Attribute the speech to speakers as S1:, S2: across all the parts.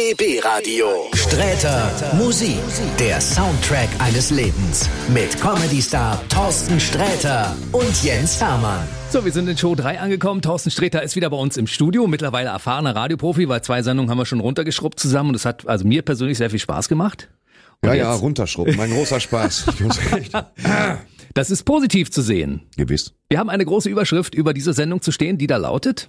S1: BB Radio. Sträter Musik. Der Soundtrack eines Lebens. Mit Comedy-Star Thorsten Sträter und Jens Hermann.
S2: So, wir sind in Show 3 angekommen. Thorsten Sträter ist wieder bei uns im Studio. Mittlerweile erfahrener Radioprofi, weil zwei Sendungen haben wir schon runtergeschrubbt zusammen und es hat also mir persönlich sehr viel Spaß gemacht. Und
S3: Ja,
S2: jetzt-
S3: ja, runterschrubben. Mein großer Spaß. Ich muss echt-
S2: Das ist positiv zu sehen.
S3: Gewiss.
S2: Wir haben eine große Überschrift über diese Sendung zu stehen, die da lautet.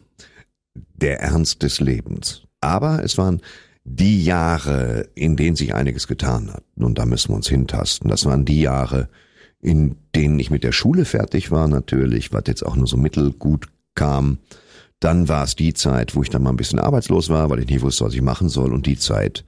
S3: Der Ernst des Lebens. Aber es waren die Jahre, in denen sich einiges getan hat. Und da müssen wir uns hintasten. Das waren die Jahre, in denen ich mit der Schule fertig war, natürlich, was jetzt auch nur so mittelgut kam. Dann war es die Zeit, wo ich dann mal ein bisschen arbeitslos war, weil ich nicht wusste, was ich machen soll. Und die Zeit,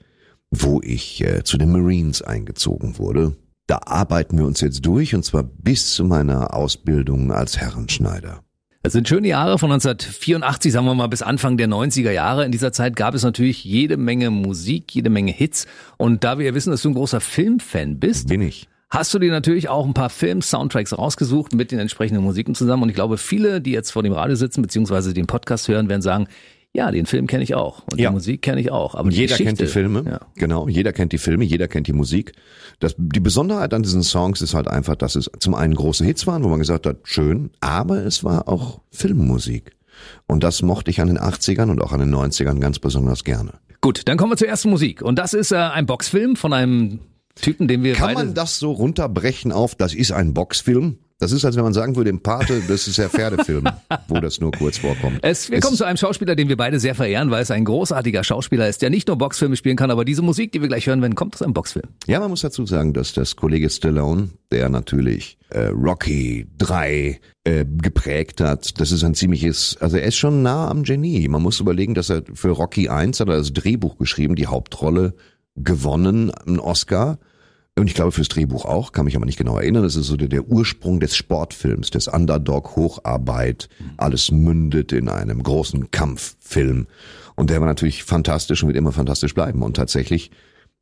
S3: wo ich äh, zu den Marines eingezogen wurde. Da arbeiten wir uns jetzt durch, und zwar bis zu meiner Ausbildung als Herrenschneider.
S2: Es sind schöne Jahre von 1984, sagen wir mal, bis Anfang der 90er Jahre. In dieser Zeit gab es natürlich jede Menge Musik, jede Menge Hits. Und da wir ja wissen, dass du ein großer Filmfan bist,
S3: Bin ich.
S2: hast du dir natürlich auch ein paar Film-Soundtracks rausgesucht mit den entsprechenden Musiken zusammen. Und ich glaube, viele, die jetzt vor dem Radio sitzen, beziehungsweise den Podcast hören, werden sagen, ja, den Film kenne ich auch und
S3: Ja.
S2: die Musik kenne ich auch. Aber
S3: Jeder
S2: Geschichte,
S3: kennt die Filme,
S2: Ja.
S3: genau. Jeder kennt die Filme, jeder kennt die Musik. Das, die Besonderheit an diesen Songs ist halt einfach, dass es zum einen große Hits waren, wo man gesagt hat, schön, aber es war auch Filmmusik. Und das mochte ich an den 80ern und auch an den 90ern ganz besonders gerne.
S2: Gut, dann kommen wir zur ersten Musik. Und das ist äh, ein Boxfilm von einem Typen, den wir
S3: Kann man das so runterbrechen auf, das ist ein Boxfilm? Das ist, als wenn man sagen würde, im Pate, das ist der Pferdefilm, wo das nur kurz vorkommt.
S2: Es, wir kommen zu einem Schauspieler, den wir beide sehr verehren, weil es ein großartiger Schauspieler ist, der nicht nur Boxfilme spielen kann, aber diese Musik, die wir gleich hören werden, kommt aus einem Boxfilm.
S3: Ja, man muss dazu sagen, dass das Kollege Stallone, der natürlich äh, Rocky 3 äh, geprägt hat, das ist ein ziemliches, also er ist schon nah am Genie. Man muss überlegen, dass er für Rocky 1 hat er das Drehbuch geschrieben, die Hauptrolle gewonnen, einen Oscar. Und ich glaube fürs Drehbuch auch, kann mich aber nicht genau erinnern. Das ist so der, der Ursprung des Sportfilms, des Underdog-Hocharbeit. Alles mündet in einem großen Kampffilm. Und der war natürlich fantastisch und wird immer fantastisch bleiben. Und tatsächlich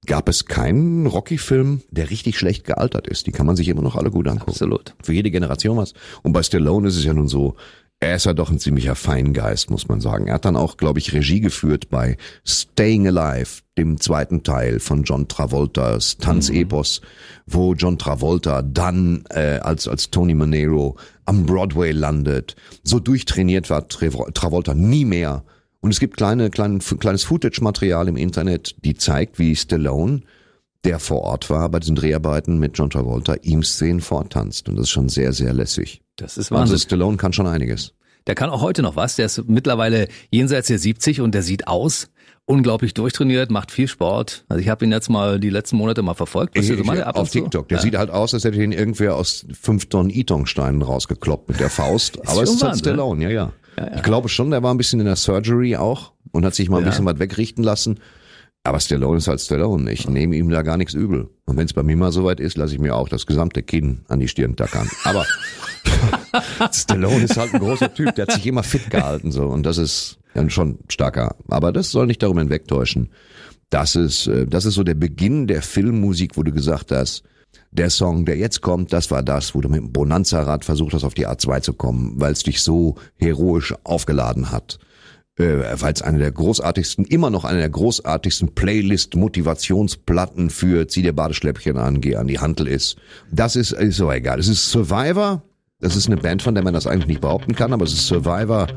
S3: gab es keinen Rocky-Film, der richtig schlecht gealtert ist. Die kann man sich immer noch alle gut angucken.
S2: Absolut.
S3: Für jede Generation was. Und bei Stallone ist es ja nun so, er ist ja doch ein ziemlicher Feingeist, muss man sagen. Er hat dann auch, glaube ich, Regie geführt bei Staying Alive, dem zweiten Teil von John Travoltas Tanzepos, wo John Travolta dann äh, als als Tony Manero am Broadway landet. So durchtrainiert war Trav- Travolta nie mehr. Und es gibt kleine, kleine, kleines Footage-Material im Internet, die zeigt, wie Stallone der vor Ort war bei diesen Dreharbeiten mit John Travolta, ihm Szenen vortanzt. Und das ist schon sehr, sehr lässig.
S2: Das ist
S3: Also
S2: Wahnsinn.
S3: Stallone kann schon einiges.
S2: Der kann auch heute noch was. Der ist mittlerweile jenseits der 70 und der sieht aus unglaublich durchtrainiert, macht viel Sport. Also ich habe ihn jetzt mal die letzten Monate mal verfolgt. Bist du so mal ab
S3: auf? TikTok. Der
S2: Ja.
S3: sieht halt aus, als hätte ihn irgendwer aus fünf Tonnen Itongsteinen rausgekloppt mit der Faust. Aber es ist halt
S2: ne?
S3: Stallone, ja, ja, Ich glaube schon, der war ein bisschen in der Surgery auch und hat sich mal ein
S2: Ja.
S3: bisschen was wegrichten lassen. Aber Stallone ist halt Stallone. Ich nehme ihm da gar nichts übel. Und wenn es bei mir mal soweit ist, lasse ich mir auch das gesamte Kinn an die Stirn tackern. Aber Stallone ist halt ein großer Typ, der hat sich immer fit gehalten so und das ist ja schon starker. Aber das soll nicht darüber hinwegtäuschen. Das ist, äh, das ist so der Beginn der Filmmusik, wo du gesagt hast, der Song, der jetzt kommt, das war das, wo du mit dem Bonanza-Rad versucht hast, auf die A2 zu kommen, weil es dich so heroisch aufgeladen hat. Äh, weil es eine der großartigsten, immer noch eine der großartigsten Playlist-Motivationsplatten für zieh dir Badeschläppchen an, geh an die Hantel ist. Das ist, ist aber egal. Es ist Survivor. Das ist eine Band, von der man das eigentlich nicht behaupten kann, aber es ist Survivor.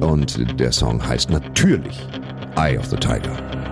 S3: Und der Song heißt natürlich Eye of the Tiger.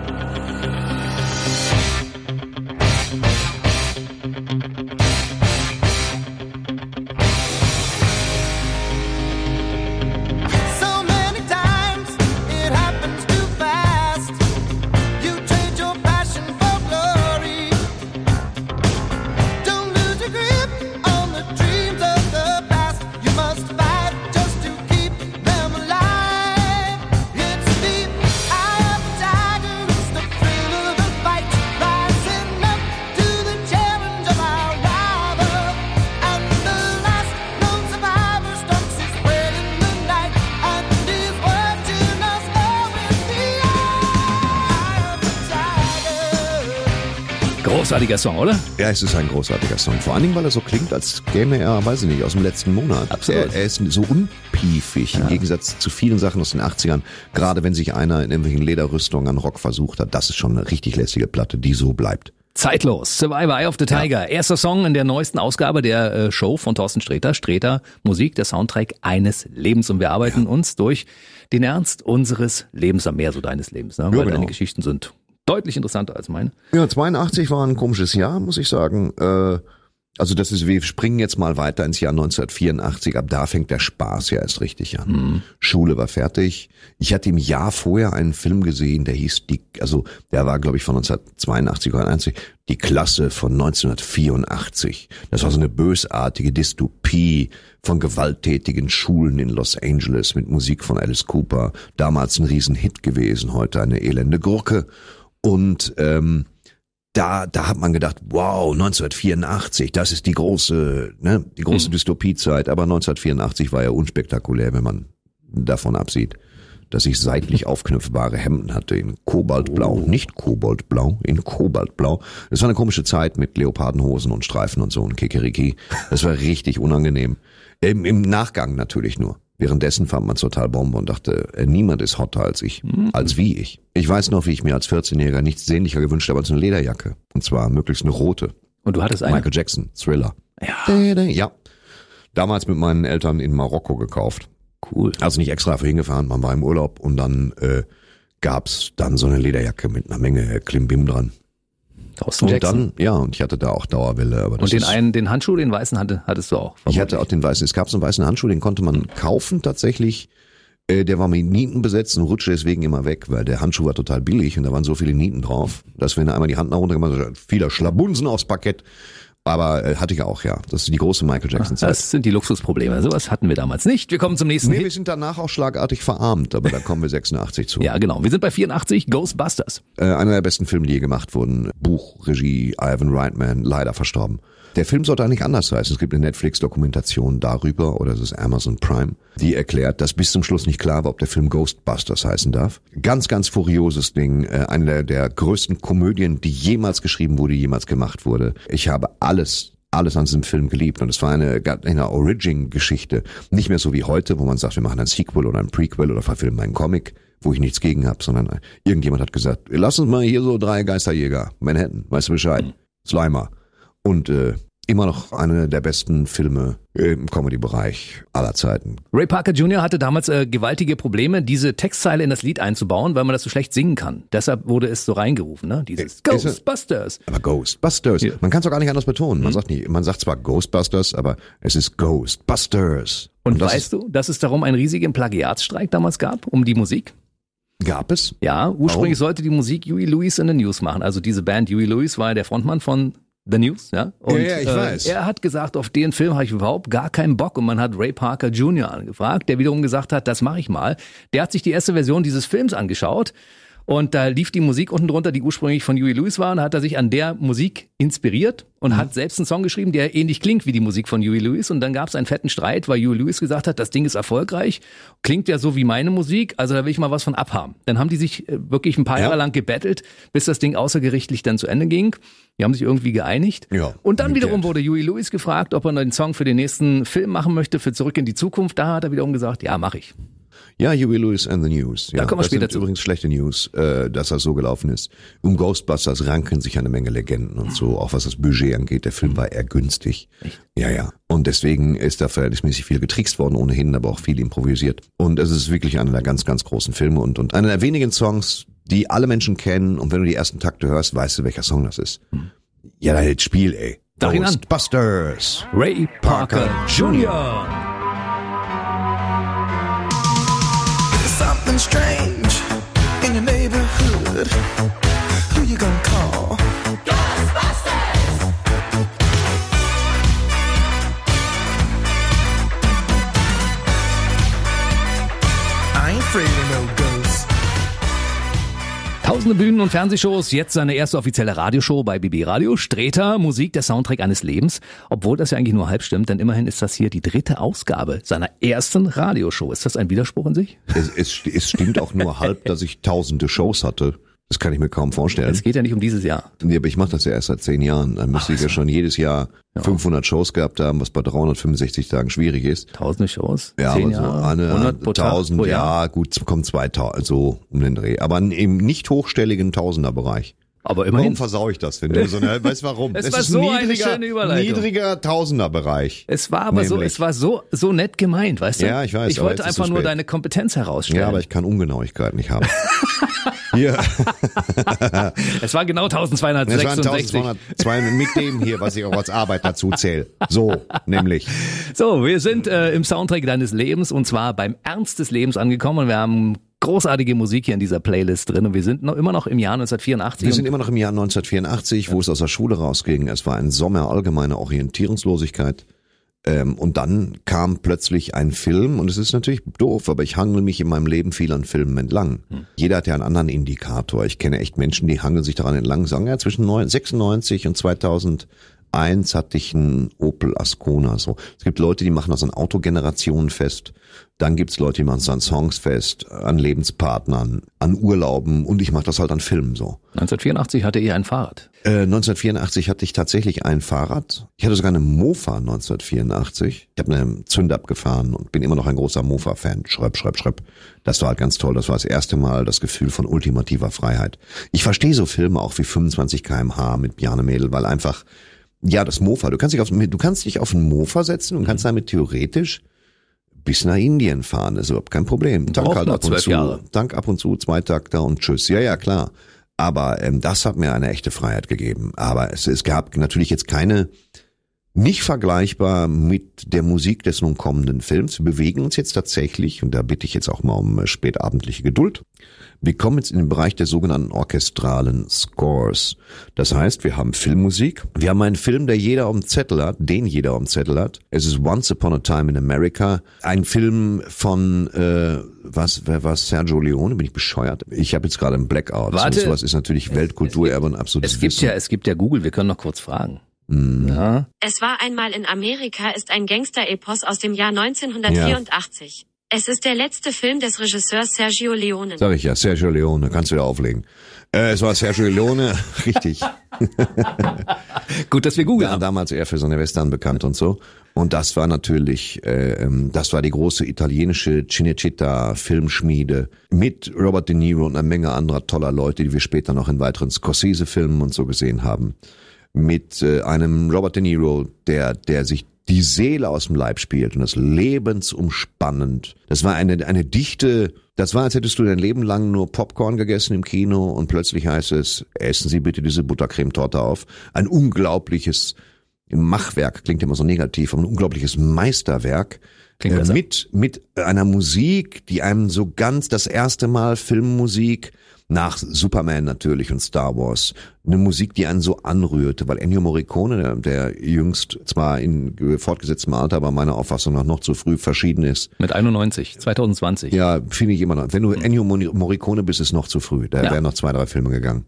S2: Großartiger Song, oder?
S3: Ja, es ist ein großartiger Song. Vor allen Dingen, weil er so klingt, als käme er, weiß ich nicht, aus dem letzten Monat.
S2: Absolut.
S3: Er, er ist so unpiefig im Gegensatz zu vielen Sachen aus den 80ern. Gerade wenn sich einer in irgendwelchen Lederrüstungen an Rock versucht hat, das ist schon eine richtig lässige Platte, die so bleibt.
S2: Zeitlos. Survivor, Eye of the Tiger. Erster Song in der neuesten Ausgabe der äh, Show von Thorsten Sträter. Sträter Musik, der Soundtrack eines Lebens. Und wir arbeiten uns durch den Ernst unseres Lebens, am mehr so deines Lebens. Ne? Weil
S3: genau.
S2: deine Geschichten sind deutlich interessanter als meine.
S3: Ja, 82 war ein komisches Jahr, muss ich sagen. Äh, also das ist, wir springen jetzt mal weiter ins Jahr 1984. Ab da fängt der Spaß ja erst richtig an. Schule war fertig. Ich hatte im Jahr vorher einen Film gesehen, der hieß die, also der war glaube ich von 1982 oder 91, die Klasse von 1984. Das war so eine bösartige Dystopie von gewalttätigen Schulen in Los Angeles mit Musik von Alice Cooper. Damals ein Riesenhit gewesen, heute eine elende Gurke. Und ähm, da, da hat man gedacht, wow, 1984, das ist die große, ne, die große Dystopiezeit. Aber 1984 war ja unspektakulär, wenn man davon absieht, dass ich seitlich aufknüpfbare Hemden hatte in Kobaltblau, nicht Koboldblau, in Kobaltblau. Das war eine komische Zeit mit Leopardenhosen und Streifen und so und Kikeriki. Das war richtig unangenehm. Im, Im Nachgang natürlich nur. Währenddessen fand man total Bombe und dachte, äh, niemand ist hotter als ich, als wie ich. Ich weiß noch, wie ich mir als 14-Jähriger nichts sehnlicher gewünscht habe als eine Lederjacke. Und zwar möglichst eine rote.
S2: Und du hattest eine.
S3: Michael Jackson, Thriller.
S2: Ja.
S3: Ja. Damals mit meinen Eltern in Marokko gekauft.
S2: Cool.
S3: Also nicht extra für hingefahren, man war im Urlaub und dann äh, gab's dann so eine Lederjacke mit einer Menge Klimbim dran.
S2: Thorsten
S3: Und
S2: Jackson.
S3: dann, ja, und ich hatte da auch Dauerwelle. Aber
S2: und den einen, den Handschuh, den weißen hatte, hattest du auch.
S3: Ich hatte auch den weißen, es gab so einen weißen Handschuh, den konnte man kaufen tatsächlich. Äh, Der war mit Nieten besetzt und rutschte deswegen immer weg, weil der Handschuh war total billig und da waren so viele Nieten drauf, dass wenn er einmal die Hand nach unten gemacht hat, vieler Schlabunsen aufs Parkett. Aber äh, hatte ich auch, ja. Das ist die große Michael Jackson Zeit.
S2: Das sind die Luxusprobleme. Sowas hatten wir damals nicht. Wir kommen zum nächsten
S3: Nee, wir
S2: Hit.
S3: sind danach auch schlagartig verarmt, aber da kommen wir 86 zu.
S2: Ja, genau. Wir sind bei 84, Ghostbusters.
S3: Äh, einer der besten Filme, die je gemacht wurden. Buch, Regie, Ivan Reitman, leider verstorben. Der Film sollte eigentlich anders heißen. Es gibt eine Netflix-Dokumentation darüber, oder es ist Amazon Prime, die erklärt, dass bis zum Schluss nicht klar war, ob der Film Ghostbusters heißen darf. Ganz, ganz furioses Ding. Äh, eine der, der größten Komödien, die jemals geschrieben wurde, jemals gemacht wurde. Ich habe alles alles an diesem Film geliebt und es war eine, eine Origin-Geschichte. Nicht mehr so wie heute, wo man sagt, wir machen ein Sequel oder ein Prequel oder verfilmen einen Comic, wo ich nichts gegen habe, sondern äh, irgendjemand hat gesagt, lass uns mal hier so drei Geisterjäger, Manhattan, weißt du Bescheid, Slimer. Und äh, immer noch eine der besten Filme äh, im Comedy-Bereich aller Zeiten.
S2: Ray Parker Jr. hatte damals äh, gewaltige Probleme, diese Textzeile in das Lied einzubauen, weil man das so schlecht singen kann. Deshalb wurde es so reingerufen, ne? Dieses
S3: Ist es-
S2: Ghostbusters.
S3: Aber Ghostbusters,
S2: Ja.
S3: man kann es auch gar nicht anders betonen. Man sagt nicht, man sagt zwar Ghostbusters, aber es ist Ghostbusters.
S2: Und,
S3: das
S2: weißt du, dass es darum einen riesigen Plagiatsstreik damals gab um die Musik?
S3: ist, gab es?
S2: Ja, ursprünglich sollte die Musik Huey Lewis in the News machen. Also diese Band Huey Lewis war ja der Frontmann von The News, ja. Und
S3: Ja, ja, ich weiß.
S2: er hat gesagt, auf den Film habe ich überhaupt gar keinen Bock. Und man hat Ray Parker Jr. angefragt, der wiederum gesagt hat, das mache ich mal. Der hat sich die erste Version dieses Films angeschaut. Und da lief die Musik unten drunter, die ursprünglich von Huey Lewis war. Und da hat er sich an der Musik inspiriert und hat selbst einen Song geschrieben, der ähnlich klingt wie die Musik von Huey Lewis. Und dann gab es einen fetten Streit, weil Huey Lewis gesagt hat, das Ding ist erfolgreich, klingt ja so wie meine Musik, also da will ich mal was von abhaben. Dann haben die sich äh, wirklich ein paar
S3: Ja.
S2: Jahre lang gebettelt, bis das Ding außergerichtlich dann zu Ende ging. Die haben sich irgendwie geeinigt.
S3: Ja,
S2: und dann wiederum
S3: Geld.
S2: wurde Huey Lewis gefragt, ob er einen Song für den nächsten Film machen möchte, für Zurück in die Zukunft. Da hat er wiederum gesagt, ja, mache ich.
S3: Ja, Huey Lewis and the News. Ja,
S2: kommen wir später
S3: sind
S2: zu.
S3: übrigens schlechte News, äh, dass das so gelaufen ist. Um Ghostbusters ranken sich eine Menge Legenden und so, auch was das Budget angeht. Der Film war eher günstig. Ja, ja. Und deswegen ist da verhältnismäßig viel getrickst worden ohnehin, aber auch viel improvisiert. Und es ist wirklich einer der ganz, ganz großen Filme und, und einer der wenigen Songs, die alle Menschen kennen. Und wenn du die ersten Takte hörst, weißt du, welcher Song das ist. Ja, da hält Spiel, ey.
S2: An.
S3: Ghostbusters.
S2: Ray Parker Jr.
S4: Something strange in your neighborhood. Who you gonna call?
S2: Tausende Bühnen und Fernsehshows, jetzt seine erste offizielle Radioshow bei BB Radio. Streter, Musik, der Soundtrack eines Lebens. Obwohl das ja eigentlich nur halb stimmt, denn immerhin ist das hier die dritte Ausgabe seiner ersten Radioshow. Ist das ein Widerspruch in sich?
S3: Es, es, es stimmt auch nur halb, dass ich tausende Shows hatte. Das kann ich mir kaum vorstellen.
S2: Es geht ja nicht um dieses Jahr.
S3: Nee, aber ich mache das ja erst seit zehn Jahren. Dann müsste ich ja schon jedes Jahr 500 Shows gehabt haben, was bei 365 Tagen schwierig ist.
S2: Tausende Shows,
S3: Ja,
S2: zehn
S3: aber so
S2: Jahre,
S3: eine
S2: 100 pro Tag,
S3: 1000,
S2: pro Jahr.
S3: ja, gut, kommen 2000, so um den Dreh. Aber im nicht hochstelligen Tausenderbereich.
S2: Aber
S3: Warum
S2: immerhin.
S3: versaue ich das, wenn du so eine, weißt warum?
S2: Es
S3: Es
S2: war
S3: ist
S2: so eine schöne Überleitung.
S3: Niedriger Tausenderbereich.
S2: Es war aber so,
S3: Nämlich.
S2: es war so, so nett gemeint, weißt du?
S3: Ja, ich weiß,
S2: Ich wollte einfach nur deine Kompetenz herausstellen.
S3: Ja, aber ich kann Ungenauigkeit nicht haben. Hier,
S2: es war genau
S3: es waren
S2: 1266.
S3: 1202 mit dem hier, was ich auch als Arbeit dazu zähle. So, nämlich.
S2: So, wir sind äh, im Soundtrack deines Lebens und zwar beim Ernst des Lebens angekommen und wir haben großartige Musik hier in dieser Playlist drin und wir sind noch immer noch im Jahr 1984.
S3: Wir sind immer noch im Jahr 1984, wo es aus der Schule rausging. Es war ein Sommer allgemeiner Orientierungslosigkeit. Ähm, und dann kam plötzlich ein Film, und es ist natürlich doof, aber ich hangel mich in meinem Leben viel an Filmen entlang. Jeder hat ja einen anderen Indikator. Ich kenne echt Menschen, die hangeln sich daran entlang, sagen ja, zwischen neun- 96 und 2001 hatte ich einen Opel Ascona. So. Es gibt Leute, die machen das an Autogenerationen fest. Dann gibt's Leute, die machen es an Songs fest, an Lebenspartnern, an Urlauben und ich mache das halt an Filmen so.
S2: 1984 hatte ihr ein Fahrrad.
S3: Äh, 1984 hatte ich tatsächlich ein Fahrrad. Ich hatte sogar eine Mofa 1984. Ich habe eine Zündab gefahren und bin immer noch ein großer Mofa-Fan. Schröpp, schröpp, schröpp. Das war halt ganz toll. Das war das erste Mal das Gefühl von ultimativer Freiheit. Ich verstehe so Filme auch wie 25 kmh mit Bjarne Mädel, weil einfach, ja, das Mofa, du kannst dich auf, du kannst dich auf ein Mofa setzen und kannst damit theoretisch bis nach Indien fahren, ist überhaupt kein Problem. Dank halt ab und zu.
S2: Jahre.
S3: Dank ab und zu, Zweitakter und tschüss. Ja, ja, klar. Aber ähm, das hat mir eine echte Freiheit gegeben. Aber es, es gab natürlich jetzt keine, nicht vergleichbar mit der Musik des nun kommenden Films. Wir bewegen uns jetzt tatsächlich, und da bitte ich jetzt auch mal um äh, spätabendliche Geduld, wir kommen jetzt in den Bereich der sogenannten orchestralen Scores. Das heißt, wir haben Filmmusik, wir haben einen Film, der jeder am Zettel hat, den jeder am Zettel hat. Es ist Once Upon a Time in America, ein Film von, äh, was, wer war Sergio Leone? Bin ich bescheuert? Ich habe jetzt gerade einen Blackout.
S2: Warte.
S3: So was ist natürlich Weltkulturerbe und absolutes
S2: Es gibt
S3: Wissen.
S2: ja, es gibt ja Google, wir können noch kurz fragen.
S3: Mhm.
S2: Ja.
S5: Es war einmal in Amerika ist ein Gangster-Epos aus dem Jahr 1984. Es ist der letzte Film des Regisseurs Sergio Leone.
S3: Sag ich ja, Sergio Leone, kannst du wieder auflegen. Äh, es war Sergio Leone, richtig.
S2: Gut, dass wir Google
S3: Ja, damals eher für seine Western bekannt und so. Und das war natürlich, äh, ähm, das war die große italienische Cinecittà Filmschmiede mit Robert De Niro und einer Menge anderer toller Leute, die wir später noch in weiteren Scorsese-Filmen und so gesehen haben. Mit äh, einem Robert De Niro, der, der sich die Seele aus dem Leib spielt und das lebensumspannend. Das war eine, eine dichte, das war, als hättest du dein Leben lang nur Popcorn gegessen im Kino und plötzlich heißt es, essen Sie bitte diese Buttercremetorte auf. Ein unglaubliches Machwerk, klingt immer so negativ, aber ein unglaubliches Meisterwerk.
S2: Klingt
S3: äh, mit, mit einer Musik, die einem so ganz das erste Mal Filmmusik nach Superman natürlich und Star Wars. Eine Musik, die einen so anrührte, weil Ennio Morricone, der, der jüngst zwar in fortgesetztem Alter, aber meiner Auffassung nach noch zu früh verschieden ist.
S2: Mit 91, 2020.
S3: Ja, finde ich immer noch. Wenn du Ennio Morricone bist, ist noch zu früh. Da
S2: Ja.
S3: wären noch zwei, drei Filme gegangen.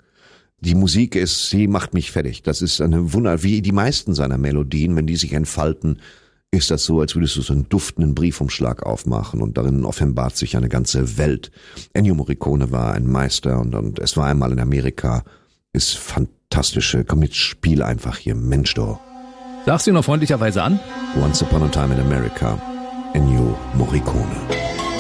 S3: Die Musik ist, sie macht mich fertig. Das ist eine Wunder, wie die meisten seiner Melodien, wenn die sich entfalten, ist das so, als würdest du so einen duftenden Briefumschlag aufmachen und darin offenbart sich eine ganze Welt. Ennio Morricone war ein Meister und, und es war einmal in Amerika. Ist fantastische, komm jetzt spiel einfach hier, Mensch doch.
S2: Sagst du noch freundlicherweise an?
S3: Once Upon a Time in America, Ennio Morricone.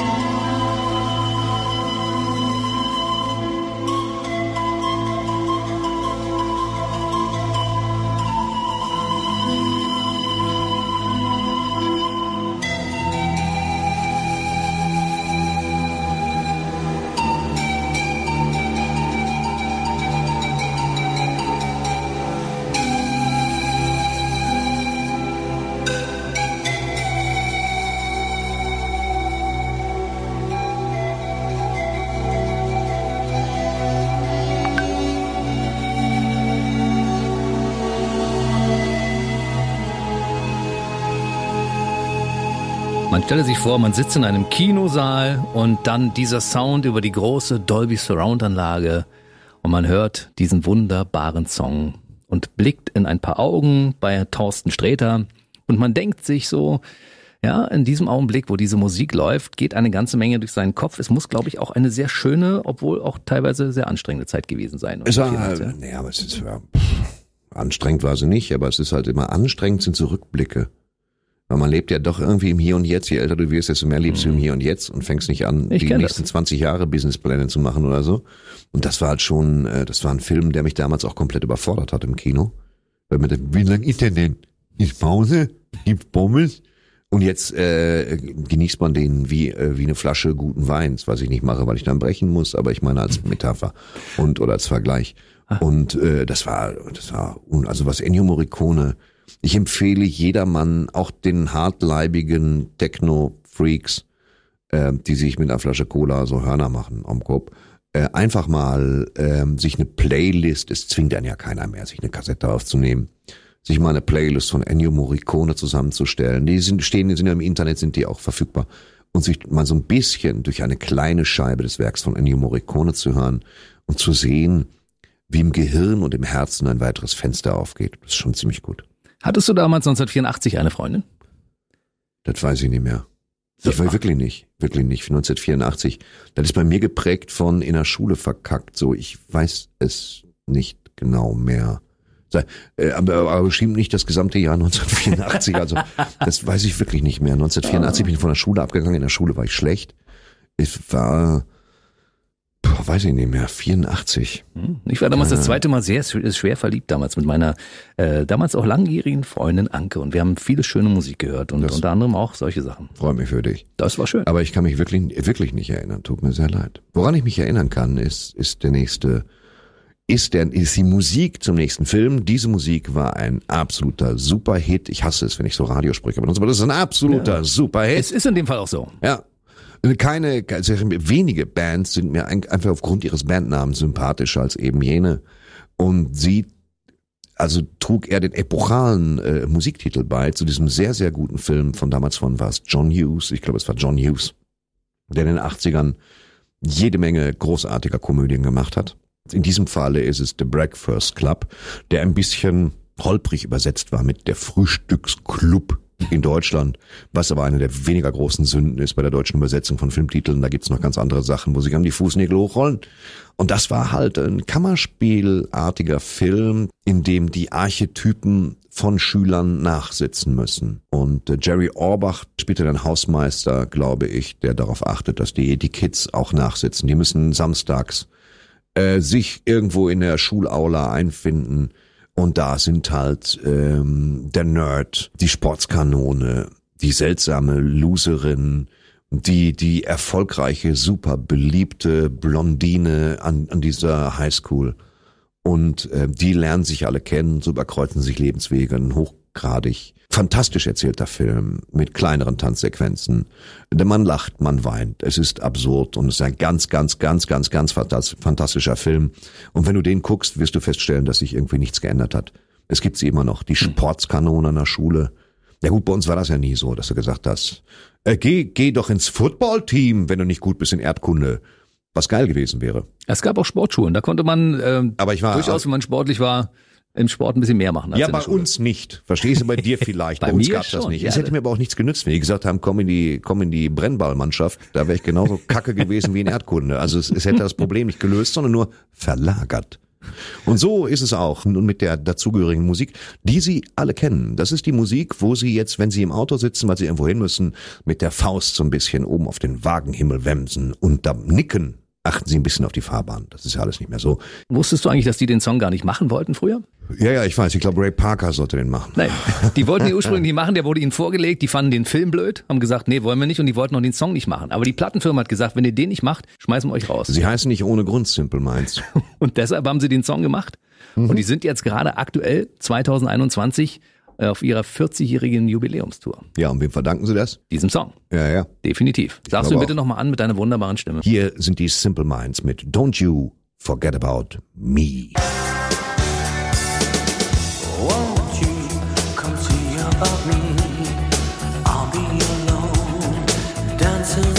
S2: Stelle sich vor, man sitzt in einem Kinosaal und dann dieser Sound über die große Dolby Surround Anlage und man hört diesen wunderbaren Song und blickt in ein paar Augen bei Thorsten Sträter und man denkt sich so, Ja, in diesem Augenblick, wo diese Musik läuft, geht eine ganze Menge durch seinen Kopf. Es muss, glaube ich, auch eine sehr schöne, obwohl auch teilweise sehr anstrengende Zeit gewesen sein.
S3: Es war,
S2: 84.
S3: äh, nee, aber es ist, ja, anstrengend war sie nicht, aber es ist halt immer anstrengend sind so Rückblicke. Weil man lebt ja doch irgendwie im Hier und Jetzt. Je älter du wirst, desto mehr lebst du im Hier und Jetzt und fängst nicht an,
S2: Ich
S3: die nächsten 20 Jahre Businesspläne zu machen oder so. Und das war halt schon, äh, das war ein Film, der mich damals auch komplett überfordert hat im Kino. Weil mit dem, wie lang ist der denn? Ist Pause? Gibt's Pommes? Und jetzt äh, genießt man den wie, äh, wie eine Flasche guten Weins, was ich nicht mache, weil ich dann brechen muss, aber ich meine als Metapher und oder als Vergleich. Und äh, das war, das war, also was Ennio Morricone, ich empfehle jedermann, auch den hartleibigen Techno-Freaks, äh, die sich mit einer Flasche Cola so Hörner machen am Kopf, äh, einfach mal ähm, sich eine Playlist, es zwingt einen ja keiner mehr, sich eine Kassette aufzunehmen, sich mal eine Playlist von Ennio Morricone zusammenzustellen. Die sind, stehen, die sind ja im Internet, sind die auch verfügbar. Und sich mal so ein bisschen durch eine kleine Scheibe des Werks von Ennio Morricone zu hören und zu sehen, wie im Gehirn und im Herzen ein weiteres Fenster aufgeht. Das ist schon ziemlich gut.
S2: Hattest du damals 1984 eine Freundin?
S3: Das weiß ich nicht mehr. Ich weiß wirklich nicht, wirklich nicht. 1984. Das ist bei mir geprägt von in der Schule verkackt. So, ich weiß es nicht genau mehr. Äh, Aber, aber bestimmt nicht das gesamte Jahr 1984. Also das weiß ich wirklich nicht mehr. 1984 bin ich von der Schule abgegangen. In der Schule war ich schlecht. Es war, boah, weiß ich nicht mehr, 84.
S2: Hm? Ich war damals das zweite Mal sehr sch- schwer verliebt, damals mit meiner äh, damals auch langjährigen Freundin Anke. Und wir haben viele schöne Musik gehört und
S3: Das-
S2: unter anderem auch solche Sachen.
S3: Freut mich für dich.
S2: Das war schön.
S3: Aber ich kann mich wirklich, wirklich nicht erinnern. Tut mir sehr leid. Woran ich mich erinnern kann, ist, ist der nächste, ist der, ist die Musik zum nächsten Film. Diese Musik war ein absoluter Superhit. Ich hasse es, wenn ich so Radiosprecher benutze, aber das ist ein absoluter Superhit.
S2: Es ist in dem Fall auch so.
S3: Ja. Keine, also wenige Bands sind mir ein- einfach aufgrund ihres Bandnamens sympathischer als eben jene. Und sie, also trug er den epochalen äh, Musiktitel bei zu diesem sehr, sehr guten Film von damals von war es John Hughes. Ich glaube, es war John Hughes, der in den 80ern jede Menge großartiger Komödien gemacht hat. In diesem Falle ist es The Breakfast Club, der ein bisschen holprig übersetzt war mit der Frühstücksclub in Deutschland, was aber eine der weniger großen Sünden ist bei der deutschen Übersetzung von Filmtiteln. Da gibt's noch ganz andere Sachen, wo sich an die Fußnägel hochrollen. Und das war halt ein Kammerspielartiger Film, in dem die Archetypen von Schülern nachsitzen müssen. Und äh, Jerry Orbach spielte den Hausmeister, glaube ich, der darauf achtet, dass die, die Kids auch nachsitzen. Die müssen samstags äh, sich irgendwo in der Schulaula einfinden. Und da sind halt ähm, der Nerd, die Sportskanone, die seltsame Loserin, die die erfolgreiche, super beliebte Blondine an, an dieser Highschool. Und äh, die lernen sich alle kennen, so überkreuzen sich Lebenswege, ein hochgradig fantastisch erzählter Film mit kleineren Tanzsequenzen. Der Mann lacht, man weint. Es ist absurd und es ist ein ganz, ganz, ganz, ganz, ganz fantas- fantastischer Film. Und wenn du den guckst, wirst du feststellen, dass sich irgendwie nichts geändert hat. Es gibt sie immer noch, die Sportskanone an der Schule. Ja gut, bei uns war das ja nie so, dass du gesagt hast, äh, geh, geh doch ins Footballteam, wenn du nicht gut bist in Erdkunde. Was geil gewesen wäre.
S2: Es gab auch Sportschulen. Da konnte man ähm,
S3: Aber ich war
S2: durchaus, wenn man sportlich war, im Sport ein bisschen mehr machen. Als
S3: Ja,
S2: in der
S3: bei
S2: Schule.
S3: uns nicht. Verstehst du, bei dir vielleicht. bei,
S2: Bei
S3: uns gab's das nicht.
S2: ja.
S3: Es hätte mir aber auch nichts genützt, wenn die gesagt haben, komm in die, komm in die Brennballmannschaft. Da wäre ich genauso kacke gewesen wie in Erdkunde. Also es, es hätte das Problem nicht gelöst, sondern nur verlagert. Und so ist es auch nun mit der dazugehörigen Musik, die Sie alle kennen. Das ist die Musik, wo Sie jetzt, wenn Sie im Auto sitzen, weil Sie irgendwo hin müssen, mit der Faust so ein bisschen oben auf den Wagenhimmel wemsen und da nicken. Achten Sie ein bisschen auf die Fahrbahn. Das ist ja alles nicht mehr so.
S2: Wusstest du eigentlich, dass die den Song gar nicht machen wollten früher?
S3: Ja, ja, ich weiß. Ich glaube, Ray Parker sollte den machen.
S2: Nein, die wollten die ursprünglich nicht machen, der wurde ihnen vorgelegt, die fanden den Film blöd, haben gesagt, nee, wollen wir nicht und die wollten auch den Song nicht machen. Aber die Plattenfirma hat gesagt, wenn ihr den nicht macht, schmeißen wir euch raus.
S3: Sie heißen nicht ohne Grund Simple Minds.
S2: Und deshalb haben sie den Song gemacht. Und die sind jetzt gerade aktuell 2021 äh, auf ihrer 40-jährigen Jubiläumstour.
S3: Ja, und wem verdanken Sie das?
S2: Diesem Song.
S3: Ja, ja.
S2: Definitiv. Sagst du ihn bitte nochmal an mit deiner wunderbaren Stimme.
S3: Hier sind die Simple Minds mit Don't You Forget About Me.
S6: Won't you come see about me? I'll be alone, dancing,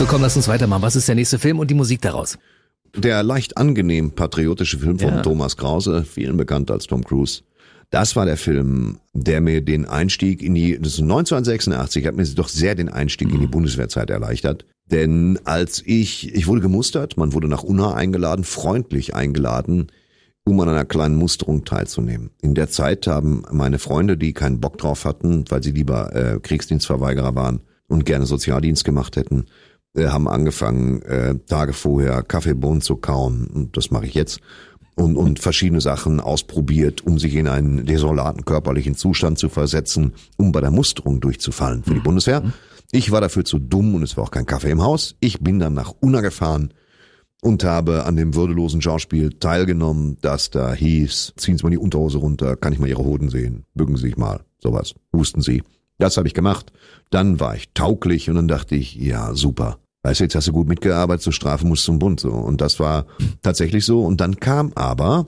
S2: So, komm, lass uns weitermachen. Was ist der nächste Film und die Musik daraus?
S3: Der leicht angenehm patriotische Film von
S2: Ja.
S3: Thomas Krause, vielen bekannt als Tom Cruise. Das war der Film, der mir den Einstieg in die, das ist 1986, hat mir doch sehr den Einstieg in die Bundeswehrzeit erleichtert. Denn als ich, ich wurde gemustert, man wurde nach Unna eingeladen, freundlich eingeladen, um an einer kleinen Musterung teilzunehmen. In der Zeit haben meine Freunde, die keinen Bock drauf hatten, weil sie lieber äh, Kriegsdienstverweigerer waren und gerne Sozialdienst gemacht hätten, äh, haben angefangen, äh, Tage vorher Kaffeebohnen zu kauen. Und das mache ich jetzt. Und, und verschiedene Sachen ausprobiert, um sich in einen desolaten körperlichen Zustand zu versetzen, um bei der Musterung durchzufallen für die Bundeswehr. Ich war dafür zu dumm und es war auch kein Kaffee im Haus. Ich bin dann nach Unna gefahren und habe an dem würdelosen Schauspiel teilgenommen, das da hieß, ziehen Sie mal die Unterhose runter, kann ich mal Ihre Hoden sehen, bücken Sie sich mal, sowas, husten Sie. Das habe ich gemacht. Dann war ich tauglich und dann dachte ich, ja, super. Weißt du, jetzt hast du gut mitgearbeitet, zur Strafe musst zum Bund. So. Und das war tatsächlich so. Und dann kam aber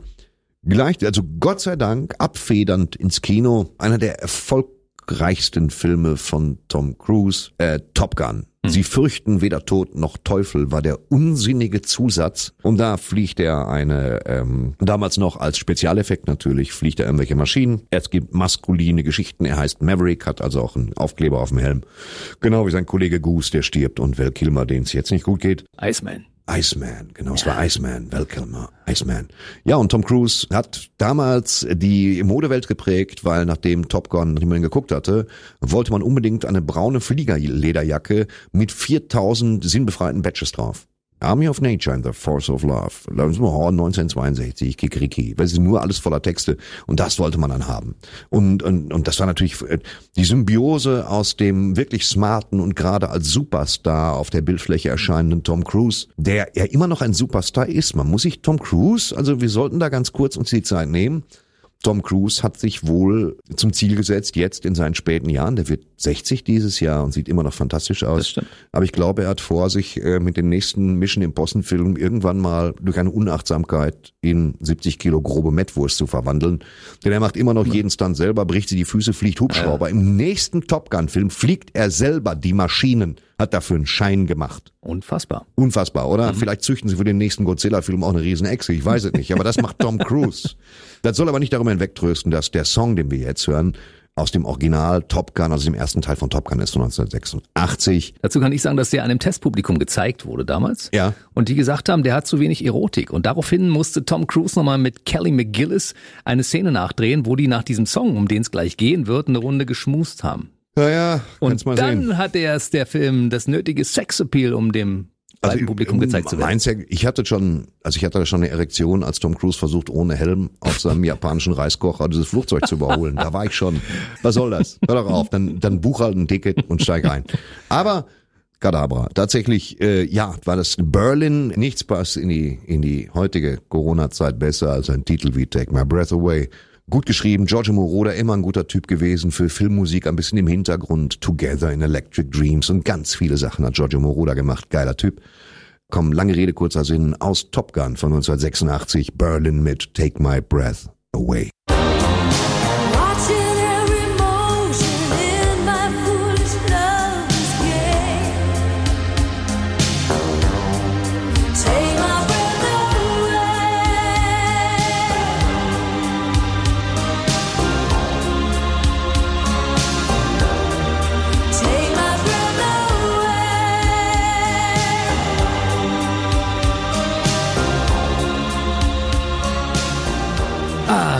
S3: gleich, also Gott sei Dank, abfedernd ins Kino, einer der erfolgreichsten Filme von Tom Cruise, äh, Top Gun. Sie fürchten weder Tod noch Teufel war der unsinnige Zusatz. Und da fliegt er eine, ähm, damals noch als Spezialeffekt natürlich, fliegt er irgendwelche Maschinen. Es gibt maskuline Geschichten. Er heißt Maverick, hat also auch einen Aufkleber auf dem Helm. Genau wie sein Kollege Goose, der stirbt und Val Kilmer, denen es jetzt nicht gut geht.
S2: Iceman.
S3: Iceman, genau, es war Iceman, Val Kilmer, Iceman. Ja, und Tom Cruise hat damals die Modewelt geprägt, weil nachdem Top Gun, nachdem man ihn geguckt hatte, wollte man unbedingt eine braune Fliegerlederjacke mit 4000 sinnbefreiten Badges drauf. Army of Nature and the Force of Love. Da ist nur 1962, Kikriki. Das ist nur alles voller Texte. Und das wollte man dann haben. Und, und, und das war natürlich äh, die Symbiose aus dem wirklich smarten und gerade als Superstar auf der Bildfläche erscheinenden Tom Cruise, der ja immer noch ein Superstar ist. Man muss sich Tom Cruise, also wir sollten da ganz kurz uns die Zeit nehmen. Tom Cruise hat sich wohl zum Ziel gesetzt, jetzt in seinen späten Jahren, der wird 60 dieses Jahr und sieht immer noch fantastisch aus. Aber ich glaube, er hat vor, sich äh, mit dem nächsten Mission Impossible Film irgendwann mal durch eine Unachtsamkeit in 70 Kilo grobe Mettwurst zu verwandeln. Denn er macht immer noch jeden Stunt selber, bricht sie die Füße, fliegt Hubschrauber. Im nächsten Top Gun Film fliegt er selber die Maschinen, hat dafür einen Schein gemacht.
S2: Unfassbar.
S3: Unfassbar, oder? Vielleicht züchten sie für den nächsten Godzilla-Film auch eine riesen Echse, ich weiß es nicht. Aber das macht Tom Cruise. Das soll aber nicht darüber hinwegtrösten, dass der Song, den wir jetzt hören, aus dem Original Top Gun, also dem ersten Teil von Top Gun ist von 1986.
S2: Dazu kann ich sagen, dass der einem Testpublikum gezeigt wurde damals.
S3: Ja.
S2: Und die gesagt haben, der hat zu wenig Erotik. Und daraufhin musste Tom Cruise nochmal mit Kelly McGillis eine Szene nachdrehen, wo die nach diesem Song, um den es gleich gehen wird, eine Runde geschmust haben.
S3: Ja, ja,
S2: Und
S3: mal
S2: dann
S3: sehen.
S2: hat erst der Film das nötige Sexappeal, um dem breiten Publikum gezeigt zu werden.
S3: Du, ich hatte schon, also ich hatte schon eine Erektion, als Tom Cruise versucht, ohne Helm auf seinem japanischen Reiskocher dieses Flugzeug zu überholen. Da war ich schon. Was soll das? Hör doch auf. Dann, dann buch halt ein Ticket und steig ein. Aber Kadabra. Tatsächlich, äh, ja, war das Berlin. Nichts passt in die, in die heutige Corona-Zeit besser als ein Titel wie Take My Breath Away. Gut geschrieben, Giorgio Moroder immer ein guter Typ gewesen für Filmmusik, ein bisschen im Hintergrund, Together in Electric Dreams und ganz viele Sachen hat Giorgio Moroder gemacht, geiler Typ. Komm, lange Rede, kurzer Sinn, aus Top Gun von 1986, Berlin mit Take My Breath Away.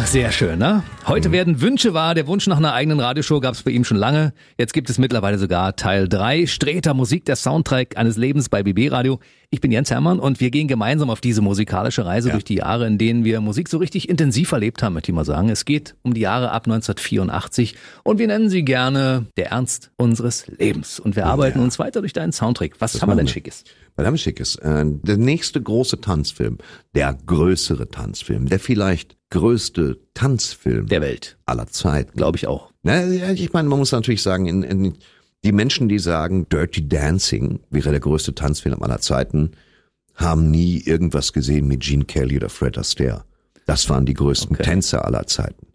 S2: Ach, sehr schön, ne? Heute
S3: Mhm.
S2: werden Wünsche wahr. Der Wunsch nach einer eigenen Radioshow gab es bei ihm schon lange. Jetzt gibt es mittlerweile sogar Teil 3. Streter Musik, der Soundtrack eines Lebens bei BB Radio. Ich bin Jens Hermann und wir gehen gemeinsam auf diese musikalische Reise durch die Jahre, in denen wir Musik so richtig intensiv erlebt haben, möchte ich mal sagen. Es geht um die Jahre ab 1984 und wir nennen sie gerne der Ernst unseres Lebens. Und wir arbeiten uns weiter durch deinen Soundtrack. Was haben wir denn. Schickes?
S3: Weil haben wir Schickes. Äh, der nächste große Tanzfilm, der größere Tanzfilm, der vielleicht größte Tanzfilm
S2: Der Welt.
S3: aller Zeiten.
S2: Glaube ich auch.
S3: Na, ja, ich meine, man muss natürlich sagen, in, in, die Menschen, die sagen, Dirty Dancing wäre der größte Tanzfilm aller Zeiten, haben nie irgendwas gesehen mit Gene Kelly oder Fred Astaire. Das waren die größten
S2: Okay.
S3: Tänzer aller Zeiten.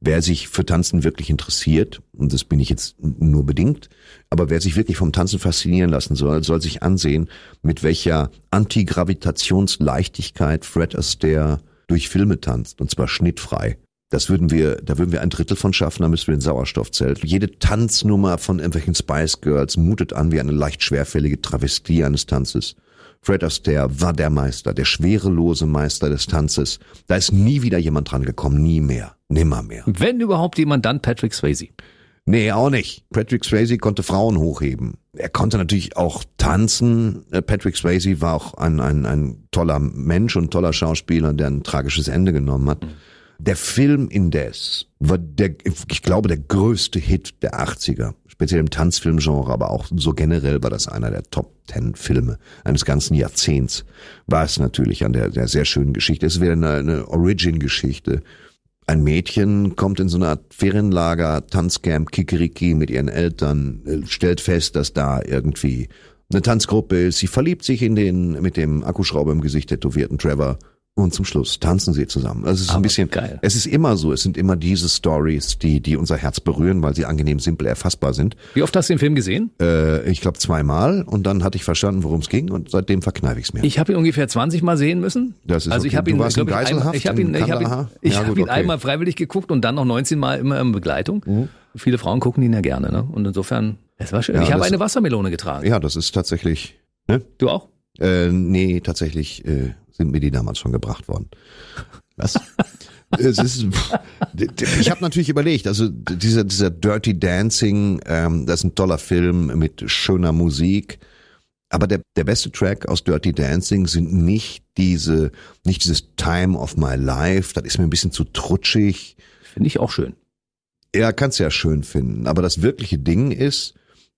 S3: Wer sich für Tanzen wirklich interessiert, und das bin ich jetzt nur bedingt, aber wer sich wirklich vom Tanzen faszinieren lassen soll, soll sich ansehen, mit welcher Antigravitationsleichtigkeit Fred Astaire durch Filme tanzt, und zwar schnittfrei. Das würden wir, da würden wir ein Drittel von schaffen, da müssten wir ein Sauerstoffzelt. Jede Tanznummer von irgendwelchen Spice Girls mutet an wie eine leicht schwerfällige Travestie eines Tanzes. Fred Astaire war der Meister, der schwerelose Meister des Tanzes. Da ist nie wieder jemand dran gekommen, nie mehr, nimmer mehr.
S2: Wenn überhaupt jemand, dann Patrick Swayze.
S3: Nee, auch nicht. Patrick Swayze konnte Frauen hochheben. Er konnte natürlich auch tanzen. Äh, Patrick Swayze war auch ein, ein, ein toller Mensch und toller Schauspieler, der ein tragisches Ende genommen hat. Der Film indes war der, ich glaube, der größte Hit der 80er. Speziell im Tanzfilmgenre, aber auch so generell war das einer der Top Ten Filme eines ganzen Jahrzehnts. War es natürlich an der, der sehr schönen Geschichte. Es wäre eine, eine Origin-Geschichte. Ein Mädchen kommt in so eine Art Ferienlager, Tanzcamp, Kikeriki mit ihren Eltern, äh, stellt fest, dass da irgendwie eine Tanzgruppe ist. Sie verliebt sich in den mit dem Akkuschrauber im Gesicht tätowierten Trevor und zum Schluss tanzen sie zusammen. Also es ist
S2: Aber
S3: ein bisschen,
S2: geil.
S3: es ist immer so. Es sind immer diese Stories, die die unser Herz berühren, weil sie angenehm simpel erfassbar sind.
S2: Wie oft hast du den Film gesehen?
S3: Äh, ich glaube zweimal und dann hatte ich verstanden, worum es ging und seitdem verkneife ich es mir.
S2: Ich habe ihn ungefähr 20 Mal sehen müssen.
S3: Das ist
S2: also
S3: okay.
S2: ich habe ihn,
S3: warst in
S2: ich, einmal,
S3: Geiselhaft
S2: ich habe ihn, ich habe ihn, ich
S3: Ja,
S2: hab
S3: gut,
S2: ihn
S3: okay.
S2: einmal freiwillig geguckt und dann noch 19 Mal immer in Begleitung. Viele Frauen gucken ihn ja gerne, ne? Und insofern, es war schön.
S3: Ja,
S2: ich habe eine Wassermelone getragen.
S3: ja, das ist tatsächlich. Ne?
S2: Du auch?
S3: Äh, nee, tatsächlich äh, sind mir die damals schon gebracht worden. Was? es ist, ich habe natürlich überlegt, also dieser, dieser Dirty Dancing, ähm, das ist ein toller Film mit schöner Musik. Aber der, der beste Track aus Dirty Dancing sind nicht diese, nicht dieses Time of My Life. Das ist mir ein bisschen zu trutschig.
S2: Finde ich auch schön.
S3: Ja, kannst ja schön finden. Aber das wirkliche Ding ist,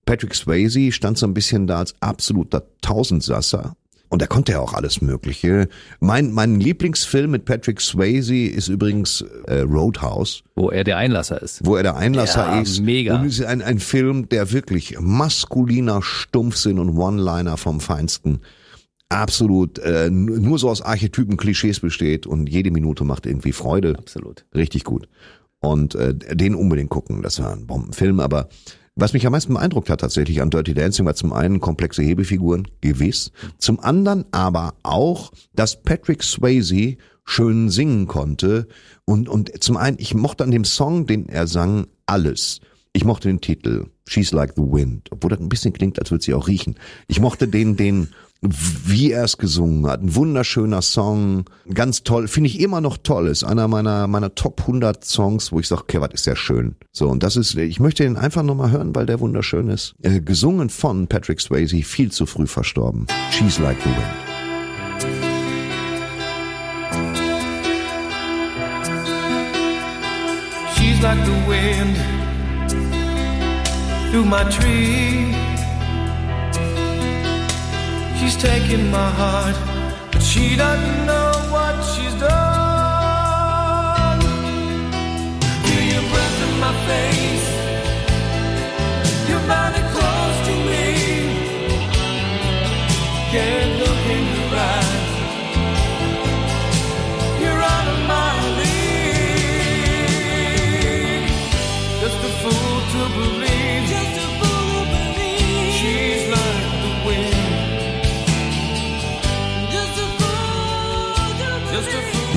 S3: Patrick Swayze stand so ein bisschen da als absoluter Tausendsasser. Und er konnte ja auch alles Mögliche. Mein, mein Lieblingsfilm mit Patrick Swayze ist übrigens äh, Roadhouse,
S2: Wo er der Einlasser ist.
S3: wo er der Einlasser
S2: Ja,
S3: ist.
S2: mega.
S3: Und es ist ein, ein Film, der wirklich maskuliner Stumpfsinn und One-Liner vom Feinsten absolut äh, nur so aus Archetypen, Klischees besteht und jede Minute macht irgendwie Freude.
S2: Absolut.
S3: Richtig gut. Und äh, den unbedingt gucken. Das war ein Bombenfilm. Aber was mich am meisten beeindruckt hat tatsächlich an Dirty Dancing war zum einen komplexe Hebefiguren, gewiss. Zum anderen aber auch, dass Patrick Swayze schön singen konnte. Und, und zum einen, ich mochte an dem Song, den er sang, alles. Ich mochte den Titel, She's Like the Wind, obwohl das ein bisschen klingt, als würde sie auch riechen. Ich mochte den, den, wie er es gesungen hat. Ein wunderschöner Song, ganz toll, finde ich immer noch toll. Ist einer meiner meiner Top 100 Songs, wo ich sage, okay, was ist der schön. So und das ist, ich möchte den einfach noch mal hören, weil der wunderschön ist. Äh, gesungen von Patrick Swayze, viel zu früh verstorben. She's Like the Wind.
S6: She's like the wind through my tree. She's taking my heart, but she doesn't know what she's done. Feel your breath in my face, your body close to me. Can't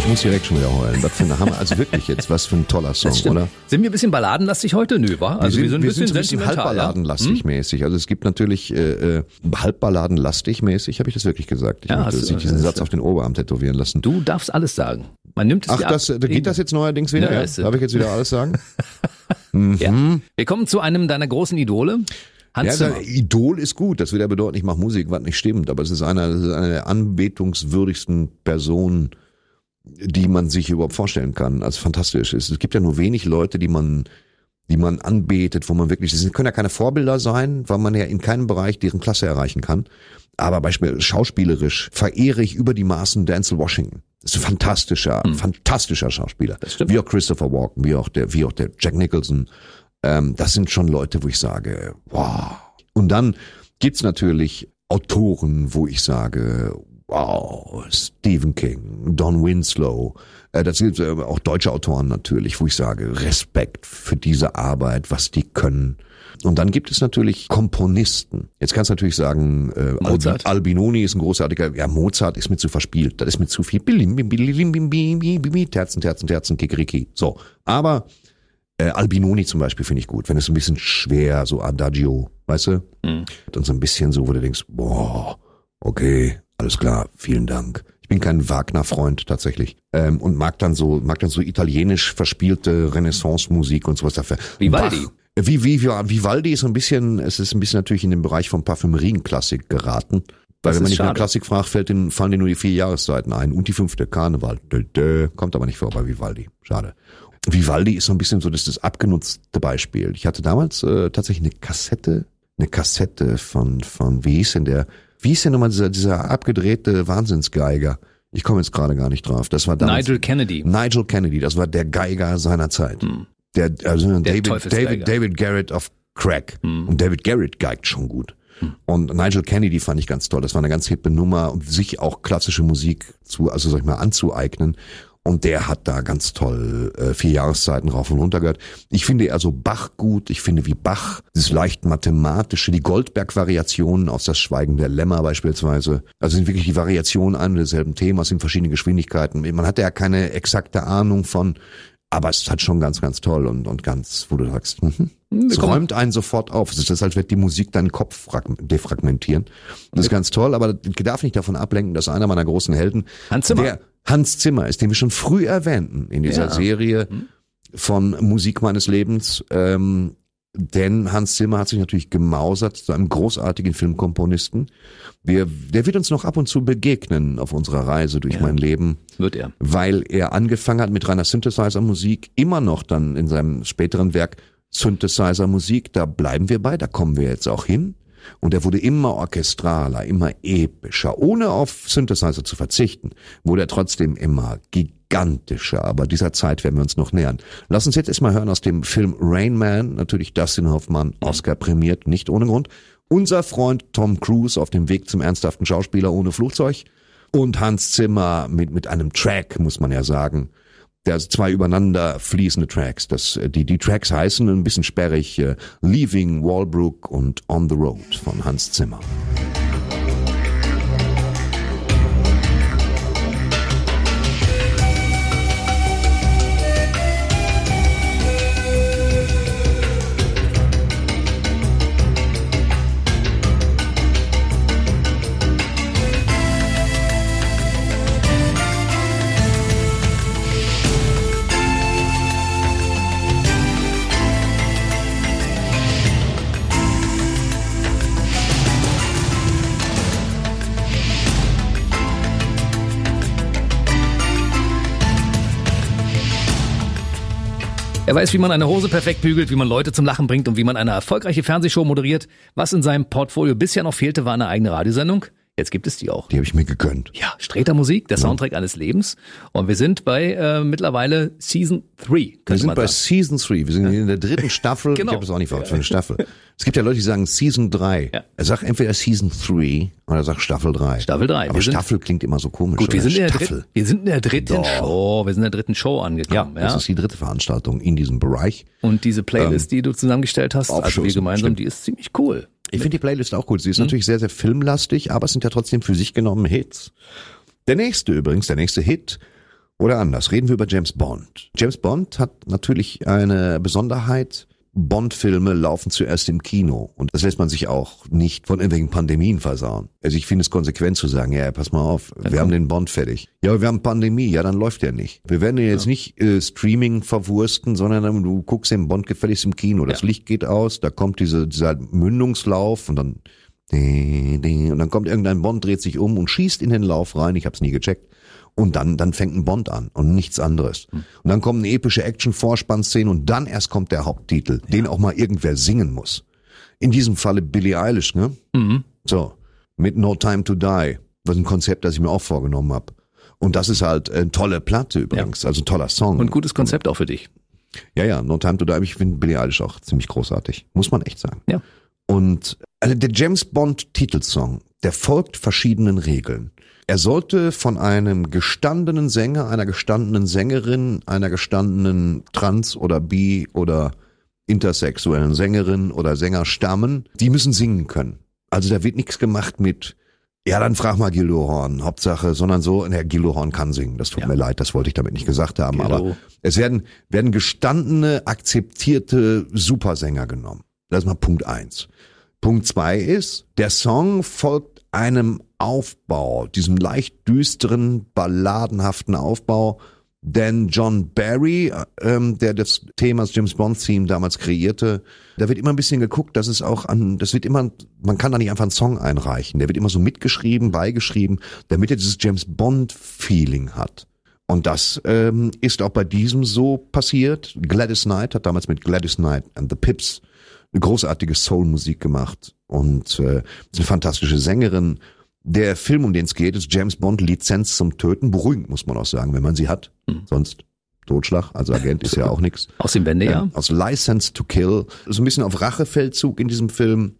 S3: Ich muss direkt schon wieder heulen. Was für eine Hammer. Also wirklich jetzt, was für ein toller Song, oder?
S2: Sind wir ein bisschen balladenlastig heute? Nö, wa? Also wir sind, ein bisschen
S3: so ein bisschen
S2: sentimental. ja?
S3: halbballadenlastig mäßig. Also es gibt natürlich äh, äh, halbballadenlastig mäßig, habe ich das wirklich gesagt. Ich
S2: Ja,
S3: möchte
S2: du-
S3: diesen Satz auf den Oberarm tätowieren lassen.
S2: Du darfst alles sagen. Man nimmt es
S3: Ach, das,
S2: ab.
S3: da geht das jetzt neuerdings wieder?
S2: Ja,
S3: Darf ich jetzt wieder alles sagen?
S2: Ja. Wir kommen zu einem deiner großen Idole. Hans
S3: Ja, Idol ist gut. Das will ja bedeuten, ich mache Musik, was nicht stimmt. Aber es ist einer, eine der anbetungswürdigsten Personen, die man sich überhaupt vorstellen kann. Also fantastisch. Es, es gibt ja nur wenig Leute, die man, die man anbetet, wo man wirklich, sie können ja keine Vorbilder sein, weil man ja in keinem Bereich deren Klasse erreichen kann. Aber beispielsweise schauspielerisch verehre ich über die Maßen Denzel Washington. Das ist ein fantastischer, fantastischer Schauspieler. Wie auch Christopher Walken, wie auch der, wie auch der Jack Nicholson. Ähm, das sind schon Leute, wo ich sage, wow. Und dann gibt's natürlich Autoren, wo ich sage, wow, Stephen King, Don Winslow, äh, das sind äh, auch deutsche Autoren natürlich, wo ich sage, Respekt für diese Arbeit, was die können. Und dann gibt es natürlich Komponisten. Jetzt kannst du natürlich sagen, äh,
S2: Mozart.
S3: Albi- Albinoni ist ein großartiger, ja, Mozart ist mir zu verspielt, das ist mir zu viel. Terzen, Terzen, Terzen, Kikeriki. So. Aber äh, Albinoni zum Beispiel finde ich gut, wenn es ein bisschen schwer, so Adagio, weißt du? Und so ein bisschen so, wo du denkst, boah, okay, alles klar, vielen Dank. Ich bin kein Wagner-Freund tatsächlich ähm, und mag dann so, mag dann so italienisch verspielte Renaissance-Musik und sowas dafür.
S2: Vivaldi.
S3: Bach. Wie, wie, wie, Vivaldi ist so ein bisschen, es ist ein bisschen natürlich in den Bereich von Parfümerien-Klassik geraten. Weil
S2: Das
S3: wenn man nicht
S2: schade.
S3: Klassik fragt, fällt den, fallen dir nur die vier Jahreszeiten ein und die fünfte Karneval. Dö, dö, kommt aber nicht vor bei Vivaldi. Schade. Vivaldi ist so ein bisschen so das, das abgenutzte Beispiel. Ich hatte damals äh, tatsächlich eine Kassette, eine Kassette von, von, wie hieß denn der, wie hieß denn nochmal dieser, dieser abgedrehte Wahnsinnsgeiger? Ich komme jetzt gerade gar nicht drauf. Das war damals,
S2: Nigel Kennedy.
S3: Nigel Kennedy, das war der Geiger seiner Zeit. Der, also David,
S2: Teufelsgeiger.
S3: David, David Garrett of Crack. Und David Garrett geigt schon gut. Und Nigel Kennedy fand ich ganz toll. Das war eine ganz hippe Nummer, um sich auch klassische Musik zu, also sag ich mal, anzueignen. Und der hat da ganz toll äh, vier Jahreszeiten rauf und runter gehört. Ich finde eher so Bach gut. Ich finde wie Bach, dieses leicht mathematische, die Goldberg-Variationen aus das Schweigen der Lämmer beispielsweise. Also sind wirklich die Variationen an desselben Themas in verschiedenen Geschwindigkeiten. Man hatte ja keine exakte Ahnung von, aber es ist halt schon ganz, ganz toll und, und ganz, wo du sagst, mhm. es
S2: kommen-
S3: räumt einen sofort auf. Es ist, als wird die Musik deinen Kopf frag- defragmentieren. Das ist ganz toll, aber das darf nicht davon ablenken, dass einer meiner großen Helden,
S2: Hans Zimmer.
S3: der Hans Zimmer ist, den wir schon früh erwähnten in dieser
S2: Ja.
S3: Serie
S2: Mhm.
S3: von Musik meines Lebens. Ähm, denn Hans Zimmer hat sich natürlich gemausert zu einem großartigen Filmkomponisten. Wir, der wird uns noch ab und zu begegnen auf unserer Reise durch mein Leben
S2: Wird er.
S3: weil er angefangen hat mit reiner Synthesizer-Musik, immer noch dann in seinem späteren Werk Synthesizer-Musik, da bleiben wir bei, da kommen wir jetzt auch hin. Und er wurde immer orchestraler, immer epischer, ohne auf Synthesizer zu verzichten, wurde er trotzdem immer gigantischer. Aber dieser Zeit werden wir uns noch nähern. Lass uns jetzt erstmal hören aus dem Film Rain Man, natürlich Dustin Hoffmann, Oscar prämiert, nicht ohne Grund. Unser Freund Tom Cruise auf dem Weg zum ernsthaften Schauspieler ohne Flugzeug und Hans Zimmer mit, mit einem Track, muss man ja sagen. Der zwei übereinander fließende Tracks. Das, äh, die, die Tracks heißen ein bisschen sperrig äh, Leaving Walbrook und On the Road von Hans Zimmer.
S2: Er weiß, wie man eine Hose perfekt bügelt, wie man Leute zum Lachen bringt und wie man eine erfolgreiche Fernsehshow moderiert. Was in seinem Portfolio bisher noch fehlte, war eine eigene Radiosendung. Jetzt gibt es die auch.
S3: Die habe ich mir gegönnt.
S2: Ja, Streter Musik, der Soundtrack eines Lebens. Und wir sind bei äh, mittlerweile Season 3,
S3: Wir sind bei
S2: sagen.
S3: Season 3. Wir sind in der dritten Staffel.
S2: Genau.
S3: Ich habe das auch nicht verfolgt für eine Staffel. Es gibt ja Leute, die sagen Season 3.
S2: Ja.
S3: Er sagt entweder Season 3 oder er sagt Staffel 3.
S2: Staffel 3.
S3: Aber
S2: Wir sind-
S3: Staffel klingt immer so komisch.
S2: Gut, wir sind, in der
S3: Staffel.
S2: dritten, wir sind in der dritten
S3: Doch.
S2: Show. Wir sind in der dritten Show
S3: Ja,
S2: angekommen. Ja,
S3: das ist die dritte Veranstaltung in diesem Bereich.
S2: Und diese Playlist, die du zusammengestellt hast, also wir gemeinsam,
S3: stimmt.
S2: die ist ziemlich cool.
S3: Ich finde die Playlist auch gut. Sie ist
S2: Mhm.
S3: natürlich sehr, sehr filmlastig, aber es sind ja trotzdem für sich genommen Hits. Der nächste übrigens, der nächste Hit, oder anders, reden wir über James Bond. James Bond hat natürlich eine Besonderheit. Bond-Filme laufen zuerst im Kino und das lässt man sich auch nicht von irgendwelchen Pandemien versauen. Also ich finde es konsequent zu sagen, ja, pass mal auf, wir haben den Bond fertig. Ja, aber wir haben Pandemie, ja, dann läuft der nicht. Wir werden den jetzt nicht äh, Streaming verwursten, sondern dann, du guckst den Bond gefälligst im Kino. Das Licht geht aus, da kommt diese, dieser Mündungslauf und dann und dann kommt irgendein Bond, dreht sich um und schießt in den Lauf rein. Ich habe es nie gecheckt. Und dann, dann fängt ein Bond an und nichts anderes. Und dann kommt eine epische Action-Vorspannszene und dann erst kommt der Haupttitel, den auch mal irgendwer singen muss. In diesem Falle Billie Eilish, ne? So, mit No Time to Die. Das ist ein Konzept, das ich mir auch vorgenommen habe. Und das ist halt eine tolle Platte übrigens, also ein toller Song.
S2: Und gutes Konzept auch für dich.
S3: Ja, ja, No Time to Die, ich finde Billie Eilish auch ziemlich großartig. Muss man echt sagen.
S2: Ja.
S3: Und Also der James Bond Titelsong, der folgt verschiedenen Regeln. Er sollte von einem gestandenen Sänger, einer gestandenen Sängerin, einer gestandenen Trans- oder Bi- oder intersexuellen Sängerin oder Sänger stammen. Die müssen singen können. Also da wird nichts gemacht mit, ja, dann frag mal Gildo Horn, Hauptsache, sondern so, der Gildo Horn kann singen. Das tut
S2: Ja.
S3: mir leid, das wollte ich damit nicht gesagt haben.
S2: Gildo.
S3: Aber es werden, werden gestandene, akzeptierte Supersänger genommen. Das ist mal Punkt eins. Punkt zwei ist, der Song folgt einem Aufbau, diesem leicht düsteren, balladenhaften Aufbau, denn John Barry, ähm, der das Thema James Bond Theme damals kreierte, da wird immer ein bisschen geguckt, dass es auch an, das wird immer, man kann da nicht einfach einen Song einreichen, der wird immer so mitgeschrieben, beigeschrieben, damit er dieses James Bond Feeling hat. Und das ähm, ist auch bei diesem so passiert. Gladys Knight hat damals mit Gladys Knight and the Pips eine großartige Soul-Musik gemacht und äh, ist eine fantastische Sängerin. Der Film, um den es geht, ist James Bond Lizenz zum Töten. Beruhigend, muss man auch sagen, wenn man sie hat. Sonst Totschlag, also Agent ist ja auch nix.
S2: Aus dem Wendejahr?
S3: Ähm, aus License to Kill. So ein bisschen auf Rachefeldzug in diesem Film.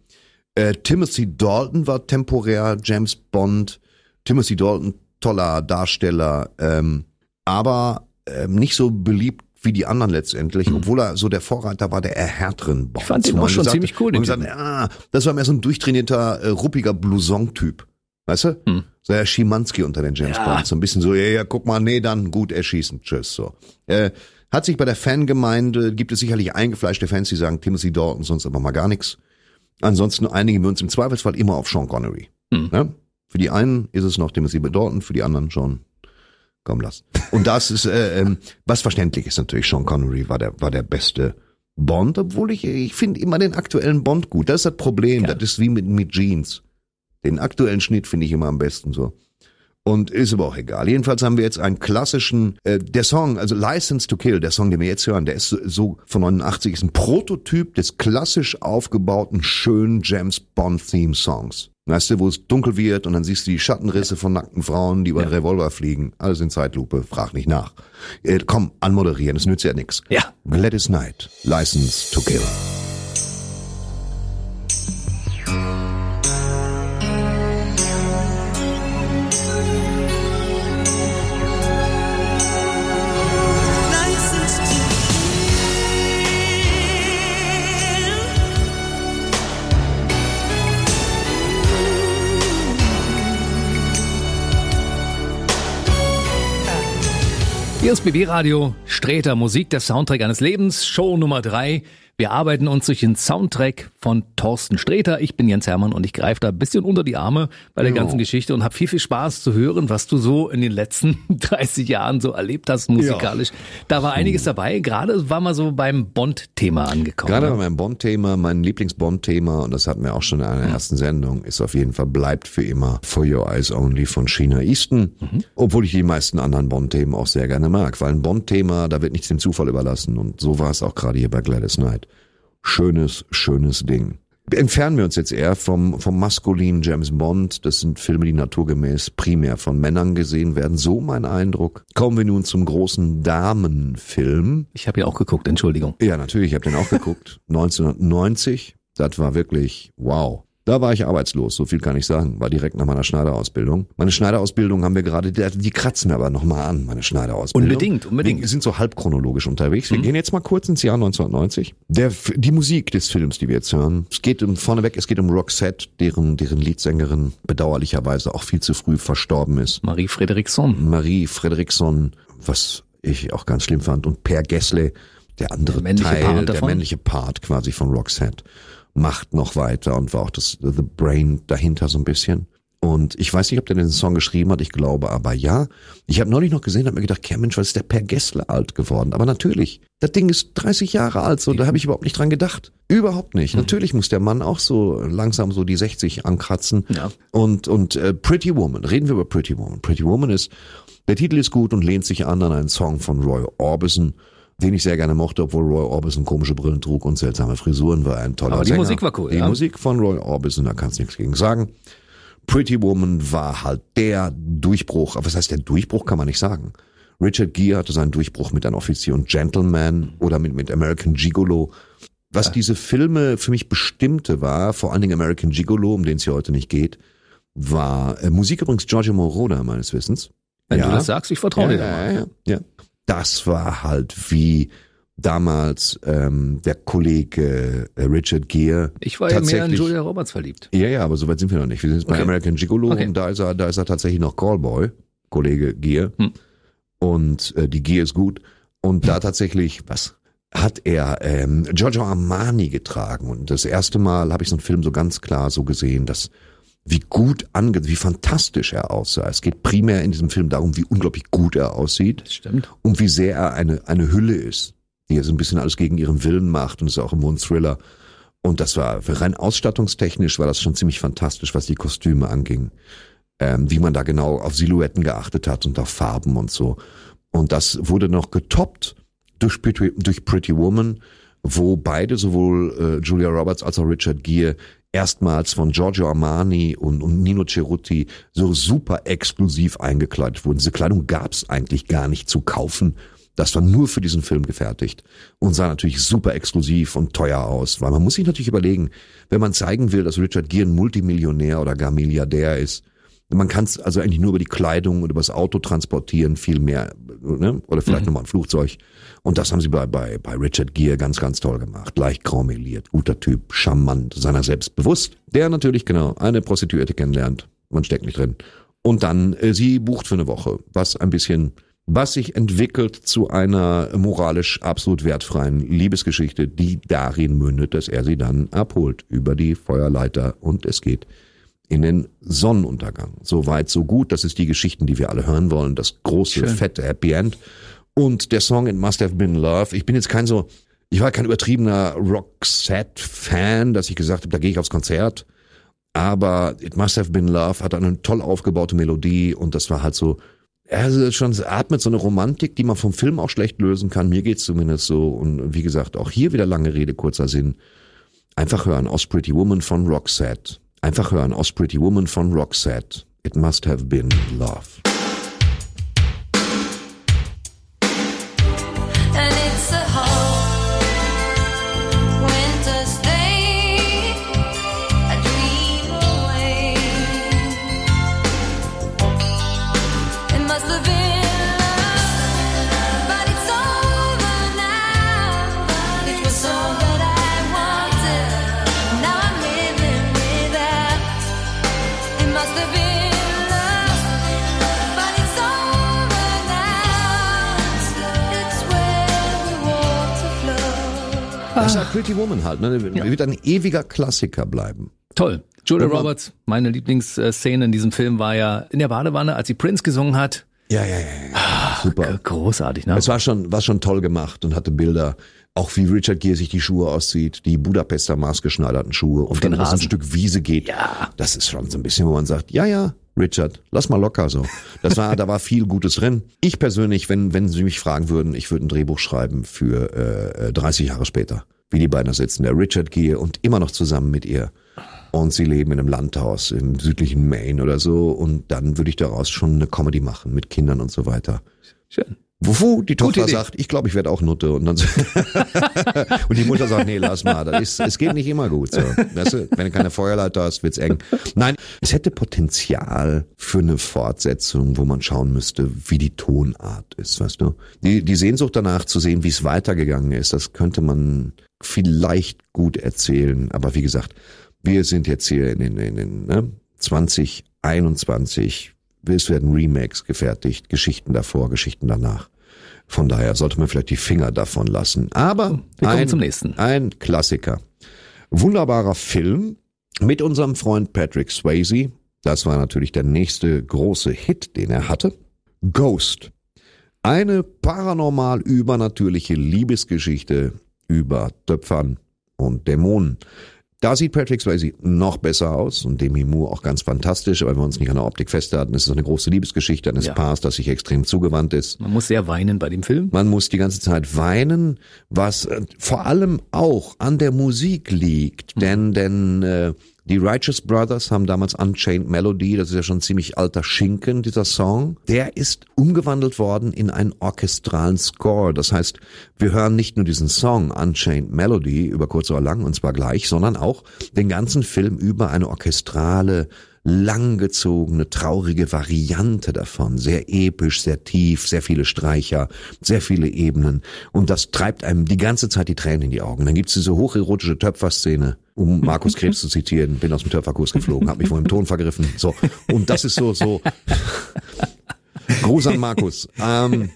S3: Äh, Timothy Dalton war temporär James Bond. Timothy Dalton, toller Darsteller, ähm, aber ähm, nicht so beliebt wie die anderen letztendlich, obwohl er so der Vorreiter war der härteren Bonds.
S2: Ich fand den auch schon
S3: gesagt-
S2: ziemlich cool,
S3: man gesagt, ah, das war mehr so ein durchtrainierter, äh, ruppiger Blouson-Typ. Weißt du?
S2: Hm.
S3: So der Schimanski unter den James
S2: Ja.
S3: Bonds. So ein bisschen so, ja, ja, guck mal, nee, dann gut erschießen, tschüss, so. Äh, hat sich bei der Fangemeinde, gibt es sicherlich eingefleischte Fans, die sagen Timothy Dalton, sonst aber mal gar nichts. Ansonsten einigen wir uns im Zweifelsfall immer auf Sean Connery.
S2: Hm.
S3: Ja? Für die einen ist es noch Timothy Dalton, für die anderen schon komm lass. Und das ist, äh, ähm, was verständlich ist natürlich, Sean Connery war der, war der beste Bond, obwohl ich, ich finde immer den aktuellen Bond gut. Das ist das Problem,
S2: Ja.
S3: das ist wie mit, mit Jeans. Den aktuellen Schnitt finde ich immer am besten so. Und ist aber auch egal. Jedenfalls haben wir jetzt einen klassischen, äh, der Song, also License to Kill, der Song, den wir jetzt hören, der ist so, von 89, ist ein Prototyp des klassisch aufgebauten, schönen James Bond Theme Songs. Weißt du, wo es dunkel wird und dann siehst du die Schattenrisse von nackten Frauen, die über den Revolver fliegen. Alles in Zeitlupe, frag nicht nach. Äh, komm, anmoderieren, das nützt ja nix.
S2: Ja.
S3: Gladys Knight, License to Kill.
S2: Hier ist BB Radio, Sträter Musik, der Soundtrack eines Lebens, Show Nummer drei. Wir arbeiten uns durch den Soundtrack von Thorsten Sträter. Ich bin Jens Hermann und ich greife da ein bisschen unter die Arme bei der
S3: Jo.
S2: ganzen Geschichte und habe viel, viel Spaß zu hören, was du so in den letzten 30 Jahren so erlebt hast musikalisch. Da war einiges dabei. Gerade war mal so beim Bond-Thema angekommen.
S3: Gerade bei
S2: ne?
S3: meinem Bond-Thema, mein Lieblings-Bond-Thema, und das hatten wir auch schon in einer ersten Sendung, ist auf jeden Fall bleibt für immer For Your Eyes Only von Sheena Easton. Obwohl ich die meisten anderen Bond-Themen auch sehr gerne mag, weil ein Bond-Thema, da wird nichts dem Zufall überlassen. Und so war es auch gerade hier bei Gladys Knight. Schönes, schönes Ding. Entfernen wir uns jetzt eher vom, vom maskulinen James Bond. Das sind Filme, die naturgemäß primär von Männern gesehen werden. So mein Eindruck. Kommen wir nun zum großen Damenfilm.
S2: Ich habe ja auch geguckt, Entschuldigung.
S3: Ja, natürlich, ich habe den auch geguckt. 1990, das war wirklich wow. Da war ich arbeitslos, so viel kann ich sagen. War direkt nach meiner Schneiderausbildung. Meine Schneiderausbildung haben wir gerade, die, kratzen aber nochmal an, meine Schneiderausbildung.
S2: Unbedingt, unbedingt.
S3: Wir sind so halbchronologisch unterwegs. Wir gehen jetzt mal kurz ins Jahr 1990. Der, die Musik des Films, die wir jetzt hören. Es geht um, vorneweg, es geht um Roxette, deren, deren Leadsängerin bedauerlicherweise auch viel zu früh verstorben ist.
S2: Marie Frederiksson.
S3: Marie Fredriksson, was ich auch ganz schlimm fand, und Per Gessle, der andere
S2: Der männliche
S3: Teil,
S2: Part
S3: der männliche Part quasi von Roxette, macht noch weiter und war auch das The Brain dahinter so ein bisschen. Und ich weiß nicht, ob der den Song geschrieben hat, ich glaube aber ja. Ich habe neulich noch gesehen, habe mir gedacht, okay, Mensch, was ist der Per Gessle alt geworden? Aber natürlich, das Ding ist 30 Jahre alt, so da habe ich überhaupt nicht dran gedacht. Überhaupt nicht. Natürlich muss der Mann auch so langsam so die 60 ankratzen.
S2: Ja.
S3: Und, und äh, Pretty Woman, reden wir über Pretty Woman. Pretty Woman ist, der Titel ist gut und lehnt sich an an einen Song von Roy Orbison, den ich sehr gerne mochte, obwohl Roy Orbison komische Brillen trug und seltsame Frisuren war, ein toller
S2: Aber die
S3: Sänger.
S2: Musik war cool,
S3: Die
S2: ja.
S3: Musik von Roy Orbison, da kannst du nichts gegen sagen. Pretty Woman war halt der Durchbruch, aber was heißt der Durchbruch, kann man nicht sagen. Richard Gere hatte seinen Durchbruch mit Ein Offizier und Gentleman oder mit, mit American Gigolo. Was diese Filme für mich bestimmte war, vor allen Dingen American Gigolo, um den es ja heute nicht geht, war äh, Musik übrigens Giorgio Moroder meines Wissens.
S2: Wenn
S3: Ja.
S2: du das sagst, ich vertraue dir. da
S3: ja,
S2: mal.
S3: ja, ja, ja. Das war halt wie damals ähm, der Kollege äh, Richard Gere.
S2: Ich war ja mehr in Julia Roberts verliebt.
S3: Ja, ja, aber so weit sind wir noch nicht. Wir sind jetzt bei
S2: Okay.
S3: American Gigolo
S2: Okay.
S3: und da ist er, da ist er tatsächlich noch Callboy, Kollege Gier.
S2: Hm.
S3: Und äh, die Gier ist gut. Und da tatsächlich, was hat er ähm, Giorgio Armani getragen. Und das erste Mal habe ich so einen Film so ganz klar so gesehen, dass wie gut ange, wie fantastisch er aussah. Es geht primär in diesem Film darum, wie unglaublich gut er aussieht
S2: Das stimmt.
S3: und wie sehr er eine, eine Hülle ist, die er so ein bisschen alles gegen ihren Willen macht und ist auch immer ein Thriller. Und das war rein ausstattungstechnisch war das schon ziemlich fantastisch, was die Kostüme anging. Ähm, wie man da genau auf Silhouetten geachtet hat und auf Farben und so. Und das wurde noch getoppt durch Pretty, durch Pretty Woman, wo beide, sowohl äh, Julia Roberts als auch Richard Gere, erstmals von Giorgio Armani und, und Nino Cerutti so super exklusiv eingekleidet wurden. Diese Kleidung gab's eigentlich gar nicht zu kaufen. Das war nur für diesen Film gefertigt und sah natürlich super exklusiv und teuer aus, weil man muss sich natürlich überlegen, wenn man zeigen will, dass Richard Gere ein Multimillionär oder gar Milliardär ist, man kann es also eigentlich nur über die Kleidung und über das Auto transportieren, viel mehr, ne? oder vielleicht nochmal ein Flugzeug. Und das haben sie bei, bei, bei Richard Gere ganz, ganz toll gemacht. Leicht graumeliert, guter Typ, charmant, seiner selbst bewusst. Der natürlich, genau, eine Prostituierte kennenlernt. Man steckt nicht drin. Und dann, äh, sie bucht für eine Woche, was ein bisschen, was sich entwickelt zu einer moralisch absolut wertfreien Liebesgeschichte, die darin mündet, dass er sie dann abholt über die Feuerleiter und es geht in den Sonnenuntergang. So weit, so gut. Das ist die Geschichten, die wir alle hören wollen. Das große,
S2: Schön.
S3: fette Happy End. Und der Song It Must Have Been Love. Ich bin jetzt kein so, ich war kein übertriebener Roxette-Fan, dass ich gesagt habe, da gehe ich aufs Konzert. Aber It Must Have Been Love hat eine toll aufgebaute Melodie und das war halt so, also schon atmet so eine Romantik, die man vom Film auch schlecht lösen kann. Mir geht's zumindest so. Und wie gesagt, auch hier wieder lange Rede, kurzer Sinn. Einfach hören aus Pretty Woman von Roxette. Einfach hören aus Pretty Woman von Roxette. It must have been love. Ist ja Pretty Woman halt. Ne? Wird ein ewiger Klassiker bleiben.
S2: Toll. Julia Roberts, meine Lieblingsszene in diesem Film war ja in der Badewanne, als sie Prince gesungen hat.
S3: Ja, ja, ja. ja. Super.
S2: Großartig, ne?
S3: Es war schon, war schon toll gemacht und hatte Bilder. Auch wie Richard Gere sich die Schuhe auszieht, die Budapester maßgeschneiderten Schuhe und
S2: den
S3: dann so ein
S2: Rasen.
S3: Stück Wiese geht.
S2: Ja.
S3: Das ist schon so ein bisschen, wo man sagt, ja, ja, Richard, lass mal locker so. Das war, da war viel Gutes drin. Ich persönlich, wenn, wenn Sie mich fragen würden, ich würde ein Drehbuch schreiben für äh, 30 Jahre später, wie die beiden da sitzen, der Richard Gere und immer noch zusammen mit ihr. Und sie leben in einem Landhaus im südlichen Maine oder so. Und dann würde ich daraus schon eine Comedy machen mit Kindern und so weiter.
S2: Schön.
S3: Wofür die
S2: Gute
S3: Tochter
S2: Idee.
S3: sagt, ich glaube, ich werde auch Nutte. Und dann so und die Mutter sagt, nee, lass mal, das ist, es geht nicht immer gut. So. Weißt du, wenn du keine Feuerleiter hast, wird's eng. Nein, es hätte Potenzial für eine Fortsetzung, wo man schauen müsste, wie die Tonart ist, weißt du. Die, die Sehnsucht danach zu sehen, wie es weitergegangen ist, das könnte man vielleicht gut erzählen. Aber wie gesagt, wir sind jetzt hier in den, in den ne, 2021. Es werden Remakes gefertigt, Geschichten davor, Geschichten danach. Von daher sollte man vielleicht die Finger davon lassen. Aber
S2: Wir kommen
S3: ein,
S2: zum nächsten.
S3: ein Klassiker. Wunderbarer Film mit unserem Freund Patrick Swayze. Das war natürlich der nächste große Hit, den er hatte. Ghost. Eine paranormal übernatürliche Liebesgeschichte über Töpfern und Dämonen. Da sieht Patrick Swayze noch besser aus und Demi Moore auch ganz fantastisch, wenn wir uns nicht an der Optik festhalten, ist es eine große Liebesgeschichte eines
S2: Ja.
S3: Paars, das sich extrem zugewandt ist.
S2: Man muss sehr weinen bei dem Film.
S3: Man muss die ganze Zeit weinen, was äh, vor allem auch an der Musik liegt, denn denn äh, Die Righteous Brothers haben damals Unchained Melody, das ist ja schon ziemlich alter Schinken, dieser Song. Der ist umgewandelt worden in einen orchestralen Score. Das heißt, wir hören nicht nur diesen Song Unchained Melody über kurz oder lang und zwar gleich, sondern auch den ganzen Film über eine orchestrale, langgezogene, traurige Variante davon. Sehr episch, sehr tief, sehr viele Streicher, sehr viele Ebenen. Und das treibt einem die ganze Zeit die Tränen in die Augen. Dann gibt's diese hocherotische Töpferszene, um Markus Krebs zu zitieren. Bin aus dem Töpferkurs geflogen, habe mich vor dem Ton vergriffen. So. Und das ist so, so. Gruß an Markus. Ähm,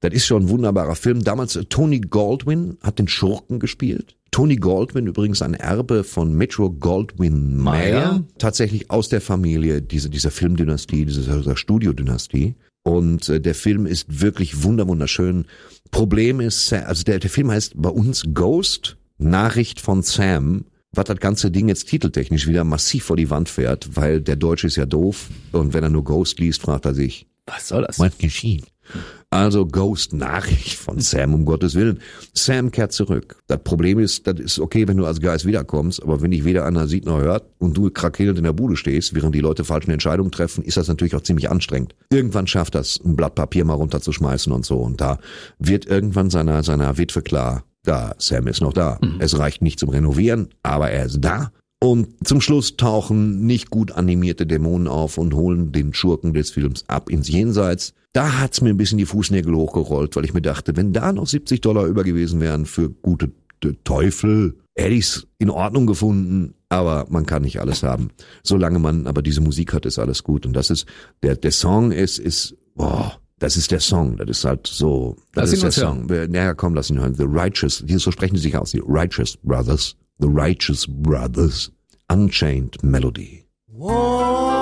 S3: das ist schon ein wunderbarer Film. Damals Tony Goldwyn hat den Schurken gespielt. Tony Goldwyn übrigens ein Erbe von Metro Goldwyn Mayer. Tatsächlich aus der Familie diese, dieser Filmdynastie, dieser, Studiodynastie. Und äh, der Film ist wirklich wunder wunderschön. Problem ist, also der, der Film heißt bei uns Ghost, Nachricht von Sam, was das ganze Ding jetzt titeltechnisch wieder massiv vor die Wand fährt, weil der Deutsche ist ja doof und wenn er nur Ghost liest, fragt er sich,
S2: Was soll das?
S3: was geschieht? Also Ghost Nachricht von Sam, um Gottes Willen. Sam kehrt zurück. Das Problem ist, das ist okay, wenn du als Geist wiederkommst, aber wenn dich weder einer sieht noch hört und du krakelnd in der Bude stehst, während die Leute falsche Entscheidungen treffen, ist das natürlich auch ziemlich anstrengend. Irgendwann schafft das, ein Blatt Papier mal runterzuschmeißen und so. Und da wird irgendwann seiner, seiner Witwe klar, da, Sam ist noch da. Es reicht nicht zum Renovieren, aber er ist da. Und zum Schluss tauchen nicht gut animierte Dämonen auf und holen den Schurken des Films ab ins Jenseits. Da hat's mir ein bisschen die Fußnägel hochgerollt, weil ich mir dachte, wenn da noch 70 Dollar über gewesen wären für gute Teufel, hätte ich's in Ordnung gefunden. Aber man kann nicht alles haben. Solange man aber diese Musik hat, ist alles gut. Und das ist, der, der Song ist, ist, boah, das ist der Song. Das ist halt so, das
S2: Lass
S3: ist der
S2: hören.
S3: Song. Wir- Naja, komm, lass ihn hören. The Righteous, die, so sprechen sie sich aus, die Righteous Brothers. The Righteous Brothers. Unchained Melody.
S4: Oh,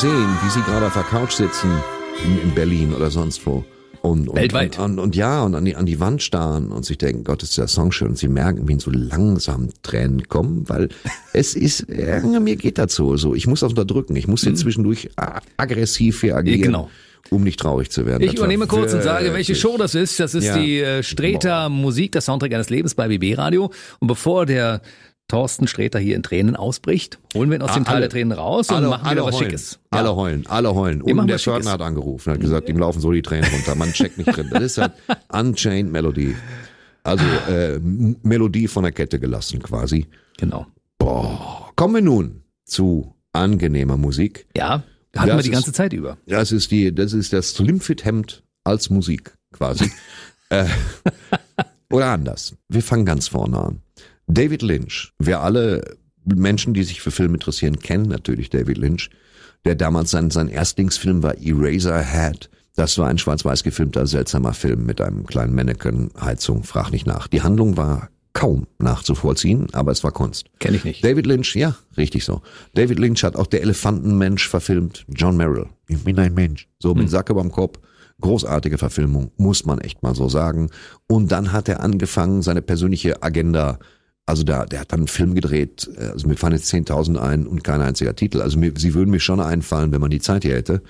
S3: sehen, wie sie gerade auf der Couch sitzen in, in Berlin oder sonst wo. Und, und,
S2: Weltweit.
S3: Und, und, und ja, und an die, an die Wand starren und sich denken, Gott, ist der Song schön. Und sie merken, wie ihnen so langsam Tränen kommen, weil es ist, ja, mir geht das so. Ich muss das unterdrücken. Ich muss jetzt zwischendurch a- aggressiv hier agieren,
S2: genau.
S3: um nicht traurig zu werden.
S2: Ich
S3: Das
S2: übernehme kurz und sage, welche Show das ist. Das ist
S3: Ja.
S2: die äh, Streter Musik, das Soundtrack eines Lebens bei BB Radio. Und bevor der Thorsten Streter hier in Tränen ausbricht, holen wir ihn aus dem
S3: Ah,
S2: Tal
S3: alle-
S2: der Tränen raus und
S3: alle,
S2: machen
S3: alle
S2: wieder was
S3: heulen.
S2: Schickes.
S3: Alle heulen, alle heulen.
S2: Wir
S3: Und der. Fördner hat angerufen, hat gesagt, ihm laufen so die Tränen runter. Man checkt nicht drin. Das ist halt Unchained Melody. Also äh, Melodie von der Kette gelassen quasi.
S2: Genau.
S3: Boah. Kommen wir nun zu angenehmer Musik.
S2: Ja, hatten
S3: Das
S2: wir die
S3: ist-
S2: ganze Zeit über.
S3: Das ist die, das ist das Slimfit Hemd als Musik quasi. äh, oder anders. Wir fangen ganz vorne an. David Lynch. Wir alle Menschen, die sich für Film interessieren, kennen natürlich David Lynch. Der damals sein, sein Erstlingsfilm war Eraserhead. Das war ein schwarz-weiß gefilmter, seltsamer Film mit einem kleinen Mannequin-Heizung. Frag nicht nach. Die Handlung war kaum nachzuvollziehen, aber es war Kunst.
S2: Kenne ich nicht.
S3: David Lynch, ja, richtig so. David Lynch hat auch der Elefantenmensch verfilmt. John Merrill. Ich bin ein Mensch. So mit Sacke beim Kopf. Großartige Verfilmung, muss man echt mal so sagen. Und dann hat er angefangen, seine persönliche Agenda, also da, der hat dann einen Film gedreht, äh, also mir fallen jetzt 10.000 ein und kein einziger Titel. Also mir, sie würden mir schon einfallen, wenn man die Zeit hier hätte.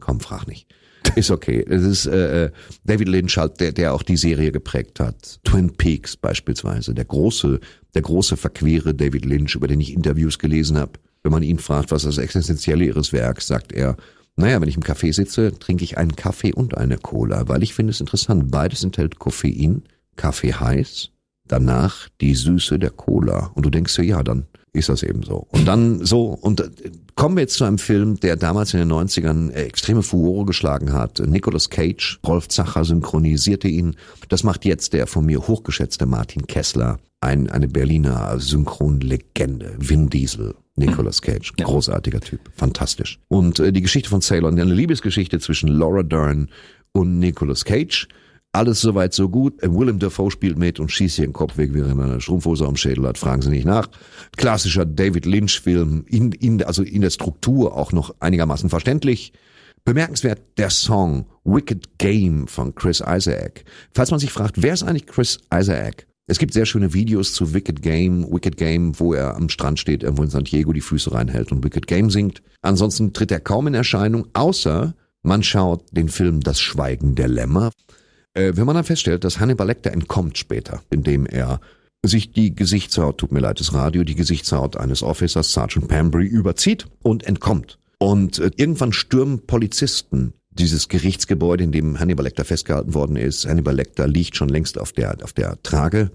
S3: Komm, frag nicht. Ist okay. Es ist äh, äh, David Lynch halt, der, der auch die Serie geprägt hat. Twin Peaks beispielsweise. Der große, der große verquere David Lynch, über den ich Interviews gelesen habe. Wenn man ihn fragt, was das Existenzielle ihres Werks, sagt er, naja, wenn ich im Café sitze, trinke ich einen Kaffee und eine Cola, weil ich finde es interessant. Beides enthält Koffein, Kaffee heiß, danach die Süße der Cola. Und du denkst dir, ja, dann ist das eben so. Und dann so, und äh, kommen wir jetzt zu einem Film, der damals in den 90ern äh, extreme Furore geschlagen hat. Nicolas Cage, Rolf Zacher synchronisierte ihn. Das macht jetzt der von mir hochgeschätzte Martin Kessler, ein, eine Berliner Synchronlegende, Vin Diesel. Nicolas Cage, großartiger Typ, fantastisch. Und äh, die Geschichte von Sailor, eine Liebesgeschichte zwischen Laura Dern und Nicolas Cage. Alles soweit so gut. Äh, Willem Dafoe spielt mit und schießt hier den Kopf weg, während er eine Strumpfhose am Schädel hat. Fragen Sie nicht nach. Klassischer David Lynch-Film, in, in, also in der Struktur auch noch einigermaßen verständlich. Bemerkenswert der Song Wicked Game von Chris Isaac. Falls man sich fragt, wer ist eigentlich Chris Isaac? Es gibt sehr schöne Videos zu Wicked Game, Wicked Game, wo er am Strand steht, irgendwo in San Diego die Füße reinhält und Wicked Game singt. Ansonsten tritt er kaum in Erscheinung, außer man schaut den Film Das Schweigen der Lämmer. Äh, wenn man dann feststellt, dass Hannibal Lecter entkommt später, indem er sich die Gesichtshaut, tut mir leid, das Radio, die Gesichtshaut eines Officers, Sergeant Pambry, überzieht und entkommt. Und äh, irgendwann stürmen Polizisten dieses Gerichtsgebäude, in dem Hannibal Lecter festgehalten worden ist. Hannibal Lecter liegt schon längst auf der, auf der Trage.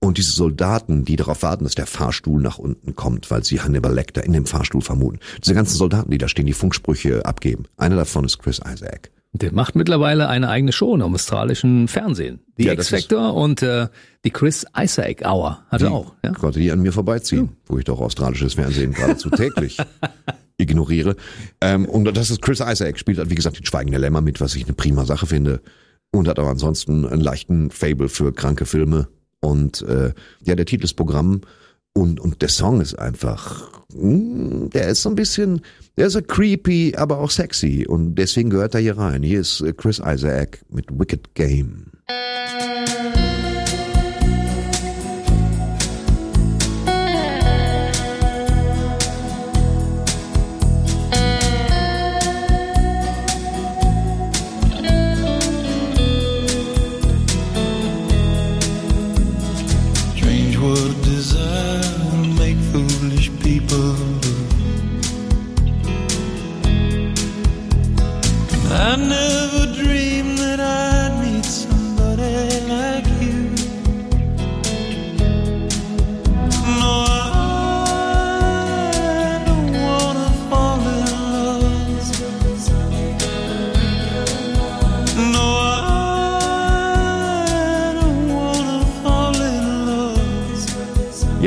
S3: Und diese Soldaten, die darauf warten, dass der Fahrstuhl nach unten kommt, weil sie Hannibal Lecter in dem Fahrstuhl vermuten. Diese ganzen Soldaten, die da stehen, die Funksprüche abgeben. Einer davon ist Chris Isaac.
S2: Der macht mittlerweile eine eigene Show im australischen Fernsehen. Die
S3: Ja,
S2: X-Factor und äh, die Chris Isaac Hour hat er
S3: Die
S2: auch. Ja?
S3: konnte die an mir vorbeiziehen, wo ich doch australisches Fernsehen geradezu täglich ignoriere. Ähm, und das ist Chris Isaac, spielt halt, wie gesagt, die Schweigende Lämmer mit, was ich eine prima Sache finde. Und hat aber ansonsten einen leichten Fable für kranke Filme. Und äh, ja, der Titel ist Programm und, und der Song ist einfach, mm, der ist so ein bisschen, der ist so creepy, aber auch sexy. Und deswegen gehört er hier rein. Hier ist Chris Isaac mit Wicked Game.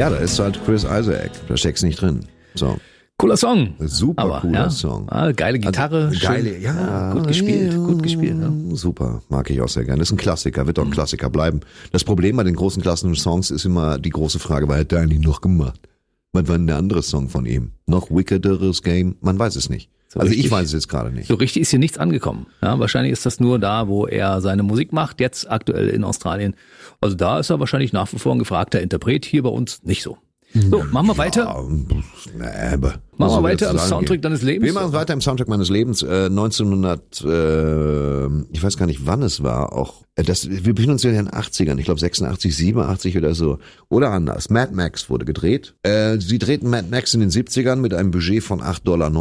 S3: Ja, da ist halt Chris Isaac. Da steckt's nicht drin. So.
S2: Cooler Song.
S3: Super
S2: Aber,
S3: cooler
S2: ja,
S3: Song.
S2: Ah, geile Gitarre.
S3: Also, geile,
S2: schön,
S3: ja,
S2: Gut gespielt, gut gespielt. Ja.
S3: Super, mag ich auch sehr gerne. Ist ein Klassiker, wird auch ein Klassiker bleiben. Das Problem bei den großen klassischen Songs ist immer die große Frage, was hat der eigentlich noch gemacht? Was war denn der andere Song von ihm? Noch wickederes Game? Man weiß es nicht.
S2: So
S3: also ich
S2: richtig-
S3: weiß es jetzt gerade nicht.
S2: So richtig ist hier nichts angekommen. Ja, wahrscheinlich ist das nur da, wo er seine Musik macht, jetzt aktuell in Australien. Also da ist er wahrscheinlich nach wie vor ein gefragter Interpret, hier bei uns nicht so. So, machen wir weiter.
S3: Ja, nee,
S2: Machen wir weiter am Soundtrack
S3: gehen?
S2: deines Lebens.
S3: Wir machen weiter im Soundtrack meines Lebens. Äh, 1900, äh, ich weiß gar nicht, wann es war. Auch äh, das, wir befinden uns ja in den 80ern. Ich glaube 86, 87 oder so. Oder anders. Mad Max wurde gedreht. Äh, sie drehten Mad Max in den 70ern mit einem Budget von 8,90 Dollar.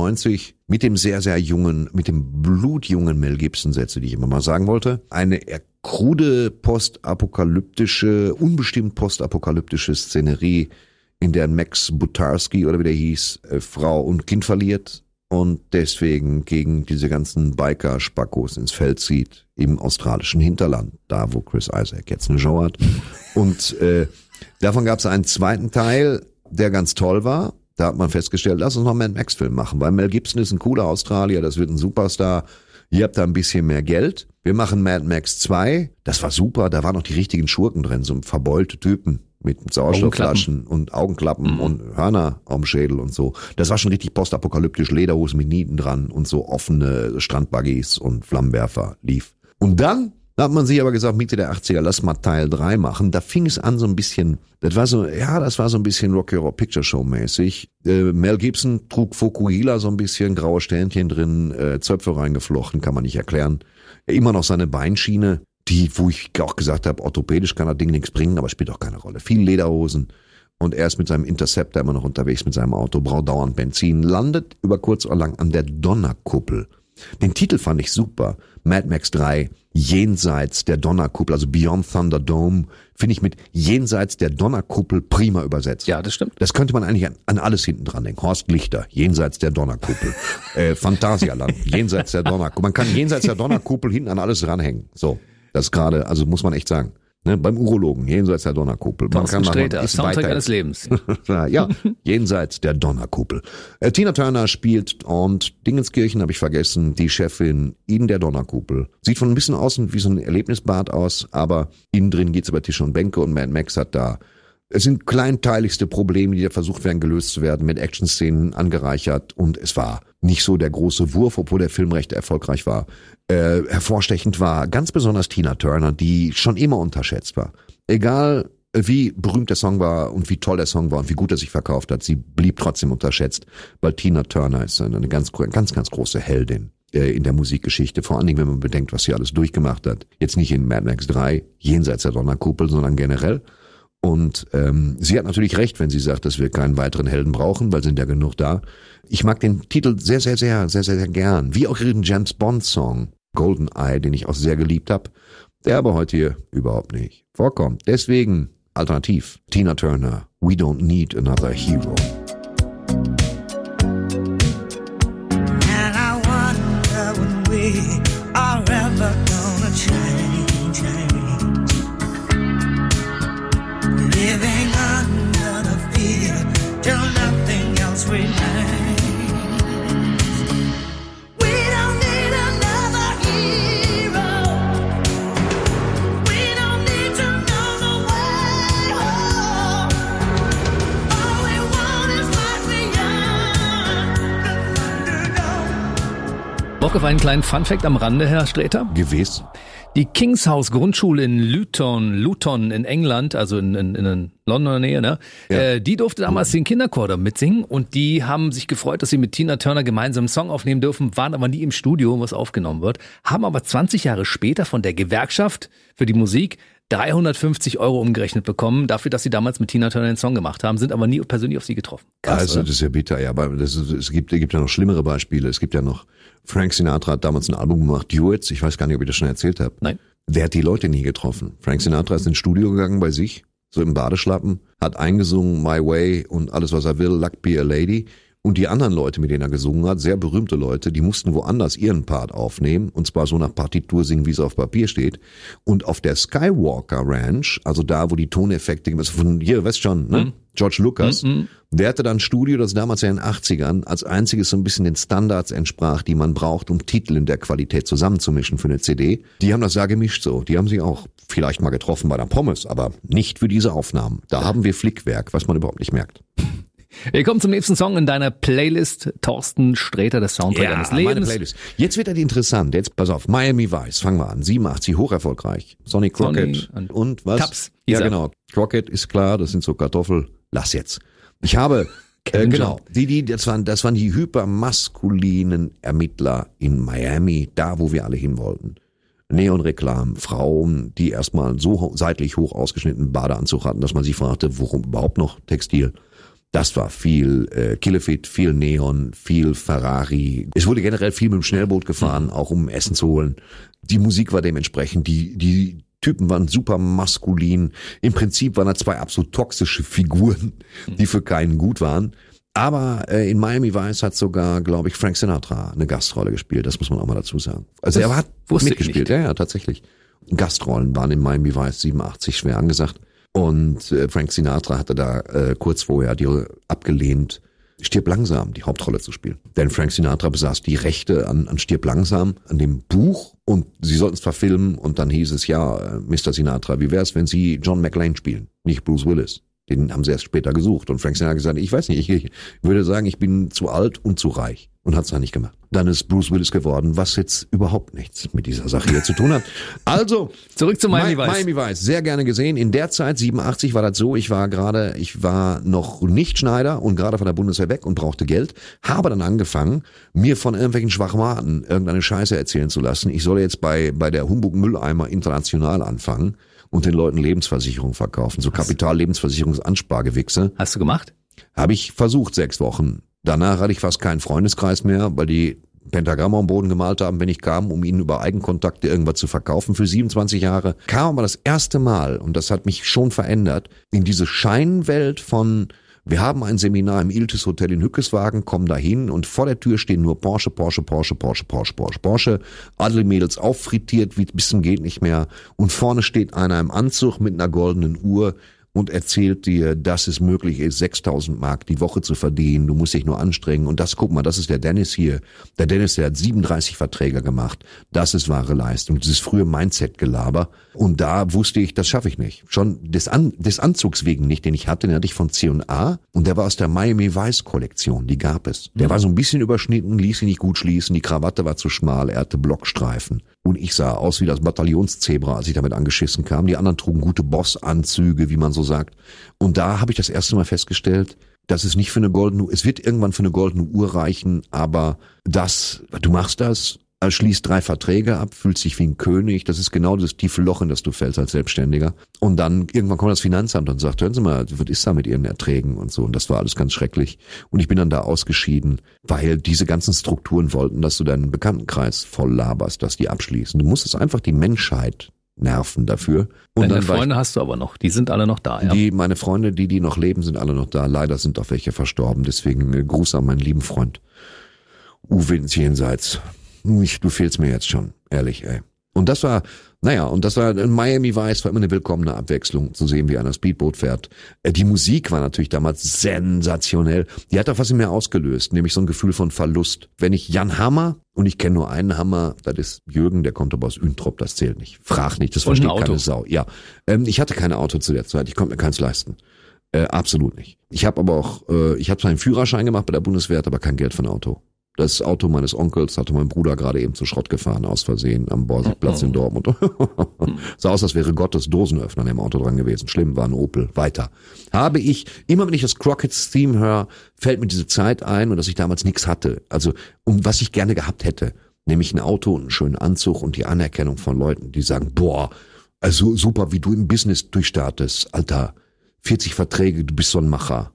S3: Mit dem sehr, sehr jungen, mit dem blutjungen Mel Gibson, Sätze, die ich immer mal sagen wollte. Eine krude postapokalyptische, unbestimmt postapokalyptische Szenerie, in der Max Butarski oder wie der hieß, äh, Frau und Kind verliert und deswegen gegen diese ganzen Biker-Spackos ins Feld zieht im australischen Hinterland, da wo Chris Isaac jetzt eine Show hat. Und äh, davon gab es einen zweiten Teil, der ganz toll war. Da hat man festgestellt, lass uns noch einen Max-Film machen, weil Mel Gibson ist ein cooler Australier, das wird ein Superstar. Ihr habt da ein bisschen mehr Geld. Wir machen Mad Max 2. Das war super, da waren noch die richtigen Schurken drin, so verbeulte Typen mit Sauerstoffflaschen und Augenklappen und Hörner am Schädel und so. Das war schon richtig postapokalyptisch, Lederhosen mit Nieten dran und so offene Strandbuggies und Flammenwerfer lief. Und dann da hat man sich aber gesagt, Mitte der 80er, lass mal Teil 3 machen. Da fing es an so ein bisschen, das war so, ja, das war so ein bisschen Rocky Horror Picture Show mäßig. Äh, Mel Gibson trug Fokuhila so ein bisschen, graue Sternchen drin, äh, Zöpfe reingeflochten, kann man nicht erklären. Immer noch seine Beinschiene, die, wo ich auch gesagt habe, orthopädisch kann das Ding nichts bringen, aber spielt auch keine Rolle. Viel Lederhosen. Und er ist mit seinem Interceptor immer noch unterwegs mit seinem Auto, braucht dauernd Benzin, landet über kurz oder lang an der Donnerkuppel. Den Titel fand ich super. Mad Max 3, Jenseits der Donnerkuppel, also Beyond Thunderdome, finde ich mit Jenseits der Donnerkuppel prima übersetzt.
S2: Ja, das stimmt.
S3: Das könnte man eigentlich an, an alles hinten dran denken. Horst Lichter, jenseits der Donnerkuppel. äh, Phantasialand, jenseits der Donnerkuppel. Man kann jenseits der Donnerkuppel hinten an alles ranhängen. So, das ist gerade, also muss man echt sagen. Ne, beim Urologen, jenseits der Donnerkuppel. Man
S2: Thorsten Sträter,
S3: ist
S2: Soundtrack
S3: weiter-
S2: eines Lebens.
S3: ja, jenseits der Donnerkuppel. Äh, Tina Turner spielt und Dingenskirchen habe ich vergessen, die Chefin in der Donnerkuppel. Sieht von ein bisschen außen wie so ein Erlebnisbad aus, aber innen drin geht's über Tische und Bänke und Mad Max hat da es sind kleinteiligste Probleme, die da versucht werden, gelöst zu werden, mit Action-Szenen angereichert. Und es war nicht so der große Wurf, obwohl der Film recht erfolgreich war. Äh, hervorstechend war ganz besonders Tina Turner, die schon immer unterschätzt war. Egal wie berühmt der Song war und wie toll der Song war und wie gut er sich verkauft hat, sie blieb trotzdem unterschätzt, weil Tina Turner ist eine ganz, ganz, ganz große Heldin äh, in der Musikgeschichte, vor allen Dingen, wenn man bedenkt, was sie alles durchgemacht hat. Jetzt nicht in Mad Max 3, jenseits der Donnerkuppel, sondern generell. Und ähm, sie hat natürlich recht, wenn sie sagt, dass wir keinen weiteren Helden brauchen, weil sind ja genug da. Ich mag den Titel sehr, sehr, sehr, sehr, sehr, sehr gern. Wie auch ihren James Bond Song Golden Eye, den ich auch sehr geliebt habe, der aber heute hier überhaupt nicht vorkommt. Deswegen alternativ Tina Turner, We Don't Need Another Hero.
S2: Bock auf einen kleinen Funfact am Rande, Herr Sträter?
S3: Gewiss.
S2: Die King's House Grundschule in Luton, Luton in England, also in, in, in Londoner Nähe, ne? Äh, die durfte damals den Kinderchor da mitsingen und die haben sich gefreut, dass sie mit Tina Turner gemeinsam einen Song aufnehmen dürfen, waren aber nie im Studio, was aufgenommen wird, haben aber 20 Jahre später von der Gewerkschaft für die Musik 350 Euro umgerechnet bekommen, dafür, dass sie damals mit Tina Turner einen Song gemacht haben, sind aber nie persönlich auf sie getroffen. Krass,
S3: also
S2: oder?
S3: das ist ja bitter, ja, aber ist, es gibt, es gibt ja noch schlimmere Beispiele. Es gibt ja noch Frank Sinatra hat damals ein Album gemacht, Duets. Ich weiß gar nicht, ob ich das schon erzählt habe.
S2: Nein.
S3: Der hat die Leute nie getroffen. Frank Sinatra ist ins Studio gegangen bei sich, so im Badeschlappen, hat eingesungen My Way und alles, was er will, Luck Be a Lady. Und die anderen Leute, mit denen er gesungen hat, sehr berühmte Leute, die mussten woanders ihren Part aufnehmen, und zwar so nach Partitur singen, wie es auf Papier steht. Und auf der Skywalker Ranch, also da, wo die Toneffekte, also von hier, weißt schon, ne? George Lucas, der hatte dann ein Studio, das damals ja in den 80ern als einziges so ein bisschen den Standards entsprach, die man braucht, um Titel in der Qualität zusammenzumischen für eine CD. Die haben das da gemischt so. Die haben sich auch vielleicht mal getroffen bei der Pommes, aber nicht für diese Aufnahmen. Da haben wir Flickwerk, was man überhaupt nicht merkt.
S2: Wir kommen zum nächsten Song in deiner Playlist. Thorsten Sträter, das Soundtrack eines
S3: meine
S2: Lebens.
S3: Playlist. Jetzt wird er interessant. Jetzt pass auf, Miami Vice, fangen wir an. 87, hoch erfolgreich. Sonny Crockett
S2: Sonny und
S3: und, was?
S2: Hieß
S3: Ja, genau. Crockett ist klar, das sind so Kartoffel. Lass jetzt. Ich habe äh, genau, die die das waren das waren die hypermaskulinen Ermittler in Miami, da wo wir alle hin wollten. Neonreklam, Frauen, die erstmal so seitlich hoch ausgeschnittenen Badeanzug hatten, dass man sich fragte, warum überhaupt noch Textil? Das war viel äh, Killefit, viel Neon, viel Ferrari. Es wurde generell viel mit dem Schnellboot gefahren, auch um Essen zu holen. Die Musik war dementsprechend, die, die Typen waren super maskulin. Im Prinzip waren da zwei absolut toxische Figuren, die für keinen gut waren. Aber äh, in Miami Vice hat sogar, glaube ich, Frank Sinatra eine Gastrolle gespielt. Das muss man auch mal dazu sagen. Also
S2: Das
S3: er hat mitgespielt. Ja, ja, tatsächlich. Gastrollen waren in Miami Vice 87 schwer angesagt. Und äh, Frank Sinatra hatte da äh, kurz vorher die abgelehnt, Stirb langsam die Hauptrolle zu spielen. Denn Frank Sinatra besaß die Rechte an, an Stirb langsam, an dem Buch und sie sollten es verfilmen und dann hieß es, ja, äh, Mr. Sinatra, wie wär's, wenn Sie John McClane spielen, nicht Bruce Willis? Den haben sie erst später gesucht. Und Frank Sinatra hat gesagt, ich weiß nicht, ich, ich würde sagen, ich bin zu alt und zu reich. Und hat es dann nicht gemacht. Dann ist Bruce Willis geworden, was jetzt überhaupt nichts mit dieser Sache hier zu tun hat. Also,
S2: Zurück zu Miami
S3: Mi-
S2: Vice.
S3: Miami Vice, sehr gerne gesehen. In der Zeit, 87, war das so, ich war gerade, ich war noch nicht Schneider und gerade von der Bundeswehr weg und brauchte Geld, habe dann angefangen, mir von irgendwelchen Schwachmaten irgendeine Scheiße erzählen zu lassen. Ich soll jetzt bei, bei der Humbug Mülleimer International anfangen und den Leuten Lebensversicherung verkaufen, so Kapital-Lebensversicherungsanspargewichse.
S2: Hast du gemacht?
S3: Habe ich versucht, sechs Wochen. Danach hatte ich fast keinen Freundeskreis mehr, weil die Pentagramm am Boden gemalt haben, wenn ich kam, um ihnen über Eigenkontakte irgendwas zu verkaufen für 27 Jahre. Kam aber das erste Mal, und das hat mich schon verändert, in diese Scheinwelt von wir haben ein Seminar im Iltis Hotel in Hückeswagen, kommen dahin und vor der Tür stehen nur Porsche, Porsche, Porsche, Porsche, Porsche, Porsche, Porsche. Alle Mädels auffrittiert, wie bis zum geht nicht mehr. Und vorne steht einer im Anzug mit einer goldenen Uhr und erzählt dir, dass es möglich ist, 6000 Mark die Woche zu verdienen. Du musst dich nur anstrengen. Und das, guck mal, das ist der Dennis hier. Der Dennis, der hat 37 Verträge gemacht. Das ist wahre Leistung. Dieses frühe Mindset-Gelaber. Und da wusste ich, das schaffe ich nicht. Schon des, An des Anzugs wegen nicht, den ich hatte, den hatte ich von C&A. Und der war aus der Miami Vice Kollektion. Die gab es. Der war so ein bisschen überschnitten, ließ ihn nicht gut schließen. Die Krawatte war zu schmal. Er hatte Blockstreifen. Und ich sah aus wie das Bataillonszebra, als ich damit angeschissen kam. Die anderen trugen gute Bossanzüge, wie man so sagt. Und da habe ich das erste Mal festgestellt, dass es nicht für eine goldene es wird irgendwann für eine goldene Uhr reichen, aber das, du machst das, schließt drei Verträge ab, fühlst dich wie ein König, das ist genau das tiefe Loch, in das du fällst als Selbstständiger. Und dann irgendwann kommt das Finanzamt und sagt, hören Sie mal, was ist da mit Ihren Erträgen und so. Und das war alles ganz schrecklich. Und ich bin dann da ausgeschieden, weil diese ganzen Strukturen wollten, dass du deinen Bekanntenkreis voll laberst, dass die abschließen. Du musstest einfach die Menschheit nerven dafür. Und
S2: Deine
S3: dann war ich
S2: Freunde hast du aber noch. Die sind alle noch da, ja.
S3: die, meine Freunde, die, die noch leben, sind alle noch da. Leider sind auch welche verstorben. Deswegen äh, Gruß an meinen lieben Freund Uwe ins Jenseits. Ich, du fehlst mir jetzt schon, ehrlich, ey. Und das war, naja, und das war in Miami Vice war immer eine willkommene Abwechslung zu sehen, wie einer Speedboot fährt. Äh, Die Musik war natürlich damals sensationell. Die hat auch was in mir ausgelöst, nämlich so ein Gefühl von Verlust. Wenn ich Jan Hammer, und ich kenne nur einen Hammer, das ist Jürgen, der kommt aber aus Üntrop, das zählt nicht. Frag nicht, das
S2: Und
S3: versteht keine Sau. Ja, ähm, ich hatte kein Auto zu der Zeit, ich konnte mir keins leisten. Äh, absolut nicht. Ich habe aber auch, äh, ich habe zwar einen Führerschein gemacht bei der Bundeswehr, aber kein Geld für ein Auto. Das Auto meines Onkels hatte mein Bruder gerade eben zu Schrott gefahren, aus Versehen am Borsigplatz in Dortmund. Sah aus, als wäre Gottes Dosenöffner an dem Auto dran gewesen. Schlimm, war ein Opel. Weiter. Habe ich, immer wenn ich das Crockett's Theme höre, fällt mir diese Zeit ein und dass ich damals nichts hatte. Also, um was ich gerne gehabt hätte. Nämlich ein Auto und einen schönen Anzug und die Anerkennung von Leuten, die sagen, boah, also super, wie du im Business durchstartest. Alter, 40 Verträge, du bist so ein Macher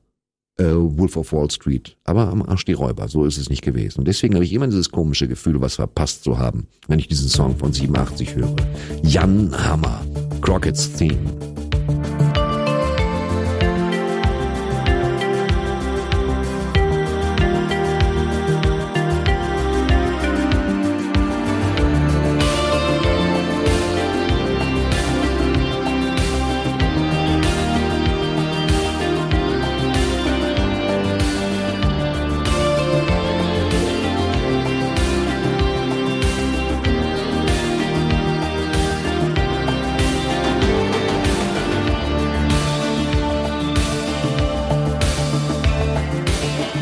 S3: äh, Wolf of Wall Street. Aber am Arsch die Räuber, so ist es nicht gewesen. Und deswegen habe ich immer dieses komische Gefühl, was verpasst zu haben, wenn ich diesen Song von 87 höre. Jan Hammer, Crockett's Theme.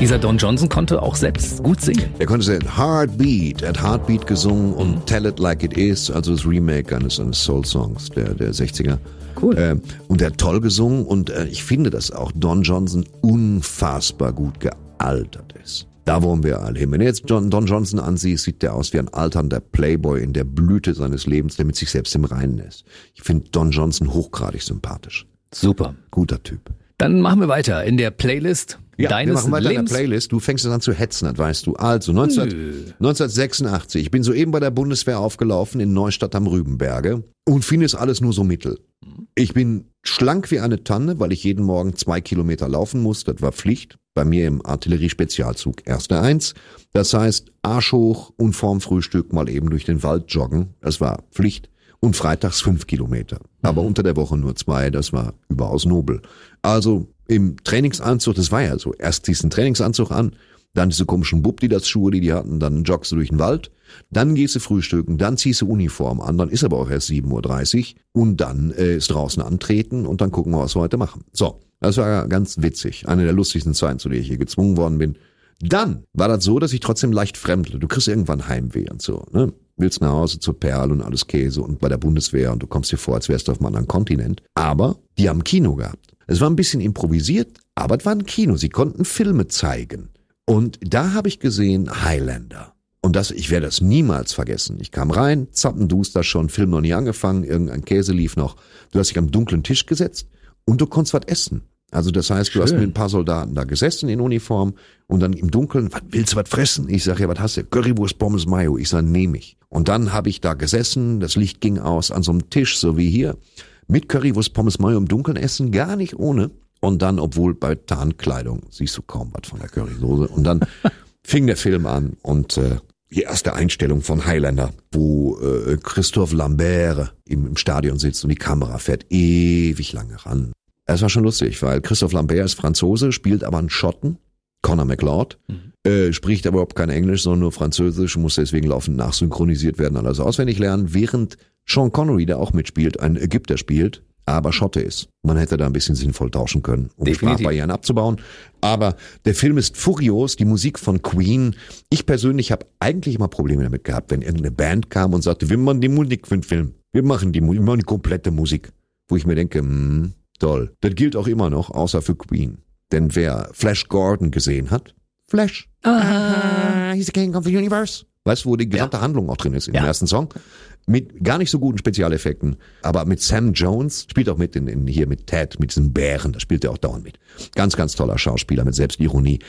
S2: Dieser Don Johnson konnte auch selbst gut singen.
S3: Er konnte sagen, Heartbeat, er hat Heartbeat gesungen und Tell It Like It Is, also das Remake eines, eines Soul-Songs der, der 60er.
S2: Cool.
S3: Ähm, und er hat toll gesungen und äh, ich finde, dass auch Don Johnson unfassbar gut gealtert ist. Da wollen wir alle hin. Wenn du jetzt John, Don Johnson ansiehst, sieht der aus wie ein alternder Playboy in der Blüte seines Lebens, der mit sich selbst im Reinen ist. Ich finde Don Johnson hochgradig sympathisch.
S2: Super.
S3: Guter Typ.
S2: Dann machen wir weiter in der Playlist
S3: Ja,
S2: deines
S3: wir machen weiter
S2: Lebens.
S3: in der Playlist. Du fängst es an zu hetzen, das weißt du. Also 19, 1986. Ich bin soeben bei der Bundeswehr aufgelaufen in Neustadt am Rübenberge und finde es alles nur so mittel. Ich bin schlank wie eine Tanne, weil ich jeden Morgen zwei Kilometer laufen muss. Das war Pflicht. Bei mir im Artilleriespezialzug erste Eins. Das heißt, Arsch hoch und vorm Frühstück mal eben durch den Wald joggen. Das war Pflicht. Und freitags fünf Kilometer. Aber unter der Woche nur zwei. Das war überaus nobel. Also im Trainingsanzug, das war ja so. Erst ziehst du einen Trainingsanzug an, dann diese komischen Bubdidas-Schuhe, die die hatten, dann joggst du durch den Wald, dann gehst du frühstücken, dann ziehst du Uniform an, dann ist aber auch erst 7.30 Uhr und dann äh, ist draußen antreten und dann gucken wir, was wir heute machen. So, das war ganz witzig. Eine der lustigsten Zeiten, zu der ich hier gezwungen worden bin. Dann war das so, dass ich trotzdem leicht fremdle. Du kriegst irgendwann Heimweh und so. Ne? Willst nach Hause zur Perle und alles Käse und bei der Bundeswehr und du kommst dir vor, als wärst du auf einem anderen Kontinent. Aber die haben Kino gehabt. Es war ein bisschen improvisiert, aber es war ein Kino. Sie konnten Filme zeigen. Und da habe ich gesehen Highlander. Und das, ich werde das niemals vergessen. Ich kam rein, zappenduster schon, Film noch nie angefangen, irgendein Käse lief noch. Du hast dich am dunklen Tisch gesetzt und du konntest was essen. Also das heißt, du hast mit ein paar Soldaten da gesessen in Uniform und dann im Dunkeln, was willst du was fressen? Ich sage, ja, was hast du? Currywurst, Pommes, Mayo. Ich sage, nehme ich. Und dann habe ich da gesessen, das Licht ging aus an so einem Tisch, so wie hier, mit Currywurst, Pommes, Mayo im Dunkeln essen, gar nicht ohne. Und dann, obwohl bei Tarnkleidung siehst du kaum was von der Currysoße. Und dann fing der Film an und äh, die erste Einstellung von Highlander, wo äh, Christophe Lambert im, im Stadion sitzt und die Kamera fährt ewig lange ran. Es war schon lustig, weil Christophe Lambert ist Franzose, spielt aber einen Schotten, Conor McLeod, äh, spricht aber überhaupt kein Englisch, sondern nur Französisch, muss deswegen laufend nachsynchronisiert werden, alles auswendig lernen, während Sean Connery, der auch mitspielt, ein Ägypter spielt, aber Schotte ist. Man hätte da ein bisschen sinnvoll tauschen können, um
S2: Definitiv.
S3: Sprachbarrieren abzubauen. Aber der Film ist furios, die Musik von Queen. Ich persönlich habe eigentlich immer Probleme damit gehabt, wenn irgendeine Band kam und sagte, wir machen die Musik für den Film. Wir machen die, Mu- wir machen die komplette Musik. Wo ich mir denke, hm, toll. Das gilt auch immer noch, außer für Queen. Denn wer Flash Gordon gesehen hat, Flash, ah, he's the king of the universe. Weißt du, wo die gesamte Handlung auch drin ist in dem
S2: Ja.
S3: ersten Song? Mit gar nicht so guten Spezialeffekten, aber mit Sam Jones, spielt auch mit in, in hier mit Ted, mit diesem Bären, da spielt er auch dauernd mit. Ganz, ganz toller Schauspieler mit Selbstironie.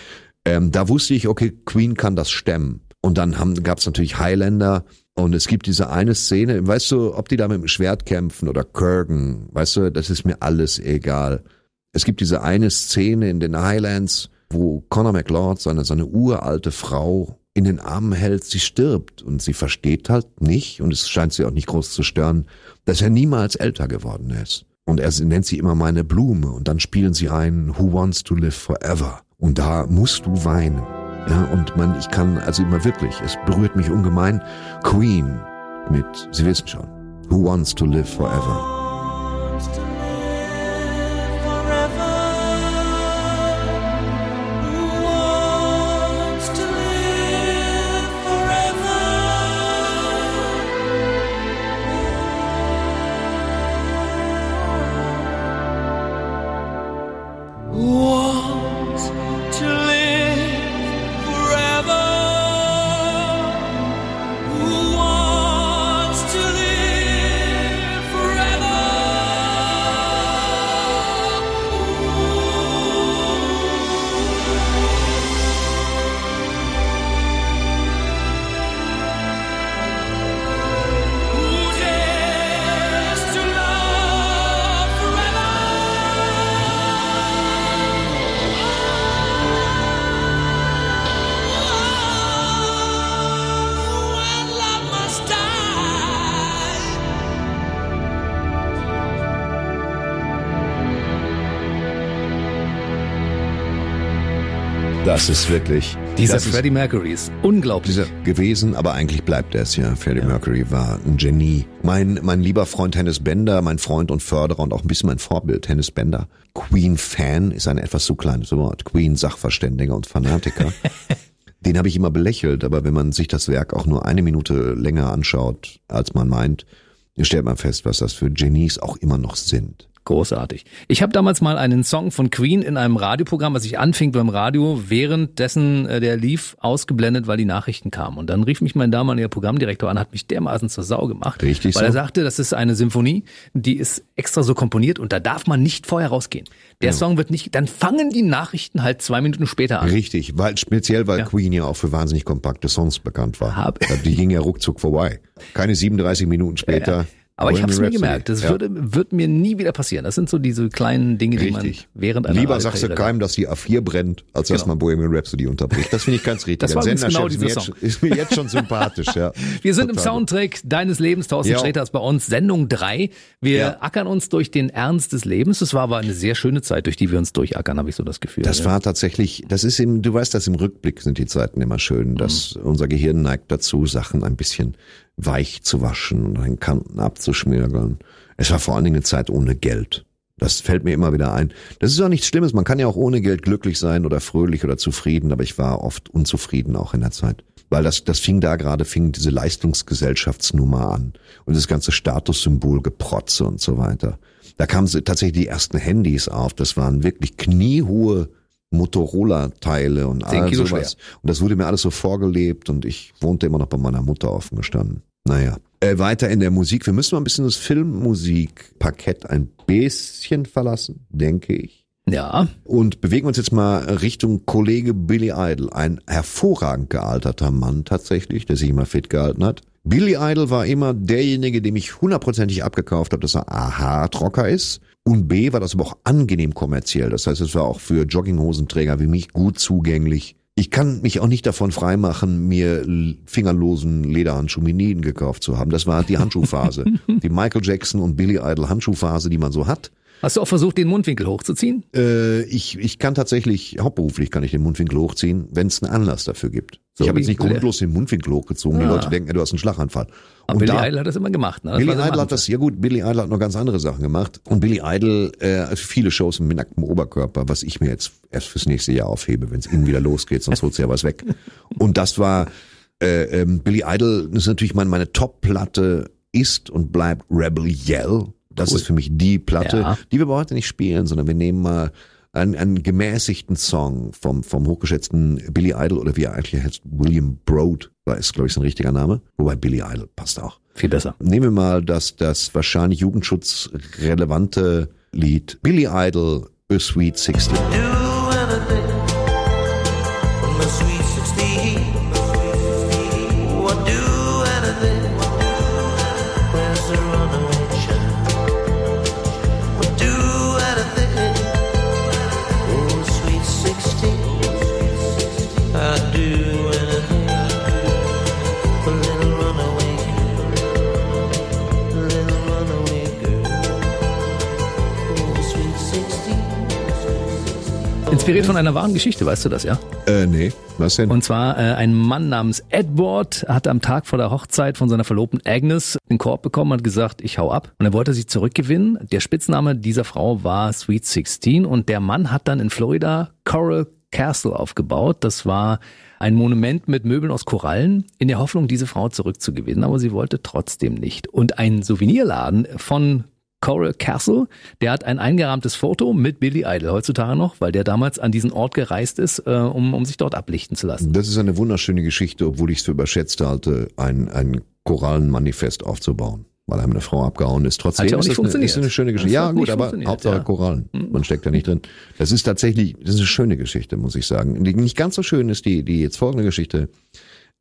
S3: Ähm, da wusste ich, okay, Queen kann das stemmen. Und dann haben, gab's natürlich Highlander und es gibt diese eine Szene, weißt du, ob die da mit dem Schwert kämpfen oder Kurgan, weißt du, das ist mir alles egal. Es gibt diese eine Szene in den Highlands, wo Conor McLeod seine, seine uralte Frau in den Armen hält, sie stirbt und sie versteht halt nicht und es scheint sie auch nicht groß zu stören, dass er niemals älter geworden ist. Und er nennt sie immer meine Blume und dann spielen sie ein Who Wants to Live Forever und da musst du weinen. Ja, und man, ich kann, also immer wirklich, es berührt mich ungemein. Queen mit, Sie wissen schon, Who Wants to Live Forever. Das ist wirklich,
S2: Dieser Freddie Mercury ist unglaublich.
S3: gewesen, aber eigentlich bleibt er es ja. Freddie Mercury war ein Genie. Mein, mein lieber Freund Hennes Bender, mein Freund und Förderer und auch ein bisschen mein Vorbild, Hennes Bender. Queen-Fan ist ein etwas zu kleines Wort. Queen-Sachverständiger und Fanatiker. Den habe ich immer belächelt, aber wenn man sich das Werk auch nur eine Minute länger anschaut, als man meint, stellt man fest, was das für Genies auch immer noch sind.
S2: Großartig. Ich habe damals mal einen Song von Queen in einem Radioprogramm, als ich anfing beim Radio, währenddessen äh, der lief, ausgeblendet, weil die Nachrichten kamen. Und dann rief mich mein damaliger Programmdirektor an, hat mich dermaßen zur Sau gemacht.
S3: Richtig
S2: Weil
S3: so.
S2: er sagte, das ist eine Symphonie, die ist extra so komponiert und da darf man nicht vorher rausgehen. Der Song wird nicht, dann fangen die Nachrichten halt zwei Minuten später an.
S3: Richtig, weil speziell weil
S2: Ja.
S3: Queen ja auch für wahnsinnig kompakte Songs bekannt war.
S2: Hab-
S3: Die ging ja ruckzuck vorbei. Keine 37 Minuten später.
S2: Aber ich habe es mir gemerkt, das
S3: Rhapsody.
S2: würde, wird mir nie wieder passieren. Das sind so diese kleinen Dinge, die
S3: Richtig.
S2: man während einer
S3: Lieber sagst du keinem, dass die A4 brennt, als dass
S2: Genau.
S3: man Bohemian Rhapsody unterbricht. Das finde ich ganz richtig.
S2: Das war genau dieser
S3: mir jetzt, ist mir jetzt schon sympathisch. Ja.
S2: Wir sind im
S3: Total.
S2: Soundtrack deines Lebens. Thorsten
S3: Ja.
S2: Sträter ist bei uns. Sendung drei. Wir
S3: Ja.
S2: ackern uns durch den Ernst des Lebens. Es war aber eine sehr schöne Zeit, durch die wir uns durchackern, habe ich so das Gefühl.
S3: Das
S2: Ja.
S3: war tatsächlich, das ist im, du weißt, dass im Rückblick sind die Zeiten immer schön, dass unser Gehirn neigt dazu, Sachen ein bisschen weich zu waschen und an Kanten abzuschmirgeln. Es war vor allen Dingen eine Zeit ohne Geld. Das fällt mir immer wieder ein. Das ist auch nichts Schlimmes. Man kann ja auch ohne Geld glücklich sein oder fröhlich oder zufrieden, aber ich war oft unzufrieden auch in der Zeit. Weil das, das fing da gerade, fing diese Leistungsgesellschaftsnummer an. Und das ganze Statussymbol Geprotze und so weiter. Da kamen tatsächlich die ersten Handys auf. Das waren wirklich kniehohe Motorola-Teile und all
S2: Kilo
S3: sowas. Und das wurde mir alles so vorgelebt und ich wohnte immer noch bei meiner Mutter offen gestanden. Naja. Äh, weiter in der Musik. Wir müssen mal ein bisschen das Filmmusikparkett ein bisschen verlassen, denke ich.
S2: Ja.
S3: Und bewegen uns jetzt mal Richtung Kollege Billy Idol, ein hervorragend gealterter Mann tatsächlich, der sich immer fit gehalten hat. Billy Idol war immer derjenige, dem ich hundertprozentig abgekauft habe, dass er A, Haartrocker ist und B, war das aber auch angenehm kommerziell. Das heißt, es war auch für Jogginghosenträger wie mich gut zugänglich. Ich kann mich auch nicht davon freimachen, mir fingerlosen Lederhandschuh gekauft zu haben. Das war die Handschuhphase. die Michael Jackson und Billy Idol Handschuhphase, die man so hat.
S2: Hast du auch versucht, den Mundwinkel hochzuziehen?
S3: Äh, ich, ich kann tatsächlich, hauptberuflich kann ich den Mundwinkel hochziehen, wenn es einen Anlass dafür gibt.
S2: So
S3: ich habe jetzt nicht grundlos den Mundwinkel hochgezogen. Die
S2: Ah.
S3: Leute denken, ja, du hast einen Schlaganfall.
S2: Aber
S3: Und
S2: Billy
S3: da-
S2: Idol hat das immer gemacht. Ne? Das
S3: Billy Idol hat das, ja gut, Billy Idol hat noch ganz andere Sachen gemacht. Und Billy Idol, äh, viele Shows mit nacktem Oberkörper, was ich mir jetzt erst fürs nächste Jahr aufhebe, wenn es innen wieder losgeht, sonst holt's ja was weg. Und das war, äh, ähm, Billy Idol, das ist natürlich meine, meine Top-Platte ist und bleibt Rebel Yell. Das ist für mich die Platte,
S2: Ja.
S3: die wir aber heute nicht spielen, sondern wir nehmen mal einen, einen gemäßigten Song vom, vom hochgeschätzten Billy Idol oder wie er eigentlich heißt, William Broad, war ist glaube ich sein richtiger Name. Wobei Billy Idol passt auch.
S2: Viel besser.
S3: Nehmen wir mal das, das wahrscheinlich jugendschutzrelevante Lied Billy Idol, A Sweet 16.
S2: Inspiriert von einer wahren Geschichte, weißt du das, ja?
S3: Äh, nee, was denn?
S2: Und zwar äh, ein Mann namens Edward hat am Tag vor der Hochzeit von seiner Verlobten Agnes den Korb bekommen und hat gesagt, ich hau ab. Und er wollte sie zurückgewinnen. Der Spitzname dieser Frau war Sweet 16 und der Mann hat dann in Florida Coral Castle aufgebaut. Das war ein Monument mit Möbeln aus Korallen in der Hoffnung, diese Frau zurückzugewinnen. Aber sie wollte trotzdem nicht. Und ein Souvenirladen von Coral Castle, der hat ein eingerahmtes Foto mit Billy Idol heutzutage noch, weil der damals an diesen Ort gereist ist, äh, um, um sich dort ablichten zu lassen.
S3: Das ist eine wunderschöne Geschichte, obwohl ich es für überschätzt halte, ein, ein Korallenmanifest aufzubauen. Weil einem eine Frau abgehauen ist. Trotzdem
S2: Hat ja auch
S3: ist
S2: nicht
S3: eine,
S2: funktioniert.
S3: ist eine schöne Geschichte. Ja, gut, aber Hauptsache
S2: ja. Mhm.
S3: Korallen. Man steckt da nicht drin. Das ist tatsächlich, das ist eine schöne Geschichte, muss ich sagen. Nicht ganz so schön ist die, die jetzt folgende Geschichte.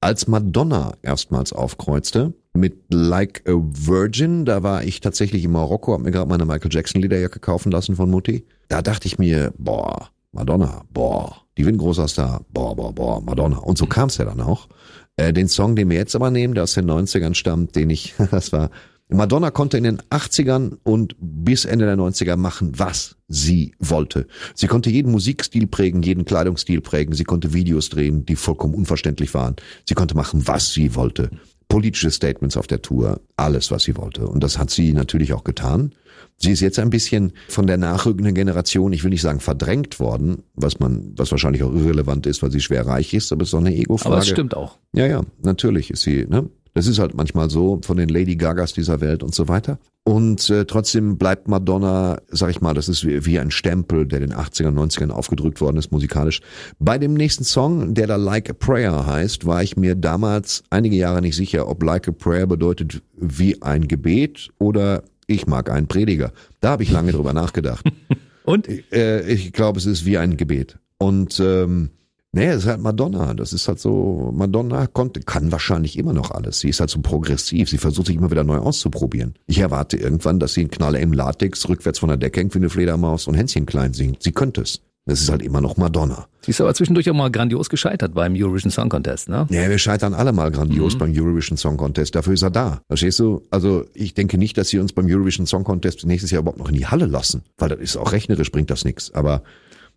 S3: Als Madonna erstmals aufkreuzte mit Like a Virgin, da war ich tatsächlich in Marokko, hab mir gerade meine Michael Jackson Lederjacke kaufen lassen von Mutti. Da dachte ich mir, boah, Madonna, boah, die wird Star, boah, boah, boah, Madonna. Und so kam's ja dann auch. Äh, den Song, den wir jetzt aber nehmen, der aus den 90ern stammt, den ich, das war, Madonna konnte in den 80ern und bis Ende der 90er machen, was sie wollte. Sie konnte jeden Musikstil prägen, jeden Kleidungsstil prägen. Sie konnte Videos drehen, die vollkommen unverständlich waren. Sie konnte machen, was sie wollte. Politische Statements auf der Tour, alles, was sie wollte. Und das hat sie natürlich auch getan. Sie ist jetzt ein bisschen von der nachrückenden Generation, ich will nicht sagen verdrängt worden, was man, was wahrscheinlich auch irrelevant ist, weil sie schwer reich ist, aber es ist doch eine Ego-Frage.
S2: Aber es stimmt auch.
S3: Ja, ja, natürlich ist sie, ne? Das ist halt manchmal so von den Lady Gagas dieser Welt und so weiter. Und äh, trotzdem bleibt Madonna, sag ich mal, das ist wie, wie ein Stempel, der den 80ern, 90ern aufgedrückt worden ist, musikalisch. Bei dem nächsten Song, der da Like a Prayer heißt, war ich mir damals einige Jahre nicht sicher, ob Like a Prayer bedeutet wie ein Gebet oder ich mag einen Prediger. Da habe ich lange drüber nachgedacht.
S2: Und?
S3: Äh, ich glaube, es ist wie ein Gebet. Und ähm, nee, es ist halt Madonna. Das ist halt so, Madonna konnte, kann wahrscheinlich immer noch alles. Sie ist halt so progressiv. Sie versucht sich immer wieder neu auszuprobieren. Ich erwarte irgendwann, dass sie in Knalle im Latex rückwärts von der Decke hängt wie eine Fledermaus und Hänschen klein singt. Sie könnte es. Das ist halt immer noch Madonna.
S2: Sie ist aber zwischendurch auch mal grandios gescheitert beim Eurovision Song Contest, ne?
S3: Ja, wir scheitern alle mal
S2: Mhm.
S3: grandios beim Eurovision Song Contest. Dafür ist er da. Verstehst du? Also ich denke nicht, dass sie uns beim Eurovision Song Contest nächstes Jahr überhaupt noch in die Halle lassen. Weil das ist auch rechnerisch, bringt das nichts. Aber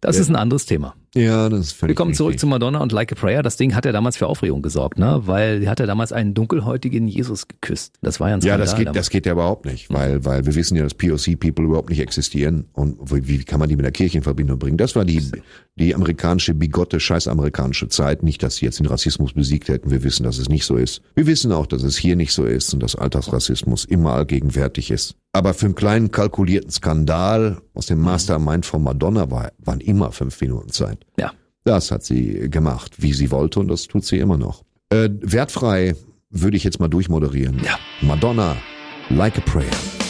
S2: Das ist ein anderes Thema.
S3: ja, das ist völlig
S2: Wir kommen zurück
S3: richtig.
S2: zu Madonna und Like a Prayer. Das Ding hat ja damals für Aufregung gesorgt, ne? Weil sie hat ja damals einen dunkelhäutigen Jesus geküsst. Das war ja ein
S3: Ja,
S2: Skandal
S3: das geht,
S2: damals.
S3: das geht ja überhaupt nicht, weil, weil wir wissen ja, dass POC-People überhaupt nicht existieren und wie, wie kann man die mit der Kirche in Verbindung bringen? Das war die, die amerikanische, bigotte, scheiß amerikanische Zeit. Nicht, dass sie jetzt den Rassismus besiegt hätten. Wir wissen, dass es nicht so ist. Wir wissen auch, dass es hier nicht so ist und dass Alltagsrassismus immer allgegenwärtig ist. Aber für einen kleinen kalkulierten Skandal aus dem Mastermind von Madonna war, waren immer fünf Minuten Zeit.
S2: Ja.
S3: Das hat sie gemacht, wie sie wollte und das tut sie immer noch. Äh, wertfrei würde ich jetzt mal durchmoderieren.
S2: Ja.
S3: Madonna, Like a Prayer.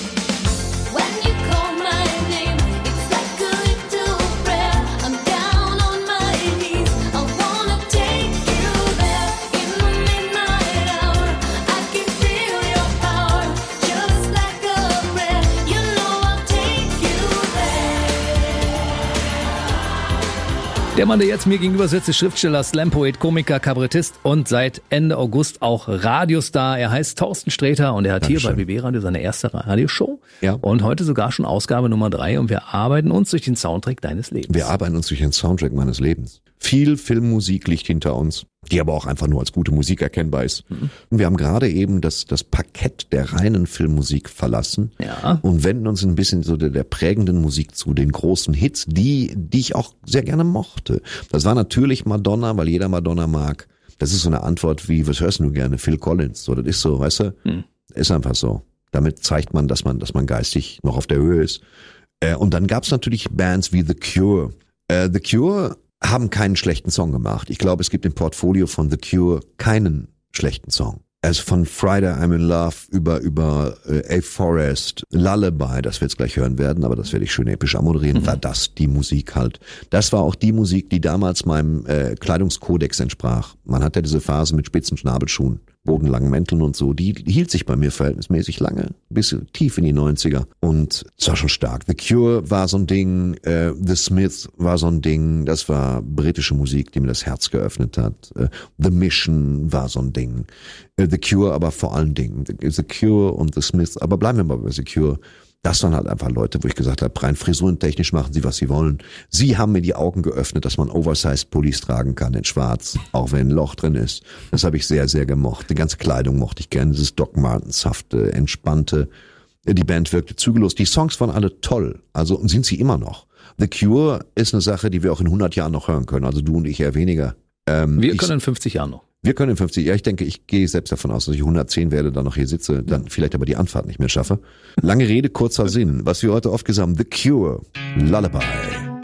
S2: Der Mann, der jetzt mir gegenüber sitzt, ist Schriftsteller, Slampoet, Komiker, Kabarettist und seit Ende August auch Radiostar. Er heißt Thorsten Sträter und er hat hier bei
S3: Dankeschön.
S2: BB Radio seine erste Radioshow.
S3: Ja.
S2: Und heute sogar schon Ausgabe Nummer drei und wir arbeiten uns durch den Soundtrack deines Lebens.
S3: Wir arbeiten uns durch den Soundtrack meines Lebens. Viel Filmmusik liegt hinter uns, die aber auch einfach nur als gute Musik erkennbar ist. Und wir haben gerade eben das, das Parkett der reinen Filmmusik verlassen
S2: Ja.
S3: und wenden uns ein bisschen so der, der prägenden Musik zu, den großen Hits, die, die ich auch sehr gerne mochte. Das war natürlich Madonna, weil jeder Madonna mag. Das ist so eine Antwort wie, was hörst du gerne? Phil Collins. So, das ist so, weißt du? Ist einfach so. Damit zeigt man, dass man, dass man geistig noch auf der Höhe ist. Äh, und dann gab's natürlich Bands wie The Cure. Äh, The Cure haben keinen schlechten Song gemacht. Ich glaube, es gibt im Portfolio von The Cure keinen schlechten Song. Also von Friday I'm in Love über über äh, A Forest, Lullaby, das wir jetzt gleich hören werden, aber das werde ich schön episch amoderieren, war das die Musik halt. Das war auch die Musik, die damals meinem äh, Kleidungskodex entsprach. Man hat ja diese Phase mit spitzen Schnabelschuhen, bodenlangen Mänteln und so, die hielt sich bei mir verhältnismäßig lange, bis tief in die 90er und es war schon stark. The Cure war so ein Ding, äh, The Smiths war so ein Ding, das war britische Musik, die mir das Herz geöffnet hat. Äh, The Mission war so ein Ding. Äh, The Cure aber vor allen Dingen. The, The Cure und The Smiths, aber bleiben wir mal bei The Cure. Das waren halt einfach Leute, wo ich gesagt habe, rein frisurentechnisch machen sie, was sie wollen. Sie haben mir die Augen geöffnet, dass man Oversized Pullis tragen kann in schwarz, auch wenn ein Loch drin ist. Das habe ich sehr, sehr gemocht. Die ganze Kleidung mochte ich gerne, dieses Doc Martens-hafte, entspannte. Die Band wirkte zügellos. Die Songs waren alle toll. Also und sind sie immer noch. The Cure ist eine Sache, die wir auch in 100 Jahren noch hören können. Also du und ich eher weniger. Ähm,
S2: wir
S3: ich,
S2: können in 50 Jahren noch.
S3: Wir können in 50, ja, ich denke, ich gehe selbst davon aus, dass ich 110 werde, dann noch hier sitze, dann vielleicht aber die Anfahrt nicht mehr schaffe. Lange Rede, kurzer Sinn. Was wir heute oft gesagt haben, The Cure, Lullaby.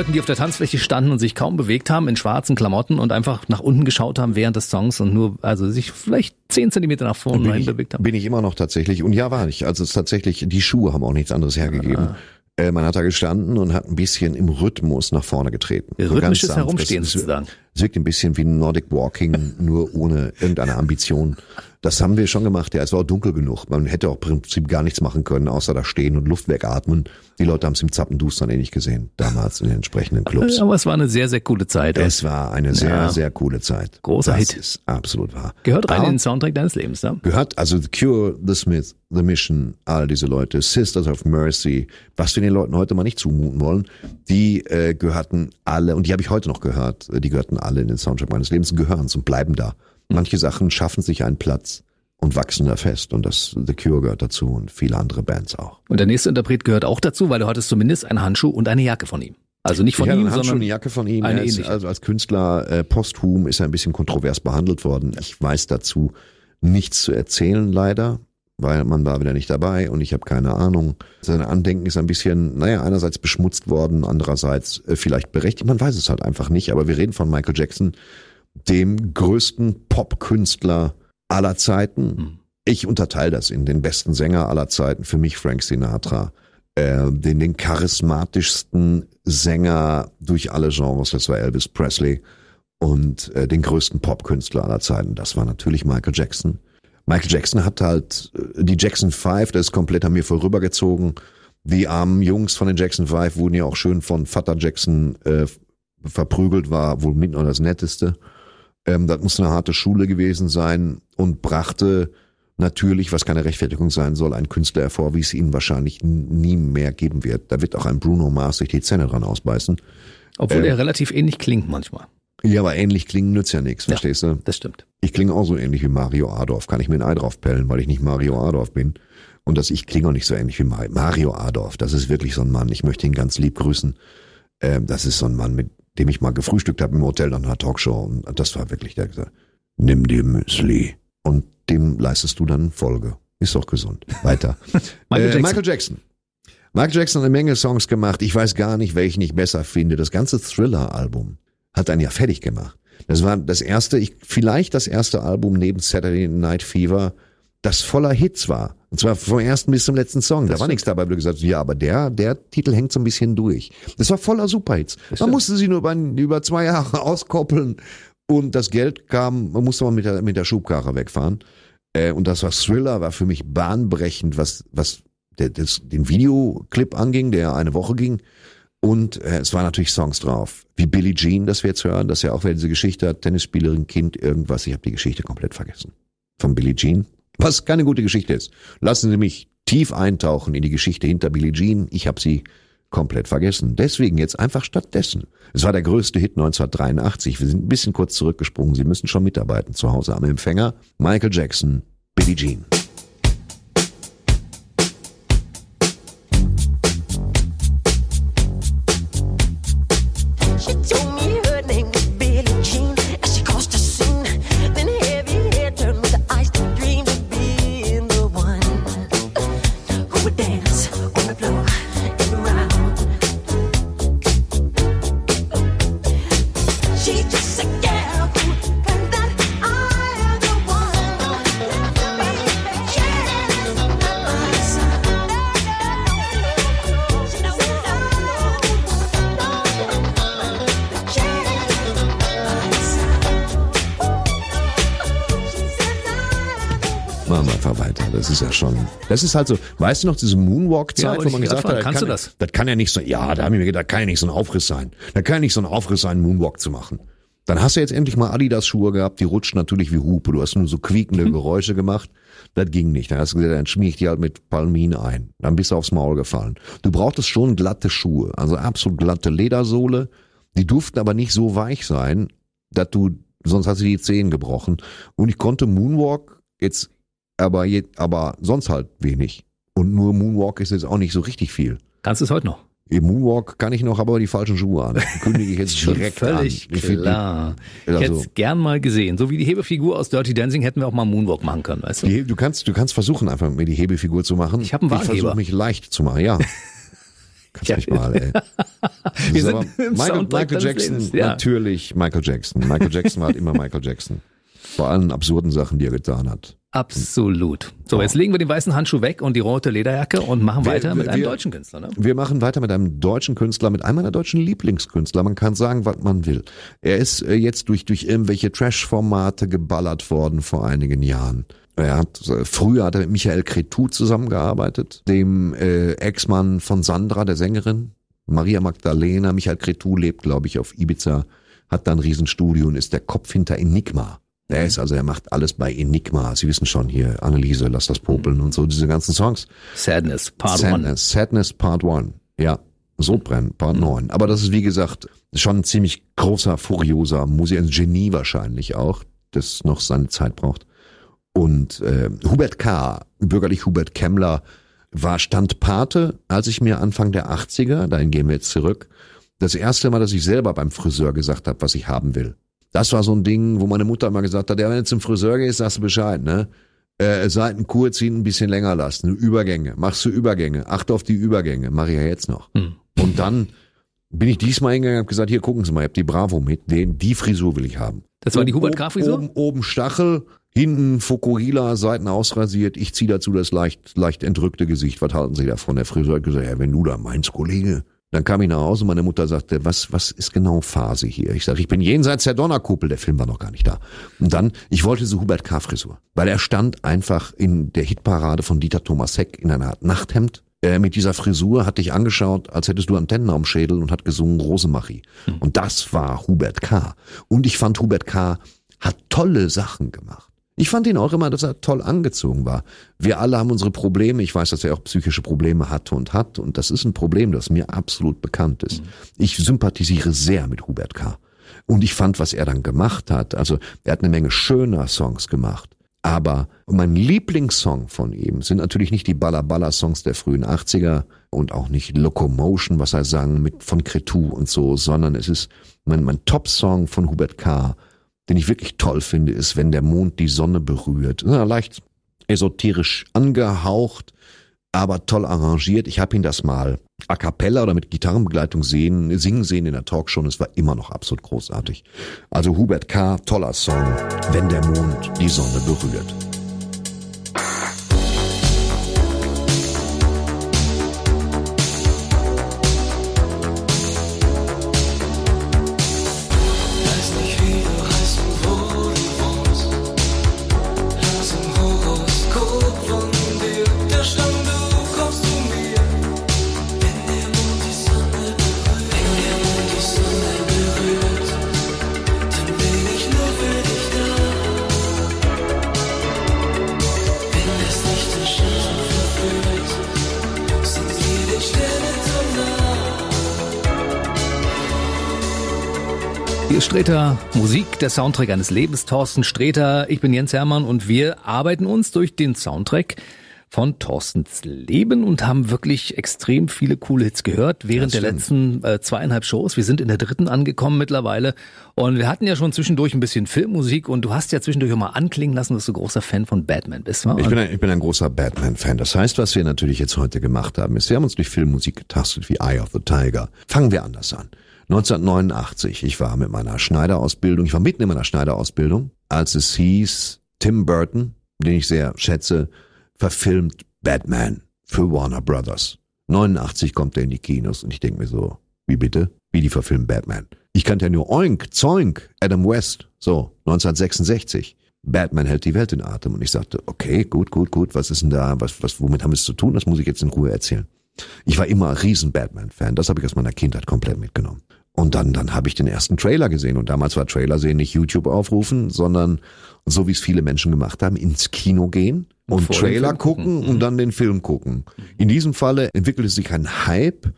S2: Leuten, die auf der Tanzfläche standen und sich kaum bewegt haben in schwarzen Klamotten und einfach nach unten geschaut haben während des Songs und nur, also sich vielleicht 10 Zentimeter nach vorne
S3: Bin ich,
S2: bewegt haben?
S3: bin ich immer noch tatsächlich. Und ja, war ich. Also es tatsächlich, die Schuhe haben auch nichts anderes hergegeben. Äh, man hat da gestanden und hat ein bisschen im Rhythmus nach vorne getreten. So
S2: Rhythmisches
S3: sanft.
S2: Herumstehen
S3: Das
S2: sozusagen.
S3: Es wirkt ein bisschen wie Nordic Walking, nur ohne irgendeine Ambition. Das haben wir schon gemacht. Ja, es war auch dunkel genug. Man hätte auch im Prinzip gar nichts machen können, außer da stehen und Luft wegatmen. Die Leute haben es im Zappendustern eh nicht gesehen, damals in den entsprechenden Clubs.
S2: Aber es war eine sehr, sehr coole Zeit.
S3: Es war eine sehr,
S2: Ja.
S3: sehr coole Zeit.
S2: Großer
S3: das
S2: Hit.
S3: ist absolut wahr.
S2: Gehört rein in den Soundtrack deines Lebens, ne?
S3: gehört, also The Cure, The Smiths, The Mission, all diese Leute, Sisters of Mercy, was wir den Leuten heute mal nicht zumuten wollen, die äh, gehörten alle, und die habe ich heute noch gehört, äh, die gehörten alle in den Soundtrack meines Lebens, gehören und bleiben da. Manche Sachen schaffen sich einen Platz und wachsen da fest und das The Cure gehört dazu und viele andere Bands auch.
S2: Und der nächste Interpret gehört auch dazu, weil du hattest zumindest einen Handschuh und eine Jacke von ihm. Also nicht von
S3: ich
S2: ihm, sondern
S3: eine Jacke von ihm.
S2: eine
S3: ist, also als Künstler äh, posthum ist er ein bisschen kontrovers behandelt worden. Ich weiß dazu nichts zu erzählen, leider, weil man war wieder nicht dabei und ich habe keine Ahnung. Sein Andenken ist ein bisschen, naja, einerseits beschmutzt worden, andererseits äh, vielleicht berechtigt. Man weiß es halt einfach nicht. Aber wir reden von Michael Jackson, dem größten Popkünstler aller Zeiten. Ich unterteile das in den besten Sänger aller Zeiten. Für mich Frank Sinatra. Äh, den, den charismatischsten Sänger durch alle Genres, das war Elvis Presley. Und äh, den größten Popkünstler aller Zeiten, das war natürlich Michael Jackson. Michael Jackson hat halt äh, die Jackson Five, das ist komplett an mir vorübergezogen. Die armen Jungs von den Jackson Five wurden ja auch schön von Vater Jackson äh, verprügelt, war wohl mit noch das Netteste. Ähm, das muss eine harte Schule gewesen sein und brachte natürlich, was keine Rechtfertigung sein soll, einen Künstler hervor, wie es ihn wahrscheinlich nie mehr geben wird. Da wird auch ein Bruno Mars sich die Zähne dran ausbeißen.
S2: obwohl
S3: äh,
S2: er relativ ähnlich klingt manchmal.
S3: Ja, aber ähnlich klingen nützt ja nichts, verstehst du?
S2: Das stimmt.
S3: Ich klinge auch so ähnlich wie Mario Adorf. Kann ich mir ein Ei drauf pellen, weil ich nicht Mario Adorf bin. Und dass ich klinge auch nicht so ähnlich wie Mario. Mario Adorf, das ist wirklich so ein Mann. Ich möchte ihn ganz lieb grüßen. Ähm, das ist so ein Mann mit, dem ich mal gefrühstückt habe im Hotel an einer Talkshow. Und das war wirklich der gesagt, nimm dir Müsli. Und dem leistest du dann Folge. Ist doch gesund. Weiter.
S2: Michael
S3: äh,
S2: Jackson.
S3: Michael Jackson. Michael Jackson hat eine Menge Songs gemacht. Ich weiß gar nicht, welchen ich besser finde. Das ganze Thriller-Album hat einen ja fertig gemacht. Das war das erste, ich, vielleicht das erste Album neben Saturday Night Fever, das voller Hits war. Und zwar vom ersten bis zum letzten Song. da war nichts dabei, wo du gesagt hast, ja, aber der, der Titel hängt so ein bisschen durch. Das war voller Superhits. Man musste sie nur über, über zwei Jahre auskoppeln und das Geld kam, man musste mal mit der, mit der Schubkarre wegfahren. Äh, und das war Thriller, war für mich bahnbrechend, was, was der, das, den Videoclip anging, der eine Woche ging. Und äh, es waren natürlich Songs drauf, wie Billie Jean, das wir jetzt hören, das ja auch wieder diese Geschichte hat, Tennisspielerin, Kind, irgendwas. Ich habe die Geschichte komplett vergessen. Von Billie Jean. Was keine gute Geschichte ist. Lassen Sie mich tief eintauchen in die Geschichte hinter Billie Jean. Ich habe sie komplett vergessen. Deswegen jetzt einfach stattdessen. Es war der größte Hit 1983. Wir sind ein bisschen kurz zurückgesprungen. Sie müssen schon mitarbeiten zu Hause am Empfänger. Michael Jackson, Billie Jean. Das ist halt so. Weißt du noch, diese Moonwalk-Zeit,
S2: Ja,
S3: wo man gesagt hat,
S2: kannst
S3: kann,
S2: du das?
S3: das kann ja nicht so. Ja, da haben wir mir gedacht, kann ja nicht so ein Aufriss sein. Da kann ja nicht so ein Aufriss sein, Moonwalk zu machen. Dann hast du jetzt endlich mal Adidas-Schuhe gehabt, die rutschen natürlich wie Hupe. Du hast nur so quiekende
S2: Hm.
S3: Geräusche gemacht. Das ging nicht. Dann hast du gesagt, dann schmier ich die halt mit Palmin ein. Dann bist du aufs Maul gefallen. Du brauchtest schon glatte Schuhe, also absolut glatte Ledersohle. Die durften aber nicht so weich sein, dass du, sonst hast du die Zehen gebrochen. Und ich konnte Moonwalk jetzt, aber, je, aber sonst halt wenig. Und nur Moonwalk ist jetzt auch nicht so richtig viel.
S2: Kannst du es heute noch?
S3: Im Moonwalk kann ich noch, aber die falschen Schuhe an. Kündige ich jetzt direkt
S2: völlig
S3: an. Ich die-
S2: klar. Ich
S3: Also-
S2: hätte es gern mal gesehen. So wie die Hebefigur aus Dirty Dancing hätten wir auch mal Moonwalk machen können, weißt du?
S3: Die, du kannst, du kannst versuchen, einfach mit mir die Hebefigur zu machen.
S2: Ich hab einen
S3: Ich
S2: Wahlgeber.
S3: versuche mich leicht zu machen, ja. Kannst
S2: Ja,
S3: mich mal, ey.
S2: Wir sind im
S3: Michael, Michael Jackson,
S2: Lebens, ja.
S3: natürlich Michael Jackson. Michael Jackson war halt immer Michael Jackson. Vor allen absurden Sachen, die er getan hat.
S2: Absolut. So, jetzt legen wir den weißen Handschuh weg und die rote Lederjacke und machen
S3: Wir-
S2: weiter mit
S3: wir-
S2: einem deutschen Künstler. Ne?
S3: Wir machen weiter mit einem deutschen Künstler, mit einem meiner deutschen Lieblingskünstler. Man kann sagen, was man will. Er ist äh, jetzt durch, durch irgendwelche Trash-Formate geballert worden vor einigen Jahren. Er hat, äh, früher hat er mit Michael Cretu zusammengearbeitet, dem äh, Ex-Mann von Sandra, der Sängerin. Maria Magdalena, Michael Cretu lebt, glaube ich, auf Ibiza, hat da ein Riesenstudio und ist der Kopf hinter Enigma. Er ist also, er macht alles bei Enigma. Sie wissen schon hier, Anneliese, lass das popeln und so, diese ganzen Songs.
S2: Sadness, Part One.
S3: Sadness, Sadness Part 1. Ja, Sodbrennen Part 9. Aber das ist, wie gesagt, schon ein ziemlich großer, furioser Musiker, ein Genie wahrscheinlich auch, das noch seine Zeit braucht. Und äh, Hubert K., bürgerlich Hubert Kemmler, war Standpate, als ich mir Anfang der 80er, dahin gehen wir jetzt zurück, das erste Mal, dass ich selber beim Friseur gesagt habe, was ich haben will. Das war so ein Ding, wo meine Mutter immer gesagt hat, ja, wenn du zum Friseur gehst, sagst du Bescheid, ne? Äh, Seiten kurz ziehen, ein bisschen länger lassen. Übergänge. Machst du Übergänge. Achte auf die Übergänge. Mache ich ja jetzt noch.
S2: Hm.
S3: Und dann bin ich diesmal hingegangen und habe gesagt, hier gucken Sie mal, ich hab die Bravo mit. Den, die Frisur will ich haben.
S2: Das war die Hubert
S3: Oben-
S2: K. Frisur?
S3: Oben, oben Stachel, hinten Fukuhila, Seiten ausrasiert. Ich ziehe dazu das leicht, leicht entrückte Gesicht. Was halten Sie davon? Der Friseur hat gesagt, ja, wenn du da meinst, Kollege. Dann kam ich nach Hause und meine Mutter sagte, was, was ist genau Phase hier? Ich sage, ich bin jenseits der Donnerkuppel, der Film war noch gar nicht da. Und dann, ich wollte so Hubert K. Frisur, weil er stand einfach in der Hitparade von Dieter Thomas Heck in einer Art Nachthemd. Äh, mit dieser Frisur hat dich angeschaut, als hättest du Antennen am Schädel und hat gesungen Rosemarie. Und das war Hubert K. Und ich fand, Hubert K. hat tolle Sachen gemacht. Ich fand ihn auch immer, dass er toll angezogen war. Wir alle haben unsere Probleme. Ich weiß, dass er auch psychische Probleme hatte und hat. Und das ist ein Problem, das mir absolut bekannt ist. Ich sympathisiere sehr mit Hubert K. Und ich fand, was er dann gemacht hat, also er hat eine Menge schöner Songs gemacht. Aber mein Lieblingssong von ihm sind natürlich nicht die Balla-Balla-Songs der frühen 80er und auch nicht Locomotion, was er sang, mit von Cretou und so, sondern es ist mein, mein Top-Song von Hubert K., den ich wirklich toll finde, ist, wenn der Mond die Sonne berührt. Ja, leicht esoterisch angehaucht, aber toll arrangiert. Ich habe ihn das mal a cappella oder mit Gitarrenbegleitung sehen, singen sehen in der Talkshow es war immer noch absolut großartig. Also Hubert K., toller Song, wenn der Mond die Sonne berührt.
S2: Streter Musik, der Soundtrack eines Lebens. Thorsten Streter, ich bin Jens Hermann und wir arbeiten uns durch den Soundtrack von Thorstens Leben und haben wirklich extrem viele coole Hits gehört während der letzten äh, zweieinhalb Shows. Wir sind in der dritten angekommen mittlerweile und wir hatten ja schon zwischendurch ein bisschen Filmmusik und du hast ja zwischendurch auch mal anklingen lassen, dass du großer Fan von Batman bist. wa?
S3: Ich bin, ein, ich bin ein großer Batman-Fan. Das heißt, was wir natürlich jetzt heute gemacht haben, ist, wir haben uns durch Filmmusik getastet wie Eye of the Tiger. Fangen wir anders an. 1989, ich war mit meiner Schneiderausbildung, ich war mitten in meiner Schneiderausbildung, als es hieß, Tim Burton, den ich sehr schätze, verfilmt Batman für Warner Brothers. 89 kommt er in die Kinos und ich denke mir so, wie bitte? Wie die verfilmen Batman. Ich kannte ja nur Oink, Zoink, Adam West, so, 1966. Batman hält die Welt in Atem und ich sagte, okay, gut, gut, gut, was ist denn da, was, was, womit haben wir es zu tun? Das muss ich jetzt in Ruhe erzählen. Ich war immer ein riesen Batman-Fan, das habe ich aus meiner Kindheit komplett mitgenommen. Und dann, dann habe ich den ersten Trailer gesehen. Und damals war Trailer sehen nicht YouTube aufrufen, sondern so wie es viele Menschen gemacht haben, ins Kino gehen und
S2: vor
S3: Trailer gucken und dann den Film gucken. In diesem Falle entwickelte sich ein Hype,